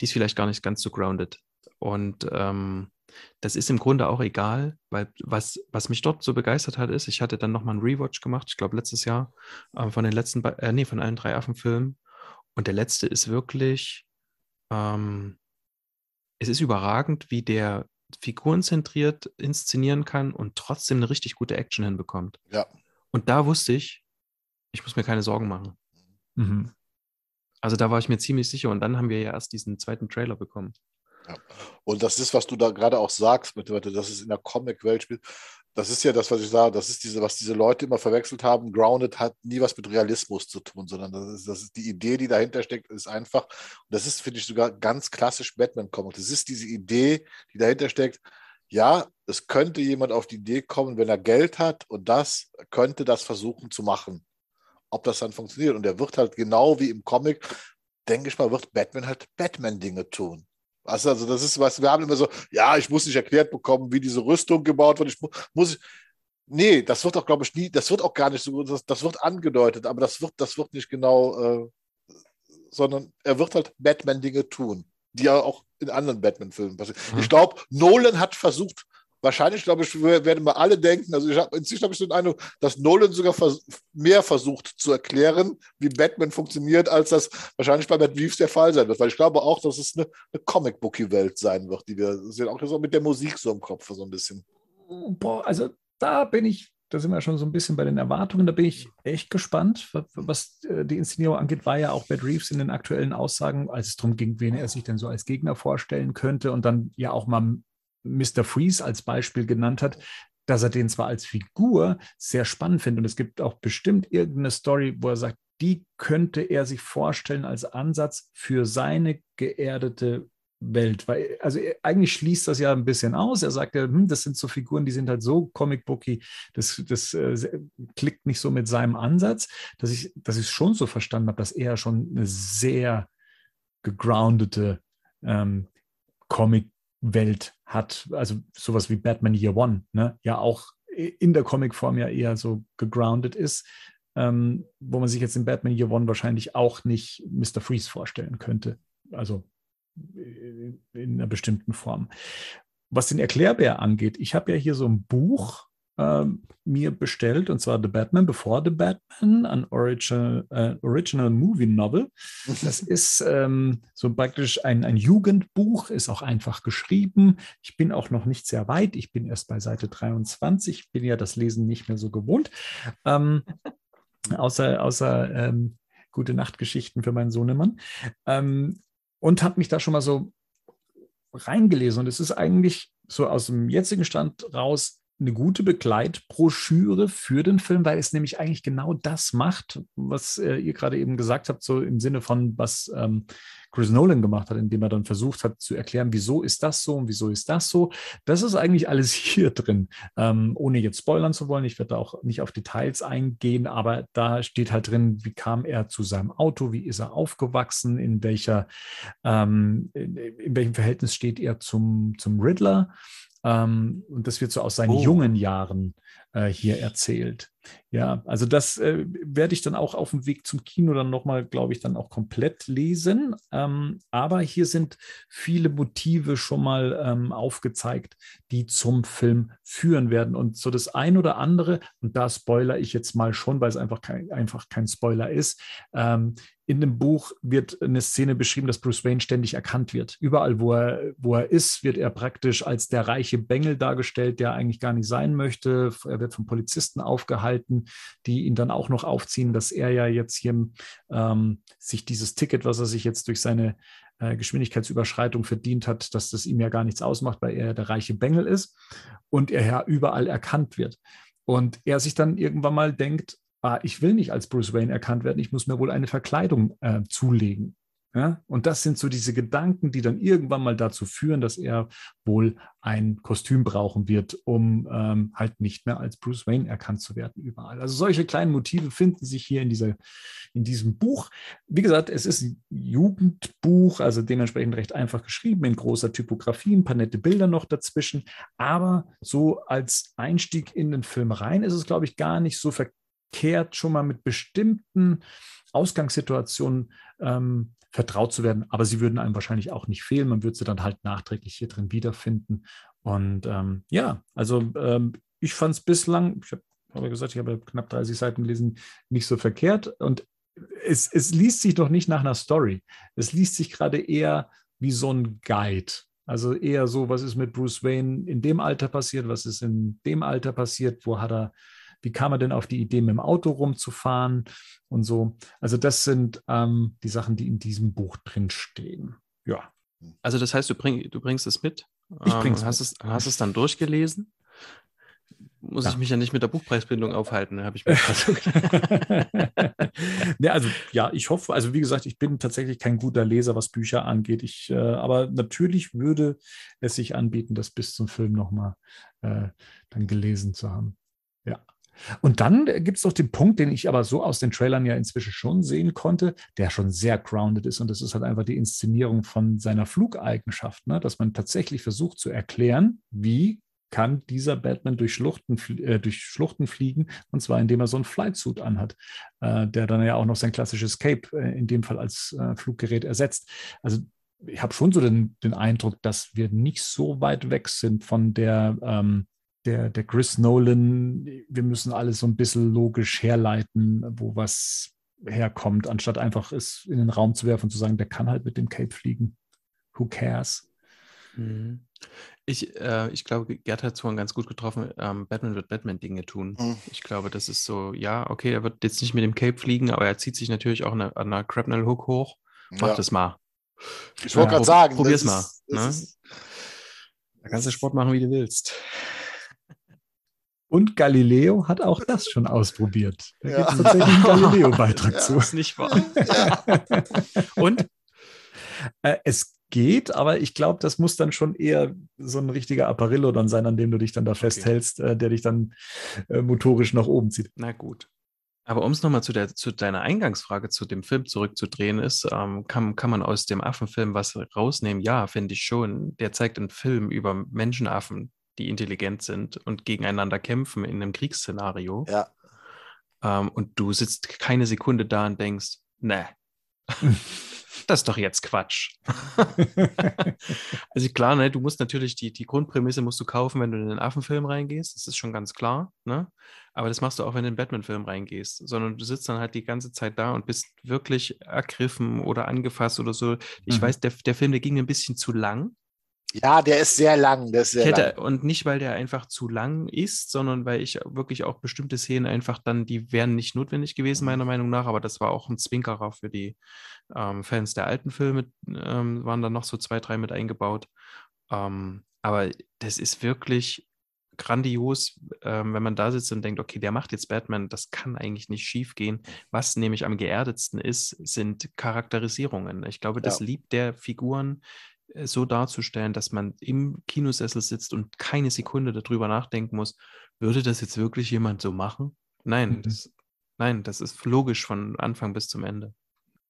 die ist vielleicht gar nicht ganz so grounded. Und ähm, das ist im Grunde auch egal, weil was, was mich dort so begeistert hat, ist, ich hatte dann nochmal einen Rewatch gemacht, ich glaube letztes Jahr, äh, von den letzten, äh, nee, von allen drei Affenfilmen. Und der letzte ist wirklich, ähm, es ist überragend, wie der figurenzentriert inszenieren kann und trotzdem eine richtig gute Action hinbekommt. Ja. Und da wusste ich, ich muss mir keine Sorgen machen. Mhm. Also da war ich mir ziemlich sicher und dann haben wir ja erst diesen zweiten Trailer bekommen. Ja. Und das ist, was du da gerade auch sagst, mit, dass es in der Comic-Welt spielt das ist ja das, was ich sage, das ist diese, was diese Leute immer verwechselt haben. Grounded hat nie was mit Realismus zu tun, sondern das ist, das ist die Idee, die dahinter steckt, ist einfach, und das ist, finde ich, sogar ganz klassisch Batman-Comic. Das ist diese Idee, die dahinter steckt. Ja, es könnte jemand auf die Idee kommen, wenn er Geld hat und das könnte das versuchen zu machen. Ob das dann funktioniert. Und er wird halt genau wie im Comic, denke ich mal, wird Batman halt Batman-Dinge tun. Also, also das ist was, wir haben immer so, ja, ich muss nicht erklärt bekommen, wie diese Rüstung gebaut wird. Ich mu muss, nee, das wird auch, glaube ich, nie, das wird auch gar nicht so, das, das wird angedeutet, aber das wird, das wird nicht genau, äh, sondern er wird halt Batman-Dinge tun, die ja auch in anderen Batman-Filmen passieren. Mhm. Ich glaube, Nolan hat versucht, wahrscheinlich, glaube ich, werden wir alle denken, also ich habe inzwischen habe ich den Eindruck, dass Nolan sogar vers mehr versucht zu erklären, wie Batman funktioniert, als das wahrscheinlich bei Matt Reeves der Fall sein wird. Weil ich glaube auch, dass es eine, eine Comic-Bookie-Welt sein wird, die wir sehen, auch so mit der Musik so im Kopf so ein bisschen. Boah, also da bin ich, da sind wir schon so ein bisschen bei den Erwartungen, da bin ich echt gespannt. Was äh, die Inszenierung angeht, war ja auch Matt Reeves in den aktuellen Aussagen, als es darum ging, wen er sich denn so als Gegner vorstellen könnte und dann ja auch mal Mr. Freeze als Beispiel genannt hat, dass er den zwar als Figur sehr spannend findet und es gibt auch bestimmt irgendeine Story, wo er sagt, die könnte er sich vorstellen als Ansatz für seine geerdete Welt. Weil, also eigentlich schließt das ja ein bisschen aus. Er sagt ja, hm, das sind so Figuren, die sind halt so comic-booky, das, das äh, klickt nicht so mit seinem Ansatz, dass ich, dass schon so verstanden habe, dass er schon eine sehr gegroundete ähm, Comic Welt hat, also sowas wie Batman Year One, ne, ja auch in der Comicform ja eher so gegroundet ist, ähm, wo man sich jetzt in Batman Year One wahrscheinlich auch nicht Mr. Freeze vorstellen könnte. Also äh, in einer bestimmten Form. Was den Erklärbär angeht, ich habe ja hier so ein Buch äh, mir bestellt, und zwar The Batman Before the Batman, ein Original, äh, Original Movie Novel. Das ist ähm, so praktisch ein, ein Jugendbuch, ist auch einfach geschrieben. Ich bin auch noch nicht sehr weit, ich bin erst bei Seite 23, bin ja das Lesen nicht mehr so gewohnt. Ähm, außer außer ähm, gute Nachtgeschichten für meinen Sohnemann. Ähm, und habe mich da schon mal so reingelesen. Und es ist eigentlich so aus dem jetzigen Stand raus eine gute Begleitbroschüre für den Film, weil es nämlich eigentlich genau das macht, was äh, ihr gerade eben gesagt habt, so im Sinne von, was ähm, Chris Nolan gemacht hat, indem er dann versucht hat zu erklären, wieso ist das so und wieso ist das so. Das ist eigentlich alles (laughs) hier drin, ähm, ohne jetzt spoilern zu wollen. Ich werde da auch nicht auf Details eingehen, aber da steht halt drin, wie kam er zu seinem Auto, wie ist er aufgewachsen, in welcher, ähm, in, in welchem Verhältnis steht er zum, zum Riddler. Ähm, und das wird so aus seinen oh. jungen Jahren äh, hier erzählt. Ja, also das äh, werde ich dann auch auf dem Weg zum Kino dann nochmal, glaube ich, dann auch komplett lesen. Ähm, aber hier sind viele Motive schon mal ähm, aufgezeigt, die zum Film führen werden. Und so das ein oder andere, und da spoiler ich jetzt mal schon, weil es einfach kein, einfach kein Spoiler ist, ähm, in dem Buch wird eine Szene beschrieben, dass Bruce Wayne ständig erkannt wird. Überall, wo er, wo er ist, wird er praktisch als der reiche Bengel dargestellt, der eigentlich gar nicht sein möchte. Er wird von Polizisten aufgehalten, die ihn dann auch noch aufziehen, dass er ja jetzt hier ähm, sich dieses Ticket, was er sich jetzt durch seine äh, Geschwindigkeitsüberschreitung verdient hat, dass das ihm ja gar nichts ausmacht, weil er der reiche Bengel ist und er ja überall erkannt wird. Und er sich dann irgendwann mal denkt, ah, ich will nicht als Bruce Wayne erkannt werden, ich muss mir wohl eine Verkleidung äh, zulegen. Ja? Und das sind so diese Gedanken, die dann irgendwann mal dazu führen, dass er wohl ein Kostüm brauchen wird, um ähm, halt nicht mehr als Bruce Wayne erkannt zu werden überall. Also solche kleinen Motive finden sich hier in, dieser, in diesem Buch. Wie gesagt, es ist ein Jugendbuch, also dementsprechend recht einfach geschrieben, in großer Typografie, ein paar nette Bilder noch dazwischen. Aber so als Einstieg in den Film rein ist es, glaube ich, gar nicht so verkehrt, schon mal mit bestimmten Ausgangssituationen ähm, vertraut zu werden. Aber sie würden einem wahrscheinlich auch nicht fehlen. Man würde sie dann halt nachträglich hier drin wiederfinden. Und ähm, ja, also ähm, ich fand es bislang, ich habe hab gesagt, ich habe knapp 30 Seiten gelesen, nicht so verkehrt. Und es, es liest sich doch nicht nach einer Story. Es liest sich gerade eher wie so ein Guide. Also eher so, was ist mit Bruce Wayne in dem Alter passiert, was ist in dem Alter passiert, wo hat er wie kam er denn auf die Idee, mit dem Auto rumzufahren und so. Also das sind ähm, die Sachen, die in diesem Buch drinstehen. Ja. Also das heißt, du, bring, du bringst es mit? Ich bring's ähm, hast, es, hast es dann durchgelesen? Muss ja. ich mich ja nicht mit der Buchpreisbindung aufhalten, habe ich mir (laughs) ja, also ja, ich hoffe, also wie gesagt, ich bin tatsächlich kein guter Leser, was Bücher angeht. Ich, äh, aber natürlich würde es sich anbieten, das bis zum Film nochmal äh, dann gelesen zu haben. Und dann gibt es noch den Punkt, den ich aber so aus den Trailern ja inzwischen schon sehen konnte, der schon sehr grounded ist. Und das ist halt einfach die Inszenierung von seiner Flugeigenschaft, ne? dass man tatsächlich versucht zu erklären, wie kann dieser Batman durch Schluchten, äh, durch Schluchten fliegen, und zwar indem er so einen Flightsuit anhat, äh, der dann ja auch noch sein klassisches Cape äh, in dem Fall als äh, Fluggerät ersetzt. Also ich habe schon so den, den, Eindruck, dass wir nicht so weit weg sind von der ähm, der, der Chris Nolan, wir müssen alles so ein bisschen logisch herleiten, wo was herkommt, anstatt einfach es in den Raum zu werfen und zu sagen, der kann halt mit dem Cape fliegen. Who cares? Mhm. Ich, äh, ich glaube, Gerd hat es vorhin ganz gut getroffen. Ähm, Batman wird Batman-Dinge tun. Mhm. Ich glaube, das ist so, ja, okay, er wird jetzt nicht mit dem Cape fliegen, aber er zieht sich natürlich auch eine, an einer Crabnell-Hook hoch. Mach ja. das mal. Ich wollte ja, gerade sagen, probier's mal. Ne? da kannst du Sport machen, wie du willst. Und Galileo hat auch das schon ausprobiert. Da ja. gibt es tatsächlich einen (laughs) Galileo-Beitrag ja, zu. Ist nicht wahr. Ja. Und? Äh, es geht, aber ich glaube, das muss dann schon eher so ein richtiger Apparillo dann sein, an dem du dich dann da okay. festhältst, äh, der dich dann äh, motorisch nach oben zieht. Na gut. Aber um es nochmal zu, zu deiner Eingangsfrage zu dem Film zurückzudrehen, ist, ähm, kann, kann man aus dem Affenfilm was rausnehmen? Ja, finde ich schon. Der zeigt einen Film über Menschenaffen, die intelligent sind und gegeneinander kämpfen in einem Kriegsszenario. Ja. Ähm, und du sitzt keine Sekunde da und denkst, ne, (laughs) das ist doch jetzt Quatsch. (laughs) also klar, ne, du musst natürlich die, die Grundprämisse musst du kaufen, wenn du in den Affenfilm reingehst, das ist schon ganz klar, ne? Aber das machst du auch, wenn du in den Batman-Film reingehst, sondern du sitzt dann halt die ganze Zeit da und bist wirklich ergriffen oder angefasst oder so. Ich mhm. weiß, der, der Film, der ging ein bisschen zu lang. Ja, der ist sehr lang. Der ist sehr hätte, lang. Und nicht, weil der einfach zu lang ist, sondern weil ich wirklich auch bestimmte Szenen einfach dann, die wären nicht notwendig gewesen, meiner Meinung nach, aber das war auch ein Zwinkerer für die ähm, Fans der alten Filme, ähm, waren dann noch so zwei, drei mit eingebaut. Ähm, aber das ist wirklich grandios, ähm, wenn man da sitzt und denkt, okay, der macht jetzt Batman, das kann eigentlich nicht schief gehen. Was nämlich am geerdetsten ist, sind Charakterisierungen. Ich glaube, das ja. liebt der Figuren, so darzustellen, dass man im Kinosessel sitzt und keine Sekunde darüber nachdenken muss, würde das jetzt wirklich jemand so machen? Nein, mhm. das, nein, das ist logisch von Anfang bis zum Ende.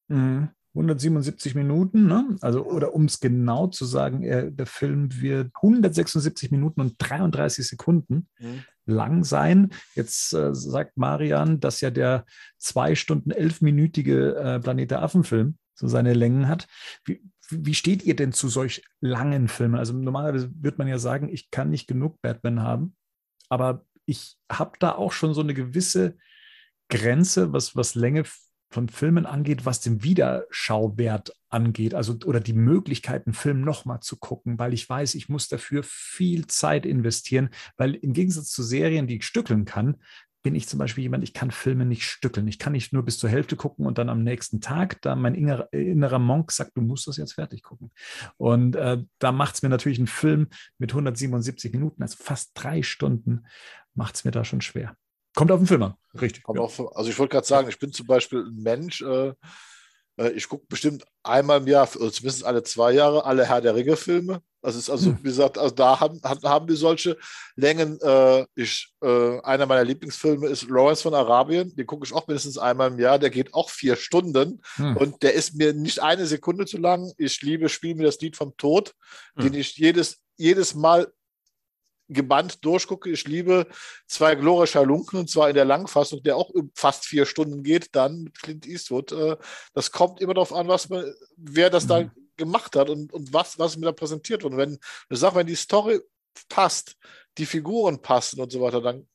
Mhm. 177 Minuten, ne? also oder um es genau zu sagen, er, der Film wird 176 Minuten und 33 Sekunden mhm. lang sein. Jetzt äh, sagt Marian, dass ja der zwei Stunden elfminütige äh, Planet der Affen-Film so seine Längen hat. Wie, wie steht ihr denn zu solch langen Filmen? Also normalerweise würde man ja sagen, ich kann nicht genug Batman haben, aber ich habe da auch schon so eine gewisse Grenze, was, was Länge von Filmen angeht, was den Wiederschauwert angeht, also oder die Möglichkeit, einen Film nochmal zu gucken, weil ich weiß, ich muss dafür viel Zeit investieren, weil im Gegensatz zu Serien, die ich stückeln kann, bin ich zum Beispiel jemand, ich kann Filme nicht stückeln. Ich kann nicht nur bis zur Hälfte gucken und dann am nächsten Tag, da mein innerer, innerer Monk sagt, du musst das jetzt fertig gucken. Und äh, da macht es mir natürlich ein Film mit 177 Minuten, also fast drei Stunden, macht es mir da schon schwer. Kommt auf den Film an. Richtig. Ja. Auf, also ich wollte gerade sagen, ich bin zum Beispiel ein Mensch, äh, äh ich gucke bestimmt einmal im Jahr, oder zumindest alle zwei Jahre, alle Herr der Ringe-Filme. Das ist also, hm. wie gesagt, also da haben, haben wir solche Längen. Äh, ich, äh, einer meiner Lieblingsfilme ist Lawrence von Arabien. Den gucke ich auch mindestens einmal im Jahr. Der geht auch vier Stunden hm. und der ist mir nicht eine Sekunde zu lang. Ich liebe, spiele mir das Lied vom Tod, hm. den ich jedes, jedes Mal gebannt durchgucke. Ich liebe zwei Gloria Lunken und zwar in der Langfassung, der auch fast vier Stunden geht, dann mit Clint Eastwood. Äh, das kommt immer darauf an, was man, wer das mhm. da gemacht hat und, und was, was mir da präsentiert wird. Und wenn du sagst, wenn die Story passt, die Figuren passen und so weiter, dann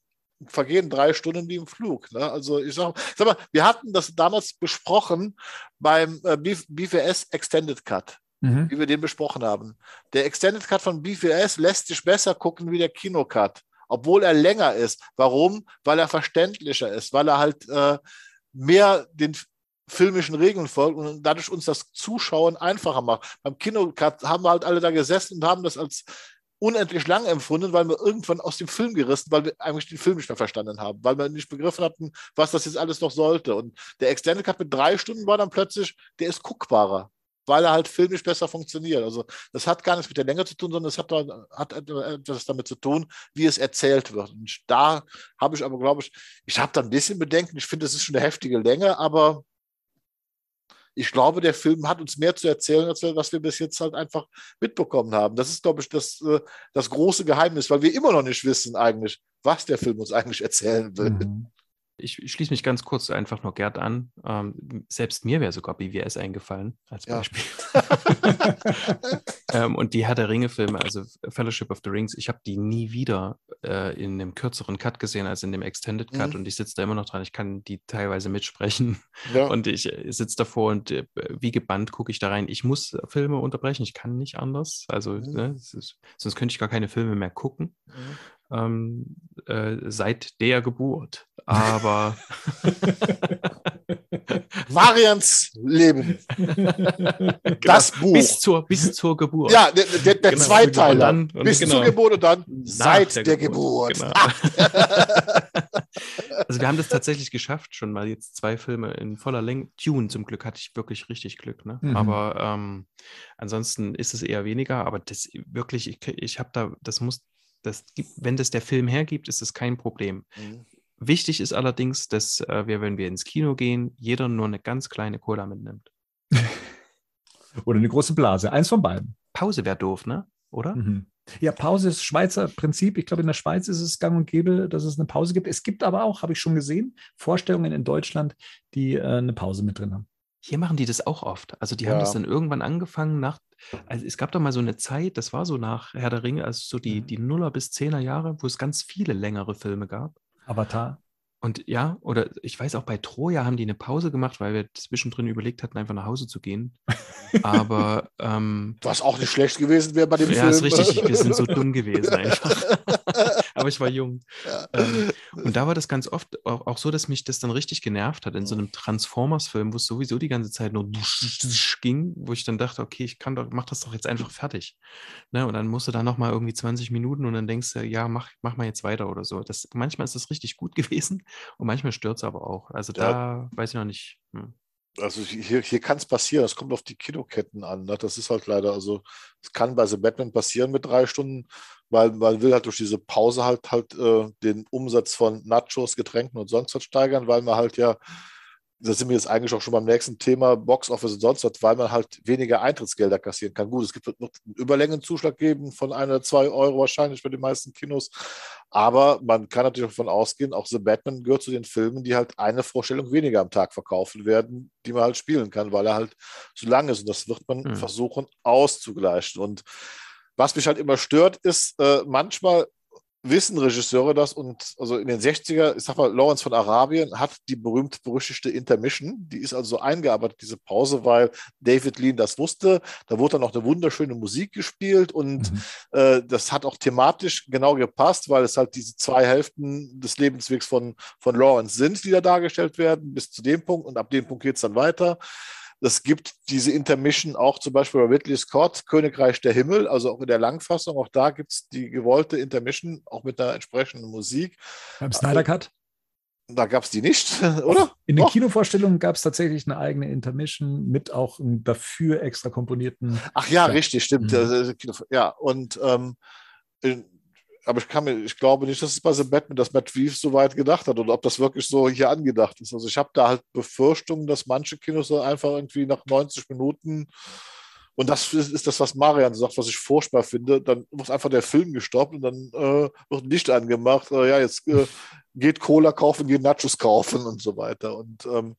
vergehen drei Stunden wie im Flug. Ne? Also ich sag, sag, mal, wir hatten das damals besprochen beim äh, BVS Extended Cut, mhm. wie wir den besprochen haben. Der Extended Cut von BVS lässt sich besser gucken wie der Kinocut, obwohl er länger ist. Warum? Weil er verständlicher ist, weil er halt äh, mehr den filmischen Regeln folgt und dadurch uns das Zuschauen einfacher macht. Beim Kinocut haben wir halt alle da gesessen und haben das als unendlich lang empfunden, weil wir irgendwann aus dem Film gerissen, weil wir eigentlich den Film nicht mehr verstanden haben, weil wir nicht begriffen hatten, was das jetzt alles noch sollte. Und der Extended Cut mit drei Stunden war dann plötzlich, der ist guckbarer, weil er halt filmisch besser funktioniert. Also das hat gar nichts mit der Länge zu tun, sondern es hat, hat etwas damit zu tun, wie es erzählt wird. Und da habe ich aber, glaube ich, ich habe da ein bisschen Bedenken. Ich finde, es ist schon eine heftige Länge, aber ich glaube, der Film hat uns mehr zu erzählen, als wir, was wir bis jetzt halt einfach mitbekommen haben. Das ist, glaube ich, das, äh, das große Geheimnis, weil wir immer noch nicht wissen eigentlich, was der Film uns eigentlich erzählen will. Mhm. Ich, ich schließe mich ganz kurz einfach noch Gerd an. Ähm, selbst mir wäre sogar BWS eingefallen, als Beispiel. Ja. (laughs) ähm, und die Herr der Ringe-Filme, also Fellowship of the Rings, ich habe die nie wieder äh, in einem kürzeren Cut gesehen als in dem Extended Cut. Mhm. Und ich sitze da immer noch dran. Ich kann die teilweise mitsprechen. Ja. Und ich äh, sitze davor und äh, wie gebannt gucke ich da rein. Ich muss Filme unterbrechen. Ich kann nicht anders. Also, mhm. ne, ist, sonst könnte ich gar keine Filme mehr gucken. Mhm ähm, äh, seit der Geburt. Aber (laughs) Variants Leben. (laughs) Das genau. Buch. Bis zur, bis zur Geburt. Ja, der, der, der genau. Zweiteiler. Und dann, und bis genau. zur Geburt und dann seit der, der, Geburt. Geburt. Genau. (laughs) also wir haben das tatsächlich geschafft, schon mal jetzt zwei Filme in voller Länge. Tune zum Glück hatte ich wirklich richtig Glück. Ne? Mhm. Aber ähm, ansonsten ist es eher weniger. Aber das wirklich, ich, ich habe da, das muss das gibt, wenn das der Film hergibt, ist es kein Problem. Mhm. Wichtig ist allerdings, dass äh, wir, wenn wir ins Kino gehen, jeder nur eine ganz kleine Cola mitnimmt. (laughs) Oder eine große Blase. Eins von beiden. Pause wäre doof, ne? Oder? Mhm. Ja, Pause ist Schweizer Prinzip. Ich glaube, in der Schweiz ist es gang und gäbe, dass es eine Pause gibt. Es gibt aber auch, habe ich schon gesehen, Vorstellungen in Deutschland, die äh, eine Pause mit drin haben. Hier machen die das auch oft. Also die ja. haben das dann irgendwann angefangen nach, also es gab doch mal so eine Zeit, das war so nach Herr der Ringe, also so die, mhm. die Nuller bis Zehner Jahre, wo es ganz viele längere Filme gab. Avatar. Und ja, oder ich weiß auch bei Troja haben die eine Pause gemacht, weil wir zwischendrin überlegt hatten, einfach nach Hause zu gehen. Aber ähm, was auch nicht schlecht gewesen wäre bei dem ja, Film. Ja, ist richtig. Wir sind so dumm gewesen (laughs) einfach. Aber ich war jung. Ja. Ähm, (laughs) und da war das ganz oft auch, auch, so, dass mich das dann richtig genervt hat in so einem Transformers-Film, wo es sowieso die ganze Zeit nur ging, wo ich dann dachte, okay, ich kann doch, mach das doch jetzt einfach fertig. Ne? Und dann musst du da nochmal irgendwie 20 Minuten und dann denkst du, ja, mach, mach mal jetzt weiter oder so. Das, manchmal ist das richtig gut (laughs) gewesen. Und manchmal stört es aber auch. Also da ja. weiß ich noch nicht. Hm. Also hier, hier kann es passieren, es kommt auf die Kinoketten an. Ne? Das ist halt leider, also es kann bei The Batman passieren mit drei Stunden, weil man will halt durch diese Pause halt halt äh, den Umsatz von Nachos, Getränken und sonst was steigern, weil man halt ja da sind wir jetzt eigentlich auch schon beim nächsten Thema, Box Office und sonst was, weil man halt weniger Eintrittsgelder kassieren kann. Gut, es gibt noch einen Überlängenzuschlag geben von ein oder zwei Euro wahrscheinlich bei den meisten Kinos. Aber man kann natürlich davon ausgehen, auch The Batman gehört zu den Filmen, die halt eine Vorstellung weniger am Tag verkaufen werden, die man halt spielen kann, weil er halt so lang ist. Und das wird man mhm. versuchen auszugleichen. Und was mich halt immer stört, ist, äh, manchmal wissen Regisseure das und also in den 60er, ich sag mal, Lawrence von Arabien hat die berühmt-berüchtigte Intermission, die ist also eingearbeitet, diese Pause, weil David Lean das wusste. Da wurde dann noch eine wunderschöne Musik gespielt und mhm. äh, das hat auch thematisch genau gepasst, weil es halt diese zwei Hälften des Lebenswegs von, von Lawrence sind, die da dargestellt werden, bis zu dem Punkt und ab dem Punkt geht es dann weiter. Es gibt diese Intermission auch zum Beispiel bei Ridley Scott, Königreich der Himmel, also auch in der Langfassung. Auch da gibt es die gewollte Intermission, auch mit einer entsprechenden Musik. Beim Snyder Cut? Da gab es die nicht, (laughs) oder? In den Doch. Kinovorstellungen gab es tatsächlich eine eigene Intermission mit auch einem dafür extra komponierten. Ach ja, Ja. richtig, stimmt. Mhm. Ja, und ähm, aber ich kann mir, ich glaube nicht, dass es bei The Batman, dass Matt Reeves so weit gedacht hat oder ob das wirklich so hier angedacht ist. Also ich habe da halt Befürchtungen, dass manche Kinos einfach irgendwie nach 90 Minuten und das ist, ist das, was Marian sagt, was ich furchtbar finde. Dann wird einfach der Film gestoppt und dann äh, wird ein Licht angemacht. Äh, ja, jetzt äh, geht Cola kaufen, geht Nachos kaufen und so weiter. Und ähm,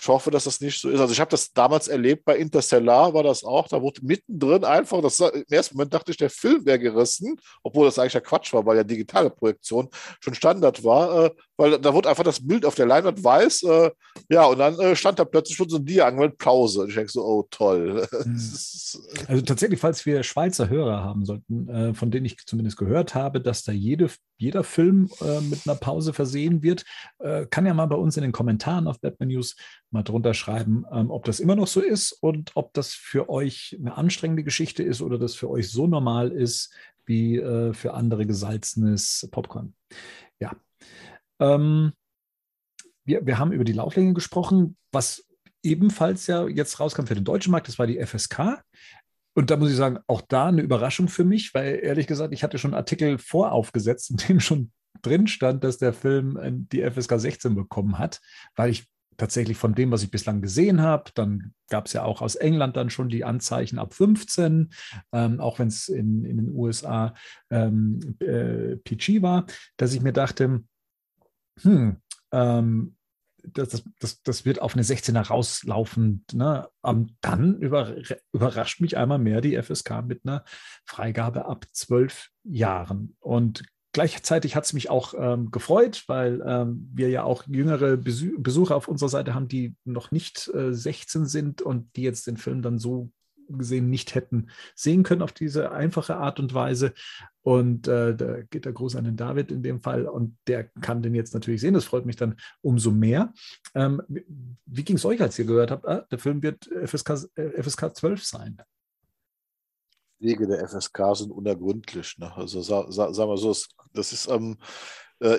ich hoffe, dass das nicht so ist. Also ich habe das damals erlebt bei Interstellar, war das auch. Da wurde mittendrin einfach, das, im ersten Moment dachte ich, der Film wäre gerissen, obwohl das eigentlich ja Quatsch war, weil ja digitale Projektion schon Standard war. Äh, weil da wurde einfach das Bild auf der Leinwand weiß. Äh, ja, und dann äh, stand da plötzlich schon so ein Dia angemeldet, Pause. Und ich denke so, oh toll. (laughs) Mhm. Ist, Also tatsächlich, falls wir Schweizer Hörer haben sollten, äh, von denen ich zumindest gehört habe, dass da jede, jeder Film äh, mit einer Pause versehen wird, äh, kann ja mal bei uns in den Kommentaren auf Batman News mal drunter schreiben, ähm, ob das immer noch so ist und ob das für euch eine anstrengende Geschichte ist oder das für euch so normal ist wie äh, für andere gesalzenes Popcorn. Ja. Ähm, wir, wir haben über die Lauflänge gesprochen, was ebenfalls ja jetzt rauskam für den deutschen Markt, das war die FSK. Und da muss ich sagen, auch da eine Überraschung für mich, weil ehrlich gesagt, ich hatte schon einen Artikel voraufgesetzt, (laughs) in dem schon drin stand, dass der Film äh, die FSK 16 bekommen hat, weil ich tatsächlich von dem, was ich bislang gesehen habe, dann gab es ja auch aus England dann schon die Anzeichen ab 15, ähm, auch wenn es in, in den USA ähm, äh, PG war, dass ich mir dachte, hm, ähm, das, das, das, wird auf eine 16er rauslaufen. Ne? Ähm, dann über, überrascht mich einmal mehr die FSK mit einer Freigabe ab zwölf Jahren. Und gleichzeitig hat es mich auch ähm, gefreut, weil ähm, wir ja auch jüngere Besu Besucher auf unserer Seite haben, die noch nicht äh, 16 sind und die jetzt den Film dann so gesehen nicht hätten sehen können auf diese einfache Art und Weise. Und äh, da geht der Gruß an den David in dem Fall und der kann den jetzt natürlich sehen. Das freut mich dann umso mehr. Ähm, wie wie ging es euch, als ihr gehört habt, ah, der Film wird FSK, äh, FSK 12 sein? Wege der FSK sind unergründlich. Ne? Also sa sa sagen wir so, das ist, ähm, äh,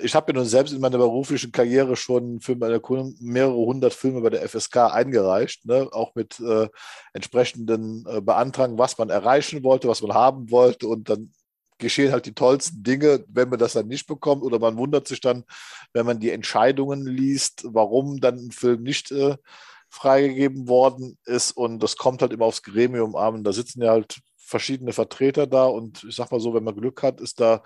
ich habe ja nun selbst in meiner beruflichen Karriere schon für meine Kunden mehrere hundert Filme bei der FSK eingereicht, ne? auch mit äh, entsprechenden äh, Beantragen, was man erreichen wollte, was man haben wollte und dann geschehen halt die tollsten Dinge, wenn man das dann nicht bekommt oder man wundert sich dann, wenn man die Entscheidungen liest, warum dann ein Film nicht äh, freigegeben worden ist und das kommt halt immer aufs Gremium an. Da sitzen ja halt verschiedene Vertreter da und ich sag mal so, wenn man Glück hat, ist da,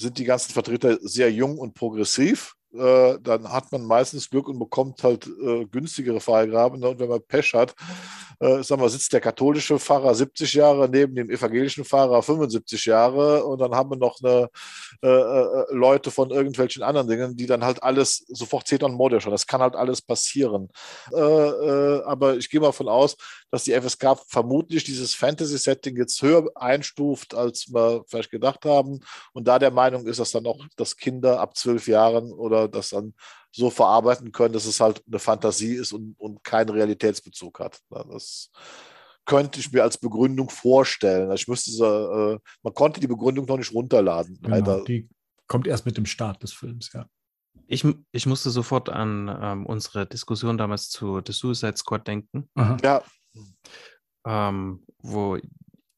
sind die ganzen Vertreter sehr jung und progressiv. Äh, dann hat man meistens Glück und bekommt halt äh, günstigere Freigaben. Und wenn man Pech hat, äh, sagen wir, sitzt der katholische Pfarrer 70 Jahre neben dem evangelischen Pfarrer 75 Jahre und dann haben wir noch eine, äh, äh, Leute von irgendwelchen anderen Dingen, die dann halt alles sofort zetern modisch. Das kann halt alles passieren. Äh, aber ich gehe mal davon aus, dass die FSK vermutlich dieses Fantasy-Setting jetzt höher einstuft, als wir vielleicht gedacht haben. Und da der Meinung ist, dass dann auch, dass Kinder ab zwölf Jahren oder das dann so verarbeiten können, dass es halt eine Fantasie ist und, und keinen Realitätsbezug hat. Das könnte ich mir als Begründung vorstellen. Ich müsste so, äh, man konnte die Begründung noch nicht runterladen. Genau, leider. die kommt erst mit dem Start des Films, ja. Ich, ich musste sofort an ähm, unsere Diskussion damals zu The Suicide Squad denken, Aha. Ja, ähm, wo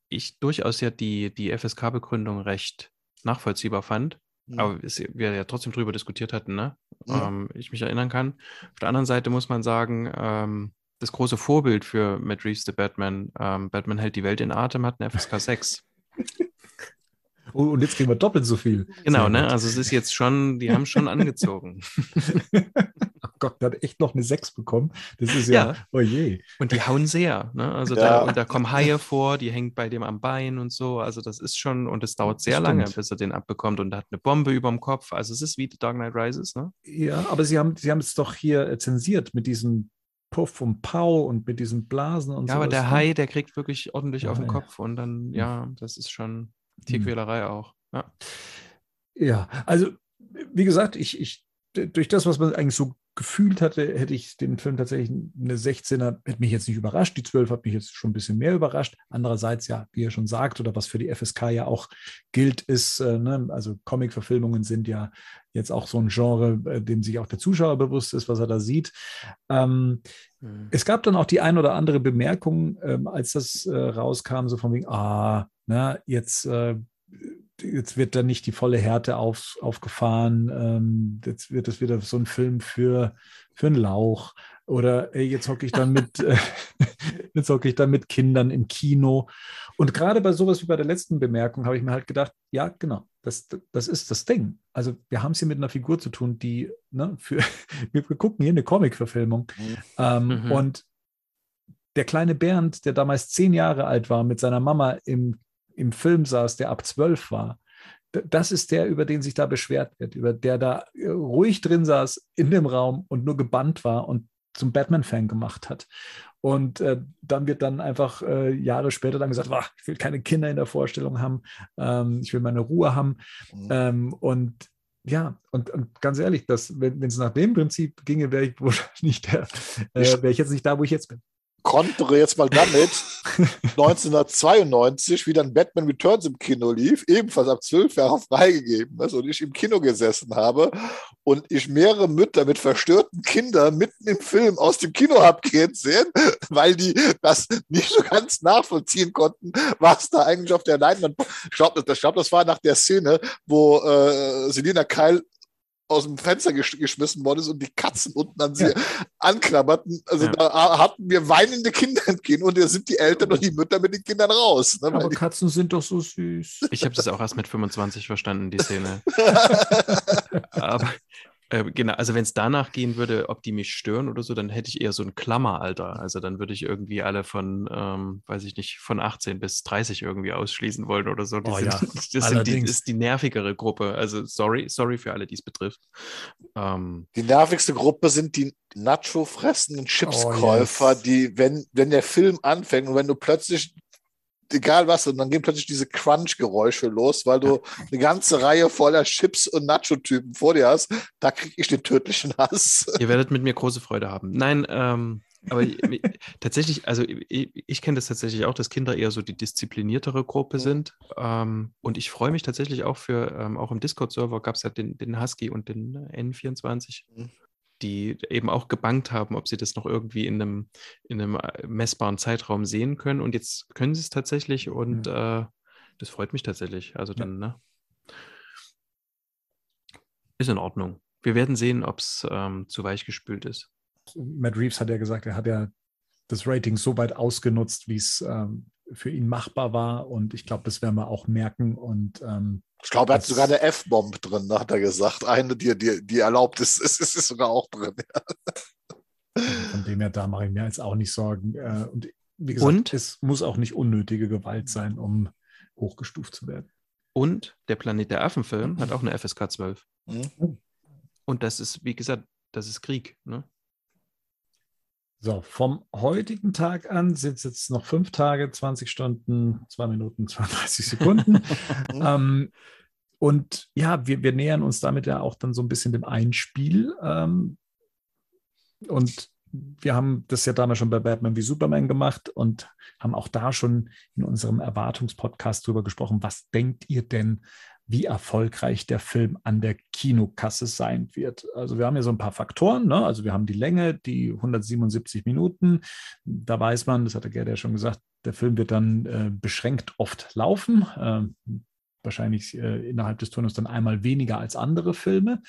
ich durchaus ja die, die FSK-Begründung recht nachvollziehbar fand, aber es, wir ja trotzdem drüber diskutiert hatten, ne? Mhm. Ähm, ich mich erinnern kann. Auf der anderen Seite muss man sagen, ähm, das große Vorbild für Matt Reeves, The Batman, ähm, Batman hält die Welt in Atem, hat eine FSK 6. (laughs) Oh, und jetzt kriegen wir doppelt so viel. Genau, ne? Also es ist jetzt schon, die haben schon angezogen. (laughs) Ach Gott, der hat echt noch eine 6 bekommen. Das ist ja, Ja. oh je. Und die hauen sehr, ne? Also Ja. da, und da kommen Haie vor, die hängt bei dem am Bein und so. Also das ist schon, und es dauert sehr Stimmt. lange, bis er den abbekommt und er hat eine Bombe überm Kopf. Also es ist wie The Dark Knight Rises, ne? Ja, aber Sie haben, Sie haben es doch hier äh, zensiert mit diesem Puff und Pau und mit diesen Blasen und Ja, so. aber der Hai, der kriegt wirklich ordentlich Der auf den. Kopf und dann, ja, das ist schon Tierquälerei auch. Ja. Ja, also wie gesagt, ich, ich, durch das, was man eigentlich so gefühlt hatte, hätte ich den Film tatsächlich eine 16er, hätte mich jetzt nicht überrascht. Die 12 hat mich jetzt schon ein bisschen mehr überrascht. Andererseits, ja, wie er schon sagt, oder was für die FSK ja auch gilt, ist, äh, ne, also Comic-Verfilmungen sind ja jetzt auch so ein Genre, äh, dem sich auch der Zuschauer bewusst ist, was er da sieht. Ähm, mhm. Es gab dann auch die ein oder andere Bemerkung, ähm, als das äh, rauskam, so von wegen, ah, na, jetzt äh, jetzt wird da nicht die volle Härte auf, aufgefahren, ähm, jetzt wird es wieder so ein Film für, für einen Lauch. Oder ey, jetzt hocke ich dann (laughs) mit, äh, jetzt hocke ich dann mit Kindern im Kino. Und gerade bei sowas wie bei der letzten Bemerkung habe ich mir halt gedacht, ja, genau, das, das ist das Ding. Also wir haben es hier mit einer Figur zu tun, die, ne, für, (laughs) wir gucken hier eine Comic-Verfilmung. Mhm. Ähm, mhm. Und der kleine Bernd, der damals zehn Jahre alt war, mit seiner Mama im im Film saß, der ab zwölf war, das ist der, über den sich da beschwert wird, über der da äh, ruhig drin saß in dem Raum und nur gebannt war und zum Batman-Fan gemacht hat. Und äh, dann wird dann einfach äh, Jahre später dann gesagt, ich will keine Kinder in der Vorstellung haben, ähm, ich will meine Ruhe haben. Mhm. Ähm, und ja, und, und, ganz ehrlich, das, wenn es nach dem Prinzip ginge, wäre ich wohl (laughs) nicht der, äh, wäre ich jetzt nicht da, wo ich jetzt bin kontere jetzt mal damit, (laughs) 1992, wie dann Batman Returns im Kino lief, ebenfalls ab zwölf Jahren freigegeben ist und ich im Kino gesessen habe und ich mehrere Mütter mit verstörten Kindern mitten im Film aus dem Kino habe gehen sehen, (laughs) weil die das nicht so ganz nachvollziehen konnten, was da eigentlich auf der Leinwand. Ich glaube, das, glaub, das war nach der Szene, wo äh, Selina Keil aus dem Fenster gesch geschmissen worden ist und die Katzen unten an sie ja. anklammerten. Also ja. da hatten wir weinende Kinder Kino und da sind die Eltern und die Mütter mit den Kindern raus. Ne? Aber Katzen sind doch so süß. Ich habe das auch erst mit 25 verstanden, die Szene. (laughs) Aber äh, genau, also wenn es danach gehen würde, ob die mich stören oder so, dann hätte ich eher so ein Klammeralter. Also dann würde ich irgendwie alle von, ähm, weiß ich nicht, von 18 bis 30 irgendwie ausschließen wollen oder so. Oh, sind, ja. (laughs) Das sind die, ist die nervigere Gruppe. Also sorry, sorry für alle, die es betrifft. Ähm, die nervigste Gruppe sind die Nacho fressenden Chipskäufer, oh, yes. die, wenn, wenn der Film anfängt und wenn du plötzlich egal was, und dann gehen plötzlich diese Crunch-Geräusche los, weil du eine ganze Reihe voller Chips und Nacho-Typen vor dir hast. Da kriege ich den tödlichen Hass. Ihr werdet mit mir große Freude haben. Nein, ähm, aber tatsächlich, also ich, ich kenne das tatsächlich auch, dass Kinder eher so die diszipliniertere Gruppe sind. Ähm, und ich freue mich tatsächlich auch für, ähm, auch im Discord-Server gab es ja den, den Husky und den N24. Die eben auch gebankt haben, ob sie das noch irgendwie in einem, in einem äh, messbaren Zeitraum sehen können. Und jetzt können sie es tatsächlich und mhm. äh, das freut mich tatsächlich. Also dann, ja. ne? Ist in Ordnung. Wir werden sehen, ob es ähm, zu weich gespült ist. Matt Reeves hat ja gesagt, er hat ja das Rating so weit ausgenutzt, wie es ähm, für ihn machbar war. Und ich glaube, das werden wir auch merken. Und ähm, ich glaube, er hat sogar eine F-Bomb drin, hat er gesagt. Eine, die, die, die erlaubt ist, ist, ist, ist sogar auch drin. Ja. Von dem her, da mache ich mir jetzt auch nicht Sorgen. Äh, und wie gesagt, und? es muss auch nicht unnötige Gewalt sein, um hochgestuft zu werden. Und der Planet der Affen-Film hat auch eine FSK 12. Mhm. Und das ist, wie gesagt, das ist Krieg. Ne? So, vom heutigen Tag an sind es jetzt noch fünf Tage, 20 Stunden, zwei Minuten, 32 Sekunden. (laughs) ähm, und ja, wir, wir nähern uns damit ja auch dann so ein bisschen dem Einspiel. Ähm, und wir haben das ja damals schon bei Batman wie Superman gemacht und haben auch da schon in unserem Erwartungspodcast drüber gesprochen. Was denkt ihr denn, wie erfolgreich der Film an der Kinokasse sein wird. Also wir haben ja so ein paar Faktoren. Ne? Also wir haben die Länge, die 177 Minuten. Da weiß man, das hat der Gerd ja schon gesagt, der Film wird dann äh, beschränkt oft laufen. Äh, wahrscheinlich äh, innerhalb des Turnos dann einmal weniger als andere Filme.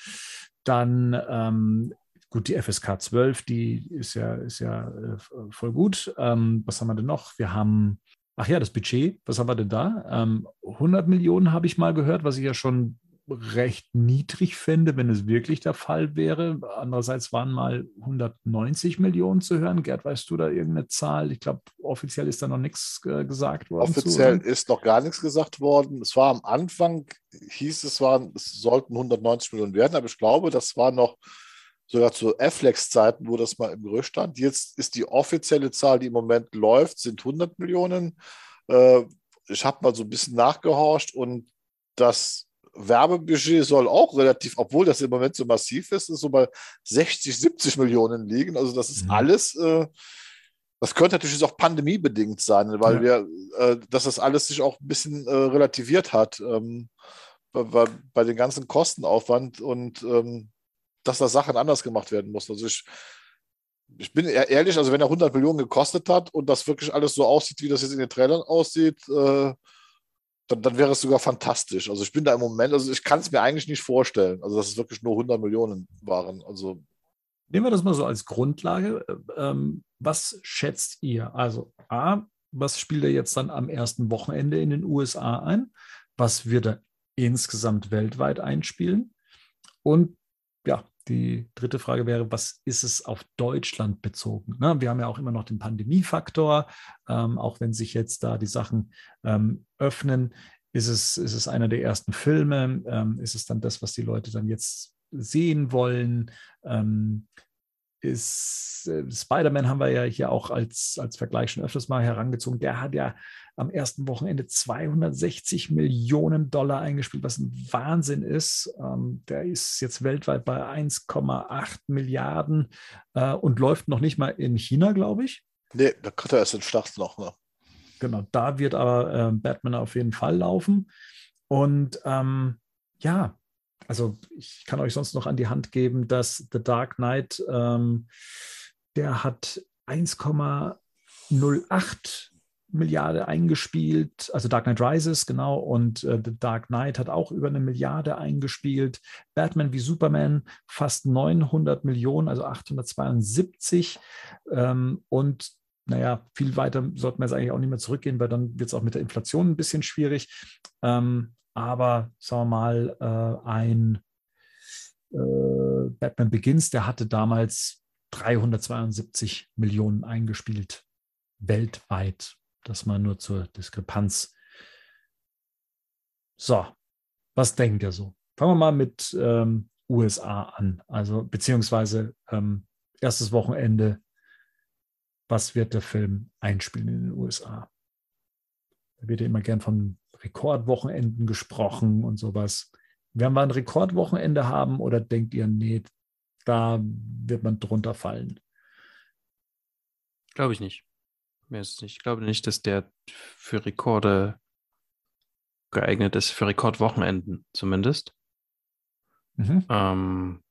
Dann ähm, gut, die FSK 12, die ist ja, ist ja äh, voll gut. Ähm, was haben wir denn noch? Wir haben Ach ja, das Budget, was haben wir denn da? Ähm, 100 Millionen habe ich mal gehört, was ich ja schon recht niedrig fände, wenn es wirklich der Fall wäre. Andererseits waren mal 190 Millionen zu hören. Gerd, weißt du da irgendeine Zahl? Ich glaube, offiziell ist da noch nichts äh, gesagt worden. Offiziell zu, ist noch gar nichts gesagt worden. Es war am Anfang, hieß es, waren, es sollten 190 Millionen werden, aber ich glaube, das war noch sogar zu Afflex-Zeiten, wo das mal im Gerücht stand. Jetzt ist die offizielle Zahl, die im Moment läuft, sind 100 Millionen. Äh, ich habe mal so ein bisschen nachgehorcht und das Werbebudget soll auch relativ, obwohl das im Moment so massiv ist, ist so bei 60, 70 Millionen liegen. Also das ist mhm. alles, äh, das könnte natürlich auch pandemiebedingt sein, weil ja. wir, äh, dass das alles sich auch ein bisschen äh, relativiert hat ähm, bei, bei, den ganzen Kostenaufwand und ähm, dass da Sachen anders gemacht werden mussten. Also ich, ich bin ehrlich, also wenn er 100 Millionen gekostet hat und das wirklich alles so aussieht, wie das jetzt in den Trailern aussieht, äh, dann, dann, wäre es sogar fantastisch. Also ich bin da im Moment, also ich kann es mir eigentlich nicht vorstellen, also dass es wirklich nur 100 Millionen waren. Also Nehmen wir das mal so als Grundlage. Ähm, was schätzt ihr? Also A, was spielt er jetzt dann am ersten Wochenende in den USA ein? Was wird er insgesamt weltweit einspielen? Und ja, die dritte Frage wäre, was ist es auf Deutschland bezogen? Ne? Wir haben ja auch immer noch den Pandemiefaktor, ähm, auch wenn sich jetzt da die Sachen ähm, öffnen. Ist es, ist es einer der ersten Filme? Ähm, ist es dann das, was die Leute dann jetzt sehen wollen? Ähm, ist äh, Spider-Man haben wir ja hier auch als, als Vergleich schon öfters mal herangezogen. Der hat ja am ersten Wochenende 260 Millionen Dollar eingespielt, was ein Wahnsinn ist. Ähm, der ist jetzt weltweit bei 1,8 Milliarden äh, und läuft noch nicht mal in China, glaube ich. Nee, da kommt er erst in Start noch. Ne? Genau, da wird aber äh, Batman auf jeden Fall laufen. Und ähm, ja, also ich kann euch sonst noch an die Hand geben, dass The Dark Knight, ähm, der hat 1,08 Milliarde eingespielt, also Dark Knight Rises, genau, und äh, The Dark Knight hat auch über eine Milliarde eingespielt. Batman wie Superman fast 900 Millionen, also 872. Ähm, und naja, viel weiter sollten wir jetzt eigentlich auch nicht mehr zurückgehen, weil dann wird es auch mit der Inflation ein bisschen schwierig. Ähm, aber sagen wir mal, äh, ein äh, Batman Begins, der hatte damals 372 Millionen eingespielt, weltweit. Das mal nur zur Diskrepanz. So, was denkt ihr so? Fangen wir mal mit ähm, USA an, also beziehungsweise ähm, erstes Wochenende. Was wird der Film einspielen in den USA? Da wird ja immer gern von Rekordwochenenden gesprochen und sowas. Werden wir ein Rekordwochenende haben oder denkt ihr, nee, da wird man drunter fallen? Glaube ich nicht. Ich glaube nicht, dass der für Rekorde geeignet ist, für Rekordwochenenden zumindest. Mhm. Ähm,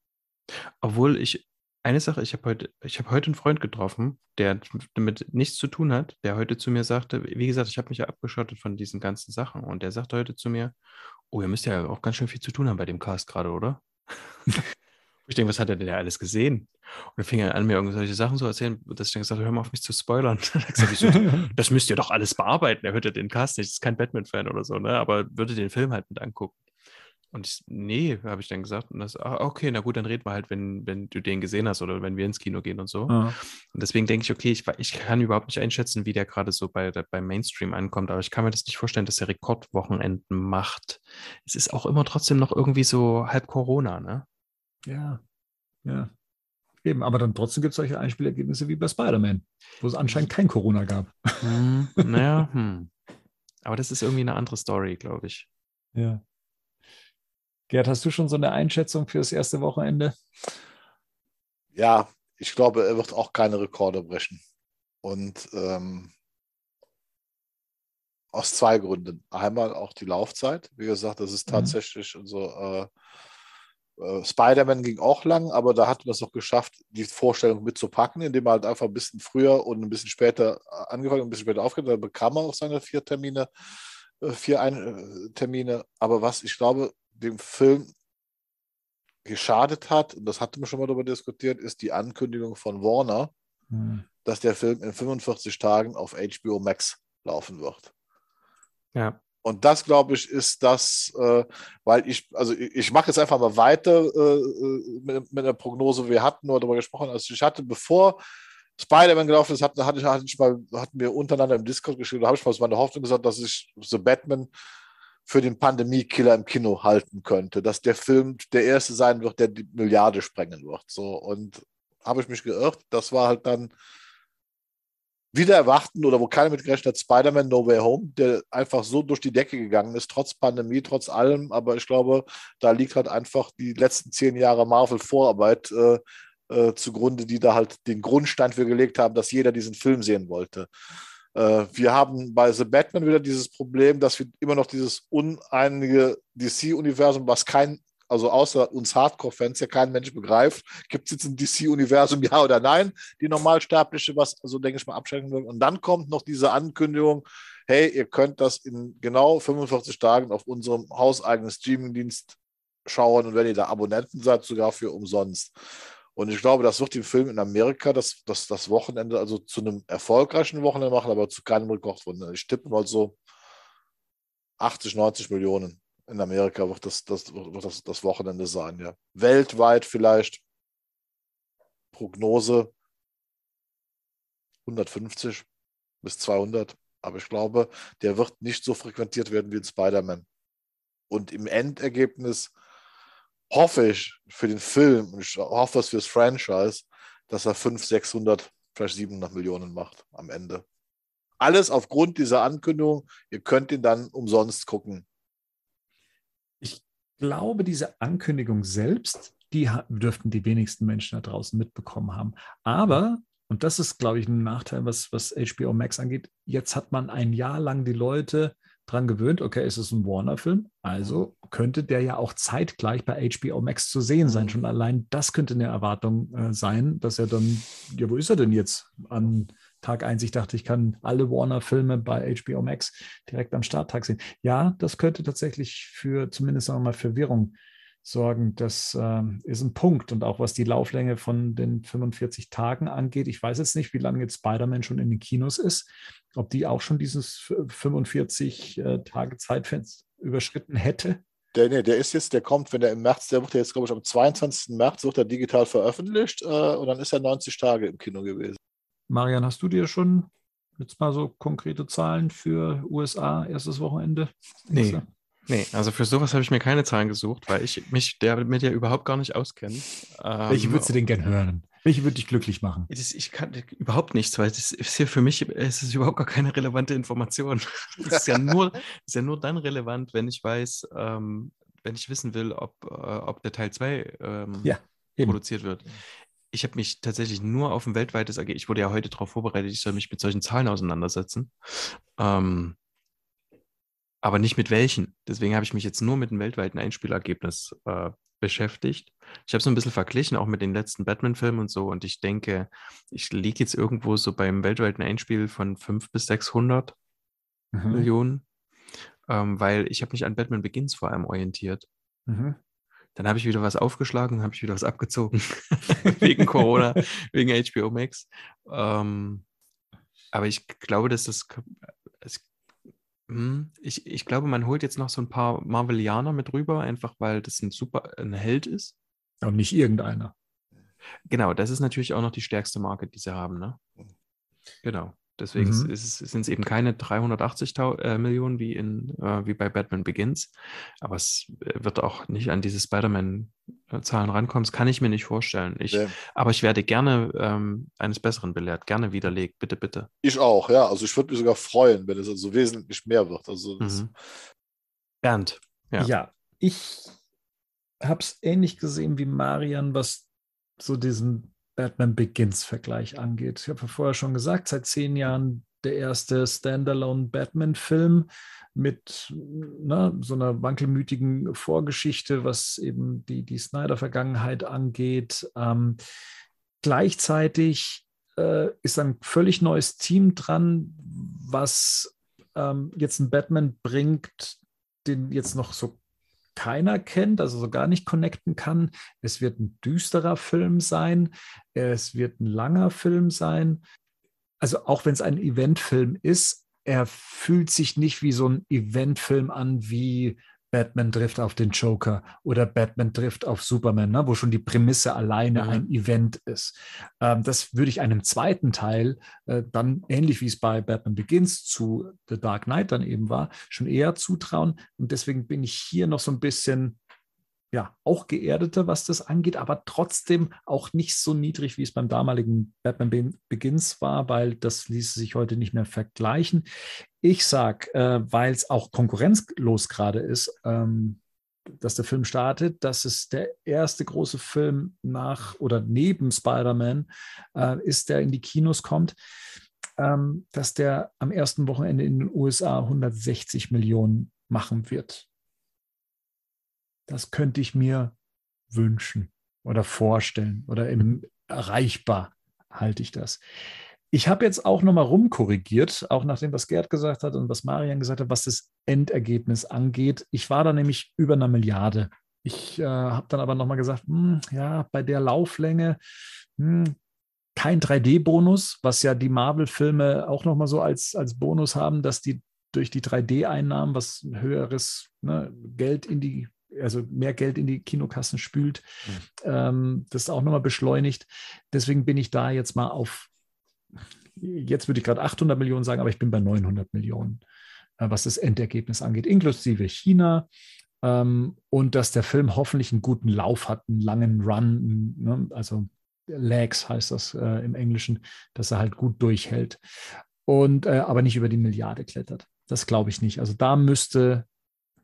obwohl ich eine Sache, ich habe heute, ich habe heute einen Freund getroffen, der damit nichts zu tun hat, der heute zu mir sagte, wie gesagt, ich habe mich ja abgeschottet von diesen ganzen Sachen und der sagte heute zu mir, oh, ihr müsst ja auch ganz schön viel zu tun haben bei dem Cast gerade, oder? (laughs) ich denke, was hat er denn ja alles gesehen? Und dann fing er an, mir irgendwelche Sachen zu erzählen, dass ich dann gesagt habe, hör mal auf mich zu spoilern. (laughs) (laughs) das müsst ihr doch alles bearbeiten. Er hört ja den Cast nicht, ist kein Batman-Fan oder so, ne? aber würde den Film halt mit angucken. Und ich, nee, habe ich dann gesagt. Und das, ah, okay, na gut, dann reden wir halt, wenn, wenn du den gesehen hast oder wenn wir ins Kino gehen und so. Ja. Und deswegen denke ich, okay, ich, ich kann überhaupt nicht einschätzen, wie der gerade so bei, beim Mainstream ankommt, aber ich kann mir das nicht vorstellen, dass er Rekordwochenenden macht. Es ist auch immer trotzdem noch irgendwie so halb Corona, ne? Ja, ja. Eben, aber dann trotzdem gibt es solche Einspielergebnisse wie bei Spider-Man, wo es anscheinend kein Corona gab. Hm, (laughs) naja, hm. Aber das ist irgendwie eine andere Story, glaube ich. Ja. Gerd, hast du schon so eine Einschätzung für das erste Wochenende? Ja, ich glaube, er wird auch keine Rekorde brechen. Und ähm, aus zwei Gründen. Einmal auch die Laufzeit. Wie gesagt, das ist mhm. tatsächlich mhm. so. Äh, äh, Spider-Man ging auch lang, aber da hat man es noch geschafft, die Vorstellung mitzupacken, indem er halt einfach ein bisschen früher und ein bisschen später äh, angefangen und ein bisschen später aufgehört. Da bekam er auch seine vier Termine, äh, vier ein Termine. Aber was ich glaube, dem Film geschadet hat, und das hatten wir schon mal darüber diskutiert, ist die Ankündigung von Warner, mhm. dass der Film in 45 Tagen auf HBO Max laufen wird. Ja. Und das, glaube ich, ist das, äh, weil ich, also ich, ich mache jetzt einfach mal weiter äh, äh mit, mit der Prognose. Wir hatten nur darüber gesprochen, also ich hatte, bevor Spider-Man gelaufen ist, hatte, hatte, ich, hatte ich mal, hatten wir untereinander im Discord geschrieben, da habe ich mal so meine Hoffnung gesagt, dass ich so Batman für den Pandemie-Killer im Kino halten könnte, dass der Film der erste sein wird, der die Milliarde sprengen wird. So und habe ich mich geirrt. Das war halt dann wieder erwarten oder wo keiner mit gerechnet hat, Spider-Man No Way Home, der einfach so durch die Decke gegangen ist, trotz Pandemie, trotz allem. Aber ich glaube, da liegt halt einfach die letzten zehn Jahre Marvel-Vorarbeit äh, äh, zugrunde, die da halt den Grundstein für gelegt haben, dass jeder diesen Film sehen wollte. Äh, wir haben bei The Batman wieder dieses Problem, dass wir immer noch dieses uneinige DC-Universum, was kein also außer uns Hardcore-Fans ja kein Mensch begreift, gibt es jetzt ein DC-Universum, ja oder nein, die Normalsterbliche, was also denke ich mal abschrecken will. Und dann kommt noch diese Ankündigung, hey, ihr könnt das in genau 45 Tagen auf unserem hauseigenen Streamingdienst schauen und wenn ihr da Abonnenten seid, sogar für umsonst. Und ich glaube, das wird den Film in Amerika das, das, das Wochenende also zu einem erfolgreichen Wochenende machen, aber zu keinem Rekordwochenende. Ich tippe mal so 80, 90 Millionen in Amerika wird das, das, wird das, das Wochenende sein, ja. Weltweit vielleicht Prognose 150 bis 200. Aber ich glaube, der wird nicht so frequentiert werden wie in Spider-Man. Und im Endergebnis hoffe ich für den Film und ich hoffe es fürs Franchise, dass er 500, 600, vielleicht 700 Millionen macht am Ende. Alles aufgrund dieser Ankündigung. Ihr könnt ihn dann umsonst gucken glaube, diese Ankündigung selbst, die dürften die wenigsten Menschen da draußen mitbekommen haben. Aber, und das ist, glaube ich, ein Nachteil, was, was HBO Max angeht, jetzt hat man ein Jahr lang die Leute dran gewöhnt, okay, es ist ein Warner-Film, also könnte der ja auch zeitgleich bei HBO Max zu sehen sein. Schon allein das könnte eine Erwartung äh, sein, dass er dann, ja, wo ist er denn jetzt an Tag 1? Ich dachte, ich kann alle Warner-Filme bei HBO Max direkt am Starttag sehen. Ja, das könnte tatsächlich für zumindest sagen wir mal Verwirrung sorgen. Das äh, ist ein Punkt. Und auch was die Lauflänge von den 45 Tagen angeht, ich weiß jetzt nicht, wie lange jetzt Spider-Man schon in den Kinos ist, ob die auch schon dieses 45 äh, überschritten hätte. Der, nee, der ist jetzt, der kommt, wenn er im März, der wird jetzt, glaube ich, am 22. März wird er digital veröffentlicht äh, und dann ist er 90 Tage im Kino gewesen. Marian, hast du dir schon jetzt mal so konkrete Zahlen für USA erstes Wochenende? Nee. Nee, also für sowas habe ich mir keine Zahlen gesucht, weil ich mich damit ja überhaupt gar nicht auskenne. Ähm, Welche würdest du denn gern hören? Welche würde dich glücklich machen? Das, ich kann überhaupt nichts, weil das ist ja für mich es ist überhaupt gar keine relevante Information. (laughs) Das ist ja nur, ist ja nur dann relevant, wenn ich weiß, ähm, wenn ich wissen will, ob, äh, ob der Teil 2 ähm, ja, produziert wird ich habe mich tatsächlich nur auf ein weltweites AG, ich wurde ja heute darauf vorbereitet, ich soll mich mit solchen Zahlen auseinandersetzen. Ähm, aber nicht mit welchen. Deswegen habe ich mich jetzt nur mit dem weltweiten Einspielergebnis äh, beschäftigt. Ich habe so ein bisschen verglichen, auch mit den letzten Batman-Filmen und so. Und ich denke, ich liege jetzt irgendwo so beim weltweiten Einspiel von 500 bis 600 mhm. Millionen, ähm, weil ich habe mich an Batman Begins vor allem orientiert. Mhm. Dann habe ich wieder was aufgeschlagen, habe ich wieder was abgezogen. (laughs) (laughs) wegen Corona, wegen HBO Max. Ähm, aber ich glaube, dass das. Es, hm, ich, ich glaube, man holt jetzt noch so ein paar Marvelianer mit rüber, einfach weil das ein super ein Held ist. Und nicht irgendeiner. Genau, das ist natürlich auch noch die stärkste Marke, die sie haben, ne? Genau. Deswegen mhm. sind es eben keine 380 äh, Millionen wie, in, äh, wie bei Batman Begins. Aber es äh, wird auch nicht an diese Spider-Man-Zahlen rankommen. Das kann ich mir nicht vorstellen. Ich, ja. Aber ich werde gerne ähm, eines Besseren belehrt, gerne widerlegt. Bitte, bitte. Ich auch, ja. Also ich würde mich sogar freuen, wenn es also wesentlich mehr wird. Also mhm. Bernd. Ja, ja ich habe es ähnlich gesehen wie Marian, was so diesen Batman Begins-Vergleich angeht. Ich habe vorher schon gesagt, seit zehn Jahren der erste Standalone Batman-Film mit ne, so einer wankelmütigen Vorgeschichte, was eben die, die Snyder-Vergangenheit angeht. Ähm, gleichzeitig äh, ist ein völlig neues Team dran, was ähm, jetzt einen Batman bringt, den jetzt noch so keiner kennt, also so gar nicht connecten kann. Es wird ein düsterer Film sein. Es wird ein langer Film sein. Also auch wenn es ein Eventfilm ist, er fühlt sich nicht wie so ein Eventfilm an, wie Batman trifft auf den Joker oder Batman trifft auf Superman, ne, wo schon die Prämisse alleine mhm. ein Event ist. Ähm, das würde ich einem zweiten Teil äh, dann, ähnlich wie es bei Batman Begins zu The Dark Knight dann eben war, schon eher zutrauen. Und deswegen bin ich hier noch so ein bisschen ja, auch geerdeter, was das angeht, aber trotzdem auch nicht so niedrig, wie es beim damaligen Batman Begins war, weil das ließe sich heute nicht mehr vergleichen. Ich sage, äh, weil es auch konkurrenzlos gerade ist, ähm, dass der Film startet, dass es der erste große Film nach oder neben Spider-Man äh, ist, der in die Kinos kommt, ähm, dass der am ersten Wochenende in den USA 160 Millionen machen wird. Das könnte ich mir wünschen oder vorstellen oder im, erreichbar halte ich das. Ich habe jetzt auch nochmal rumkorrigiert, auch nach dem, was Gerd gesagt hat und was Marian gesagt hat, was das Endergebnis angeht. Ich war da nämlich über einer Milliarde. Ich äh, habe dann aber nochmal gesagt, hm, ja, bei der Lauflänge hm, kein 3D-Bonus, was ja die Marvel-Filme auch nochmal so als, als Bonus haben, dass die durch die 3D-Einnahmen was höheres ne, Geld in die also mehr Geld in die Kinokassen spült. Mhm. Ähm, das ist auch nochmal beschleunigt. Deswegen bin ich da jetzt mal auf jetzt würde ich gerade 800 Millionen sagen, aber ich bin bei 900 Millionen, äh, was das Endergebnis angeht, inklusive China. Ähm, und dass der Film hoffentlich einen guten Lauf hat, einen langen Run, ne? also Lags heißt das äh, im Englischen, dass er halt gut durchhält. Und äh, aber nicht über die Milliarde klettert. Das glaube ich nicht. Also da müsste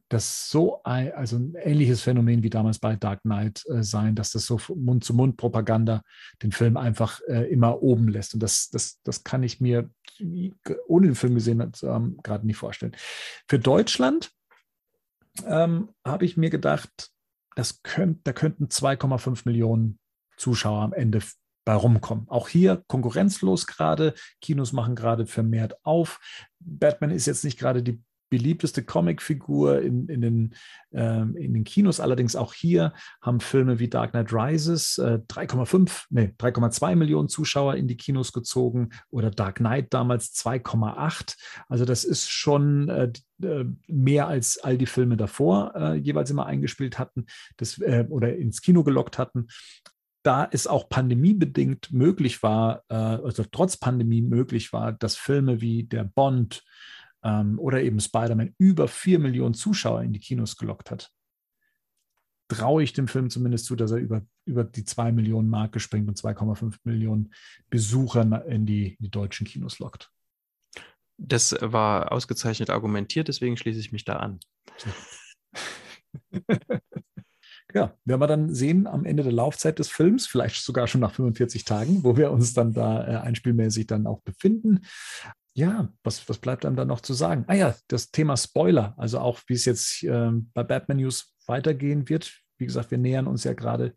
das so ein, also ein ähnliches Phänomen wie damals bei Dark Knight äh, sein, dass das so Mund-zu-Mund-Propaganda den Film einfach äh, immer oben lässt. Und das, das, das kann ich mir, ohne den Film gesehen haben, gerade nicht vorstellen. Für Deutschland ähm, habe ich mir gedacht, das könnt, da könnten 2,5 Millionen Zuschauer am Ende bei rumkommen. Auch hier konkurrenzlos gerade. Kinos machen gerade vermehrt auf. Batman ist jetzt nicht gerade die beliebteste Comicfigur in, in, den, ähm, in den Kinos. Allerdings auch hier haben Filme wie Dark Knight Rises äh, 3,5, nee, 3,2 Millionen Zuschauer in die Kinos gezogen oder Dark Knight damals 2,8. Also das ist schon äh, äh, mehr als all die Filme davor äh, jeweils immer eingespielt hatten das, äh, oder ins Kino gelockt hatten da es auch pandemiebedingt möglich war, äh, also trotz Pandemie möglich war, dass Filme wie der Bond, ähm, oder eben Spider-Man über vier Millionen Zuschauer in die Kinos gelockt hat, traue ich dem Film zumindest zu, dass er über, über die zwei Millionen Marke springt und 2,5 Millionen Besucher in die, in die deutschen Kinos lockt. Das war ausgezeichnet argumentiert, deswegen schließe ich mich da an. (laughs) ja, werden wir dann sehen am Ende der Laufzeit des Films, vielleicht sogar schon nach 45 Tagen, wo wir uns dann da äh, einspielmäßig dann auch befinden ja, was, was bleibt einem da noch zu sagen? Ah ja, das Thema Spoiler, also auch wie es jetzt äh, bei Batman News weitergehen wird. Wie gesagt, wir nähern uns ja gerade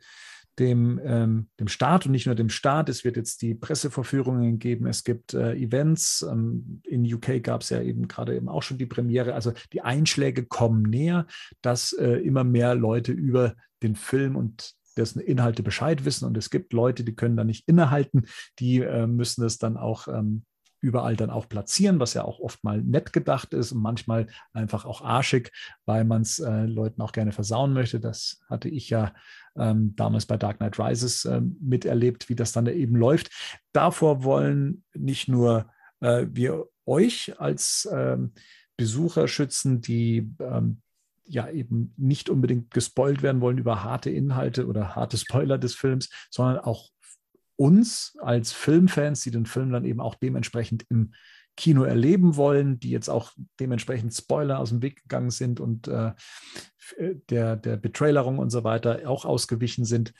dem, ähm, dem Start und nicht nur dem Start. Es wird jetzt die Presseverführungen geben. Es gibt äh, Events. Ähm, in UK gab es ja eben gerade eben auch schon die Premiere. Also die Einschläge kommen näher, dass äh, immer mehr Leute über den Film und dessen Inhalte Bescheid wissen. Und es gibt Leute, die können da nicht innehalten. Die äh, müssen es dann auch ähm, überall dann auch platzieren, was ja auch oft mal nett gedacht ist und manchmal einfach auch arschig, weil man es äh, Leuten auch gerne versauen möchte. Das hatte ich ja ähm, damals bei Dark Knight Rises äh, miterlebt, wie das dann da eben läuft. Davor wollen nicht nur äh, wir euch als ähm, Besucher schützen, die ähm, ja eben nicht unbedingt gespoilt werden wollen über harte Inhalte oder harte Spoiler des Films, sondern auch uns als Filmfans, die den Film dann eben auch dementsprechend im Kino erleben wollen, die jetzt auch dementsprechend Spoiler aus dem Weg gegangen sind und äh, der, der Betrailerung und so weiter auch ausgewichen sind.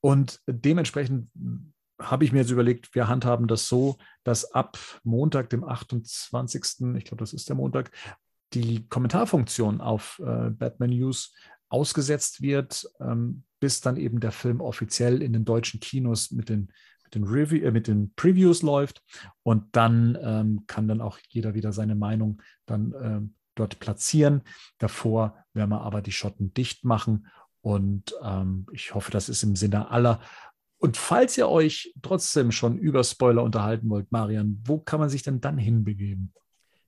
Und dementsprechend habe ich mir jetzt überlegt, wir handhaben das so, dass ab Montag, dem 28., ich glaube, das ist der Montag, die Kommentarfunktion auf äh, Batman News ausgesetzt wird, ähm, bis dann eben der Film offiziell in den deutschen Kinos mit den, mit den, Review, äh, mit den Previews läuft. Und dann ähm, kann dann auch jeder wieder seine Meinung dann ähm, dort platzieren. Davor werden wir aber die Schotten dicht machen. Und ähm, ich hoffe, das ist im Sinne aller. Und falls ihr euch trotzdem schon über Spoiler unterhalten wollt, Marian, wo kann man sich denn dann hinbegeben?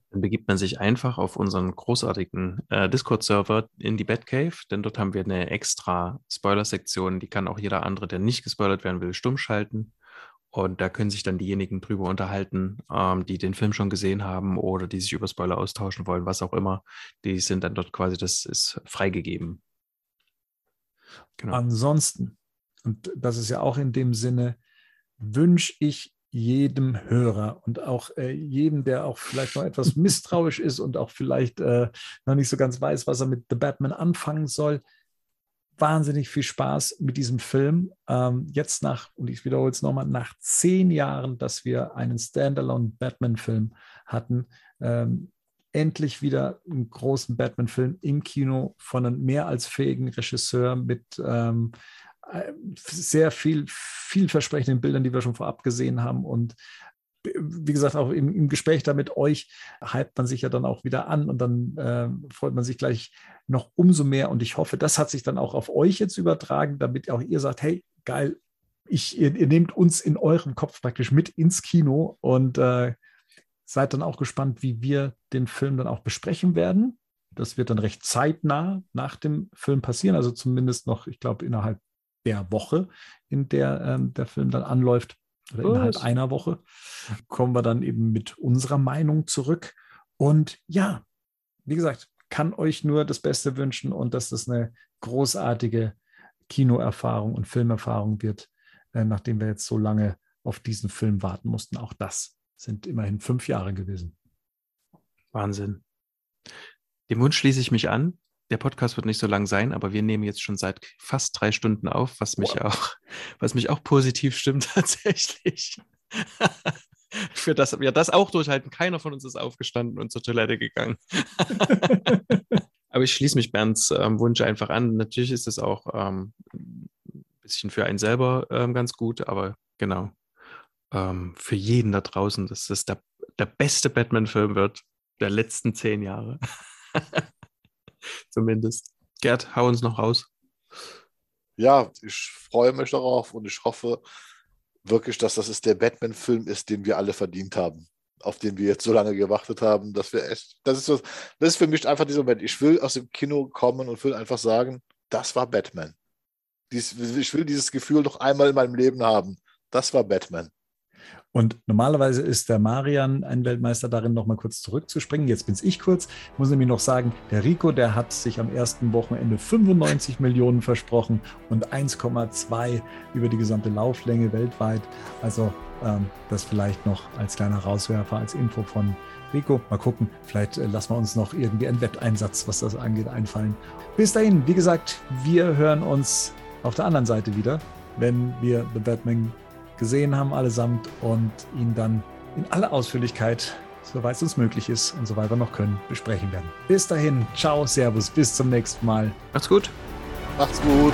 Dann begibt man sich einfach auf unseren großartigen äh, Discord-Server in die Batcave, denn dort haben wir eine extra Spoiler-Sektion, die kann auch jeder andere, der nicht gespoilert werden will, stumm schalten. Und da können sich dann diejenigen drüber unterhalten, ähm, die den Film schon gesehen haben oder die sich über Spoiler austauschen wollen, was auch immer. Die sind dann dort quasi, das ist freigegeben. Genau. Ansonsten, und das ist ja auch in dem Sinne, wünsche ich jedem Hörer und auch äh, jedem, der auch vielleicht noch etwas misstrauisch ist und auch vielleicht äh, noch nicht so ganz weiß, was er mit The Batman anfangen soll, wahnsinnig viel Spaß mit diesem Film. Ähm, jetzt nach, und ich wiederhole es nochmal, nach zehn Jahren, dass wir einen Standalone Batman-Film hatten, ähm, endlich wieder einen großen Batman-Film im Kino von einem mehr als fähigen Regisseur mit ähm, äh, sehr viel, vielversprechenden Bildern, die wir schon vorab gesehen haben. Und wie gesagt, auch im, im, Gespräch da mit euch hypt man sich ja dann auch wieder an und dann äh, freut man sich gleich noch umso mehr. Und ich hoffe, das hat sich dann auch auf euch jetzt übertragen, damit auch ihr sagt, hey, geil, ich, ihr, ihr nehmt uns in eurem Kopf praktisch mit ins Kino und äh, seid dann auch gespannt, wie wir den Film dann auch besprechen werden. Das wird dann recht zeitnah nach dem Film passieren, also zumindest noch, ich glaube, innerhalb der Woche, in der ähm, der Film dann anläuft oder Was? innerhalb einer Woche, kommen wir dann eben mit unserer Meinung zurück. Und ja, wie gesagt, kann euch nur das Beste wünschen und dass das eine großartige Kinoerfahrung und Filmerfahrung wird, äh, nachdem wir jetzt so lange auf diesen Film warten mussten. Auch das sind immerhin fünf Jahre gewesen. Wahnsinn. Dem Wunsch schließe ich mich an. Der Podcast wird nicht so lang sein, aber wir nehmen jetzt schon seit fast drei Stunden auf, was mich wow. auch, was mich auch positiv stimmt (laughs) tatsächlich. Für das wir das auch durchhalten. Keiner von uns ist aufgestanden und zur Toilette gegangen. (laughs) aber ich schließe mich Bernds ähm, Wunsch einfach an. Natürlich ist es auch ähm, ein bisschen für einen selber ähm, ganz gut, aber genau. Ähm, für jeden da draußen, dass das der, der beste Batman-Film wird der letzten zehn Jahre. (laughs) (laughs) Zumindest. Gerd, hau uns noch raus. Ja, ich freue mich darauf und ich hoffe wirklich, dass das der Batman-Film ist, den wir alle verdient haben. Auf den wir jetzt so lange gewartet haben, dass wir echt. Das ist, das ist für mich einfach dieser Moment. Ich will aus dem Kino kommen und will einfach sagen, das war Batman. Dies, ich will dieses Gefühl noch einmal in meinem Leben haben. Das war Batman. Und normalerweise ist der Marian ein Weltmeister darin, noch mal kurz zurückzuspringen. Jetzt bin ich kurz. Ich muss nämlich noch sagen, der Rico, der hat sich am ersten Wochenende 95 Millionen versprochen und 1,2 über die gesamte Lauflänge weltweit. Also ähm, das vielleicht noch als kleiner Rauswerfer, als Info von Rico. Mal gucken, vielleicht äh, lassen wir uns noch irgendwie einen Wetteinsatz, was das angeht, einfallen. Bis dahin, wie gesagt, wir hören uns auf der anderen Seite wieder, wenn wir The Batman gesehen haben allesamt und ihn dann in aller Ausführlichkeit, soweit es uns möglich ist und soweit wir noch können, besprechen werden. Bis dahin, ciao, servus, bis zum nächsten Mal. Macht's gut. Macht's gut.